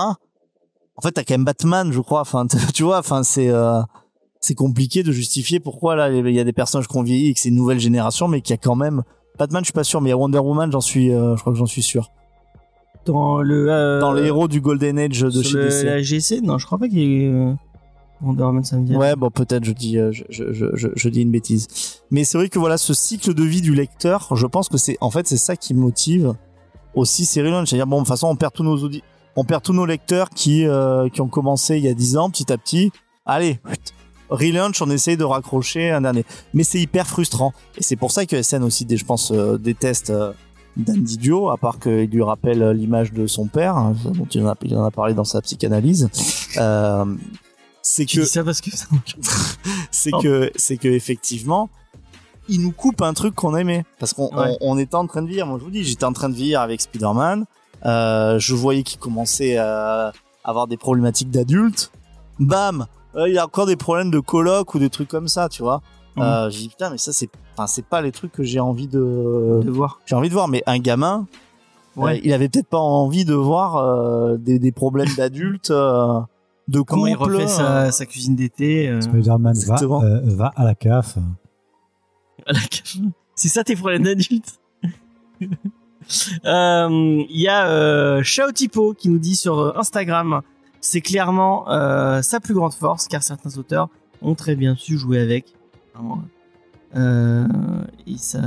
Speaker 2: En fait, t'as quand même Batman, je crois. Enfin, tu vois, enfin, c'est euh, c'est compliqué de justifier pourquoi là il y a des personnages qui ont vieilli et que c'est une nouvelle génération, mais qu'il y a quand même Batman, je suis pas sûr, mais il y a Wonder Woman, j'en suis, euh, je crois que j'en suis sûr.
Speaker 1: Dans le. euh,
Speaker 2: Dans les héros du Golden Age de chez
Speaker 1: le-
Speaker 2: DC.
Speaker 1: la GC, non, je crois pas qu'il y ait. euh, Wonder Woman, ça me dit.
Speaker 2: Ouais, bon, peut-être je dis, euh, je, je, je, dis une bêtise. Mais c'est vrai que voilà, ce cycle de vie du lecteur, je pense que c'est, en fait, c'est ça qui motive aussi ces relaunchs. C'est-à-dire, bon, de toute façon, on perd tous nos audi- on perd tous nos lecteurs qui, euh, qui ont commencé il y a 10 ans, petit à petit. Allez, relaunch, on essaye de raccrocher un dernier. Mais c'est hyper frustrant. Et c'est pour ça que SN aussi, je pense, déteste euh, Dan Didio, à part qu'il lui rappelle l'image de son père, hein, dont il en, a, il en a parlé dans sa psychanalyse. Euh, c'est que
Speaker 1: ça parce que
Speaker 2: c'est que c'est que effectivement il nous coupe un truc qu'on aimait parce qu'on
Speaker 1: Ouais.
Speaker 2: on, on était en train de vivre moi je vous dis j'étais en train de vivre avec Spider-Man euh, je voyais qu'il commençait à avoir des problématiques d'adultes bam euh, il y a encore des problèmes de coloc ou des trucs comme ça tu vois
Speaker 1: Mhm.
Speaker 2: euh, j'ai dit putain mais ça c'est enfin c'est pas les trucs que j'ai envie de
Speaker 1: de voir.
Speaker 2: j'ai envie de voir mais un gamin
Speaker 1: Ouais.
Speaker 2: euh, il avait peut-être pas envie de voir euh, des, des problèmes d'adultes euh, de couple
Speaker 1: Comment il refait
Speaker 2: euh,
Speaker 1: sa, sa cuisine d'été. euh,
Speaker 3: Spider-Man va, euh, va à la CAF.
Speaker 1: à la cave. C'est ça tes problèmes d'adulte Euh, Il y a euh, Shao Tipo qui nous dit sur Instagram, c'est clairement euh, sa plus grande force car certains auteurs ont très bien su jouer avec. Euh, et ça,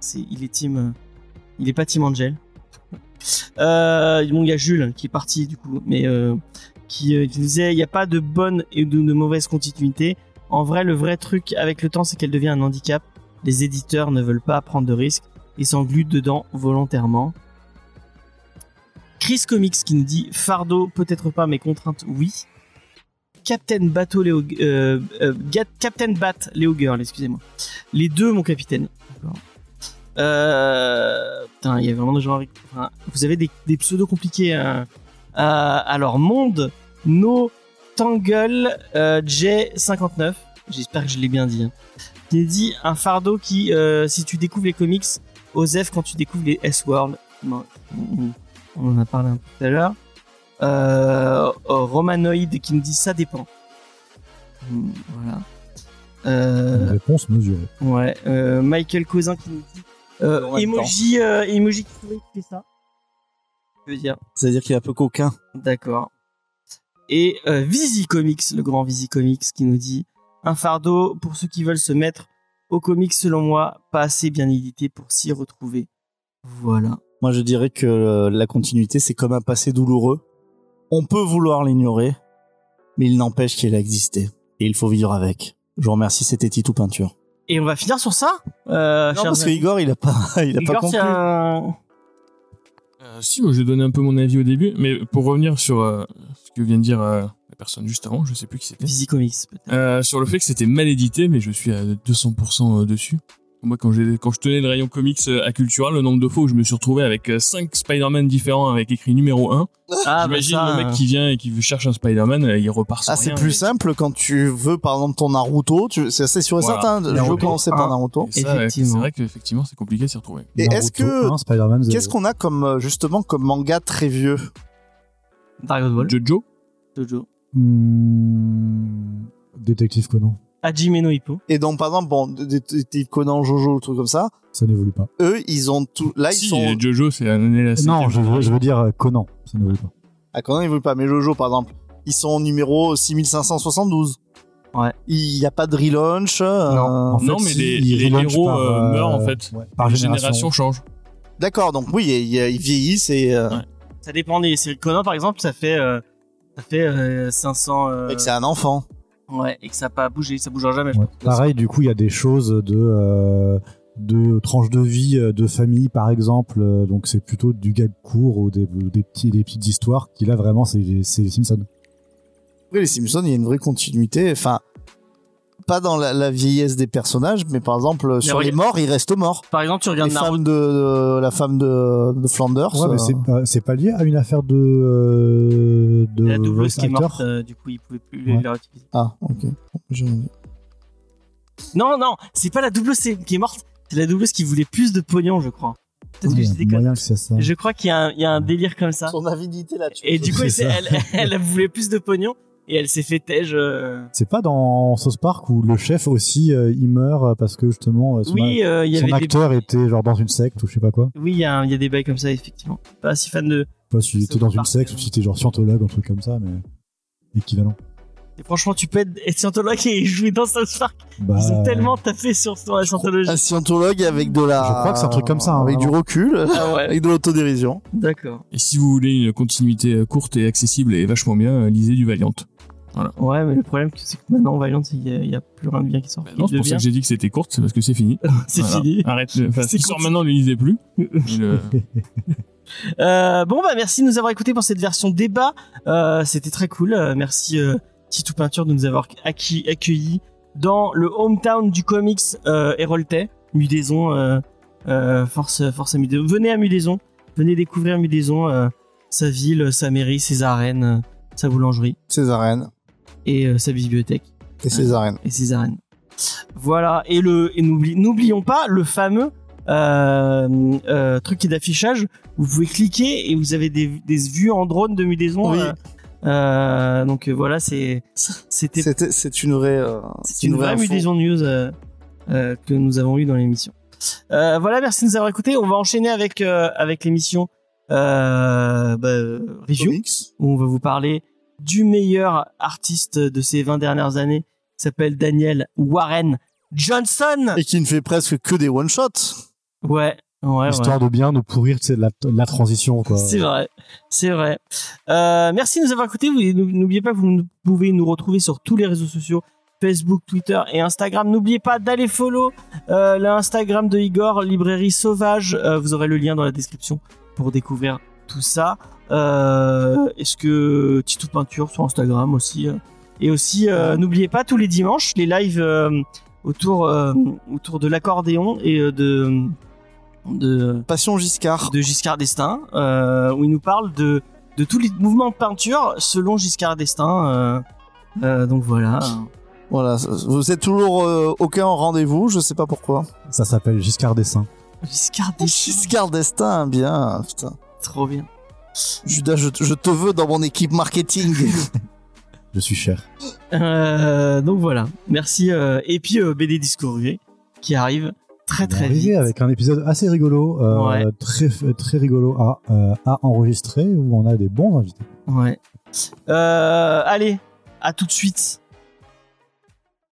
Speaker 1: c'est, il est team, il est pas team Angel. Euh, il y a Jules qui est parti du coup, mais euh, qui, euh, disait il n'y a pas de bonne et de, mauvaise continuité. En vrai, le vrai truc avec le temps, c'est qu'elle devient un handicap. Les éditeurs ne veulent pas prendre de risques et s'engluent dedans volontairement. Chris Comics qui nous dit fardeau, peut-être pas, mais contrainte, oui. Captain Bateau Léo, euh, euh, Captain Bat Girl, excusez-moi. Les deux, mon capitaine. Euh, putain, il y a vraiment des gens avec. enfin, vous avez des, pseudos compliqués. hein. Alors, Monde, No Tangle euh, J59. J'espère que je l'ai bien dit. hein. Qui dit un fardeau qui, si tu découvres les comics, Osef quand tu découvres les S-World. On en a parlé un peu tout à l'heure. Euh, euh, Romanoid qui nous dit ça dépend. Hmm, Voilà.
Speaker 3: Une
Speaker 1: Euh,
Speaker 3: réponse mesurée.
Speaker 1: ouais. euh, Michael Cousin qui nous dit euh, emoji, euh, emoji qui fait ça. Je veux dire.
Speaker 2: c'est à dire qu'il est un peu coquin
Speaker 1: D'accord. Et euh, Visi Comics, le grand Visi Comics, qui nous dit un fardeau pour ceux qui veulent se mettre au comics, selon moi, pas assez bien édité pour s'y retrouver. Voilà.
Speaker 2: Moi, je dirais que euh, la continuité, c'est comme un passé douloureux. On peut vouloir l'ignorer, mais il n'empêche qu'elle a existé. Et il faut vivre avec. Je vous remercie, c'était Titou Peinture.
Speaker 1: Et on va finir sur ça euh,
Speaker 2: non, parce que. Igor, il a pas, il a
Speaker 1: Igor,
Speaker 2: pas conclu.
Speaker 1: un-
Speaker 4: Euh, si, moi j'ai donné un peu mon avis au début, mais pour revenir sur euh, ce que vient de dire euh, la personne juste avant, je sais plus qui c'était.
Speaker 1: Visi Comics, peut-être.
Speaker 4: Euh, sur le fait que c'était mal édité, mais je suis à 200% dessus. Moi, quand, j'ai, quand je tenais le rayon comics euh, à Cultura, le nombre de fois où je me suis retrouvé avec 5 Spider-Man différents avec écrit numéro 1,
Speaker 1: Ah,
Speaker 4: j'imagine
Speaker 1: bah ça,
Speaker 4: le mec qui vient et qui veut chercher un Spider-Man, euh, il repart sans
Speaker 2: Ah, c'est plus simple quand tu veux, par exemple, ton Naruto. Tu... C'est assez sûr et
Speaker 4: Voilà.
Speaker 2: certain. Je veux
Speaker 1: Naruto
Speaker 2: commencer par. Naruto.
Speaker 4: Et ça, ouais,
Speaker 1: Effectivement.
Speaker 4: c'est vrai qu'effectivement, c'est compliqué de s'y retrouver.
Speaker 2: Et est-ce que-
Speaker 3: 1, Spider-Man 0.
Speaker 2: Qu'est-ce qu'on a comme, euh, justement, comme manga très vieux?
Speaker 1: Dragon Ball,
Speaker 4: Jojo?
Speaker 1: Jojo.
Speaker 3: Hmm, Détective Conan.
Speaker 1: Hajime no Hippo.
Speaker 2: Et donc, par exemple, bon, des détectives Conan, Jojo, trucs comme ça,
Speaker 3: Ça n'évolue pas.
Speaker 2: eux, ils ont tout. Là, ils
Speaker 4: si,
Speaker 2: sont.
Speaker 4: Jojo, c'est l'année la
Speaker 3: Non, je veux, je veux dire euh, Conan. Ça n'évolue pas.
Speaker 2: Ah, Conan, ils veulent pas. Mais Jojo, par exemple, ils sont au numéro 6572.
Speaker 1: Ouais.
Speaker 2: Il n'y a pas de relaunch. euh,
Speaker 3: En
Speaker 4: Non, mais
Speaker 3: si,
Speaker 4: les-
Speaker 3: ils
Speaker 4: les héros,
Speaker 3: par,
Speaker 4: euh, meurent, en fait.
Speaker 3: ouais, par
Speaker 4: Les
Speaker 3: génération.
Speaker 4: générations changent.
Speaker 2: D'accord, donc oui, ils, ils vieillissent et. euh,
Speaker 4: Ouais.
Speaker 1: Ça dépend des. Conan, par exemple, ça fait, euh, ça fait euh, 500. euh,
Speaker 2: et que c'est un enfant.
Speaker 1: Ouais, et que ça n'a pas bougé, ça bougera jamais. je
Speaker 3: Ouais.
Speaker 1: pense.
Speaker 3: Pareil, du coup, il y a des choses de, euh, de tranches de vie, euh, de famille, par exemple. euh, donc, c'est plutôt du gag court ou des, des, petits, des petites histoires qui, là, vraiment, c'est c'est les Simpsons.
Speaker 2: Après, les Simpsons, il y a une vraie continuité. Enfin, pas dans la, la vieillesse des personnages, mais par exemple, sur les morts, ils restent morts.
Speaker 1: Par exemple, tu
Speaker 2: Les
Speaker 1: regardes Naruto.
Speaker 2: femmes de, de- la femme de, de Flanders.
Speaker 3: Ouais, mais
Speaker 2: euh,
Speaker 3: c'est pas, c'est pas lié à une affaire de, euh, de
Speaker 1: La doubleuse qui est morte, euh, du coup, il pouvait plus
Speaker 3: Ouais.
Speaker 1: la réutiliser.
Speaker 2: Ah, ok. Je-
Speaker 1: Non, non, c'est pas la doubleuse qui est morte, c'est la doubleuse qui voulait plus de pognon, je crois. Que
Speaker 3: c'est ça.
Speaker 1: Je crois qu'il y, a un- il y a un délire comme ça.
Speaker 2: Son avidité là-dessus.
Speaker 1: Et du coup, elle, elle, elle voulait plus de pognon et elle s'est fait tège. euh,
Speaker 3: C'est pas dans South Park où le chef aussi euh, il meurt parce que justement euh, son,
Speaker 1: Oui, euh, il y
Speaker 3: son
Speaker 1: avait des...
Speaker 3: acteur était genre dans une secte ou je sais pas quoi.
Speaker 1: Oui, il y, a y des bails comme ça, effectivement. Pas si fan de.
Speaker 3: Pas si était dans une secte ou si était genre scientologue un truc comme ça mais équivalent.
Speaker 1: Et franchement, tu peux être, scientologue et jouer dans South Park.
Speaker 3: Bah,
Speaker 1: Ils ont tellement taffé sur, sur la scientologie.
Speaker 2: Un scientologue avec de la.
Speaker 3: Je crois que c'est un truc comme ça, hein,
Speaker 2: avec du recul,
Speaker 1: Ah ouais,
Speaker 2: avec de l'autodérision.
Speaker 1: d'accord.
Speaker 4: Et si vous voulez une continuité courte et accessible et vachement bien, lisez du Valiant.
Speaker 1: Ouais, mais le problème, c'est que maintenant, Valiant, il y, a- a plus rien de bien qui sort.
Speaker 4: Bah non, c'est pour ça que j'ai dit que c'était courte, c'est parce que c'est fini.
Speaker 1: C'est
Speaker 4: Voilà.
Speaker 1: fini.
Speaker 4: Arrête. le- Enfin, qui sort
Speaker 1: court.
Speaker 4: maintenant, ne le lisez plus. Le-
Speaker 1: Euh, bon bah merci de nous avoir écoutés pour cette version débat. Euh, C'était très cool. Euh, merci euh, Titou Peinture de nous avoir accueillis dans le hometown du comics euh, Héroltais, Mudaison. Euh, euh, force, force à Mudaison. Venez à Mudaison. Venez découvrir Mudaison, euh, sa ville, sa mairie, ses arènes, euh, sa boulangerie
Speaker 2: Césarène.
Speaker 1: Et euh, sa bibliothèque
Speaker 2: Et Césarène.
Speaker 1: et ses arènes. Voilà. Et le et n'oublions pas le fameux euh, euh, truc qui est d'affichage. Vous pouvez cliquer et vous avez des, des vues en drone de Mudaison.
Speaker 2: Oui.
Speaker 1: euh, donc voilà, c'est c'était
Speaker 2: C'est une vraie.
Speaker 1: c'est une vraie
Speaker 2: info.
Speaker 1: Mudaison news que nous avons eu dans l'émission. Voilà, merci de nous avoir écoutés. On va enchaîner avec avec l'émission bah, review
Speaker 2: Comics.
Speaker 1: où on va vous parler du meilleur artiste de ces 20 dernières années, qui s'appelle Daniel Warren Johnson.
Speaker 2: Et qui ne fait presque que des one-shots.
Speaker 1: Ouais, ouais, ouais.
Speaker 3: Histoire de bien nous pourrir sais, la, la transition quoi.
Speaker 1: C'est vrai, c'est vrai. Euh, merci de nous avoir écoutés. N'oubliez pas que vous pouvez nous retrouver sur tous les réseaux sociaux. Facebook, Twitter et Instagram. N'oubliez pas d'aller follow euh, l'Instagram de Igor, Librairie Sauvage. Euh, vous aurez le lien dans la description pour découvrir tout ça. Euh, Est-ce que Tito Peinture sur Instagram aussi euh. Et aussi, euh, n'oubliez pas tous les dimanches les lives euh, autour euh, autour de l'accordéon et euh, de de
Speaker 2: Passion Giscard.
Speaker 1: de Giscard d'Estaing, euh, où il nous parle de, de tous les mouvements de peinture selon Giscard d'Estaing. euh, euh, donc voilà.
Speaker 2: Voilà. Vous êtes toujours euh, aucun rendez-vous, je sais pas pourquoi.
Speaker 3: Ça s'appelle Giscard d'Estaing.
Speaker 1: Giscard d'Estaing,
Speaker 2: Giscard d'Estaing, bien. Putain.
Speaker 1: trop bien.
Speaker 2: Judas, je, je te veux dans mon équipe marketing.
Speaker 3: Je suis cher.
Speaker 1: Euh, donc voilà. Merci. euh, et puis euh, BD Discovery qui arrive très
Speaker 3: On
Speaker 1: très vite.
Speaker 3: avec un épisode assez rigolo, euh,
Speaker 1: Ouais.
Speaker 3: très très rigolo à, euh, à enregistrer où on a des bons invités.
Speaker 1: Ouais. Euh, allez, à tout de suite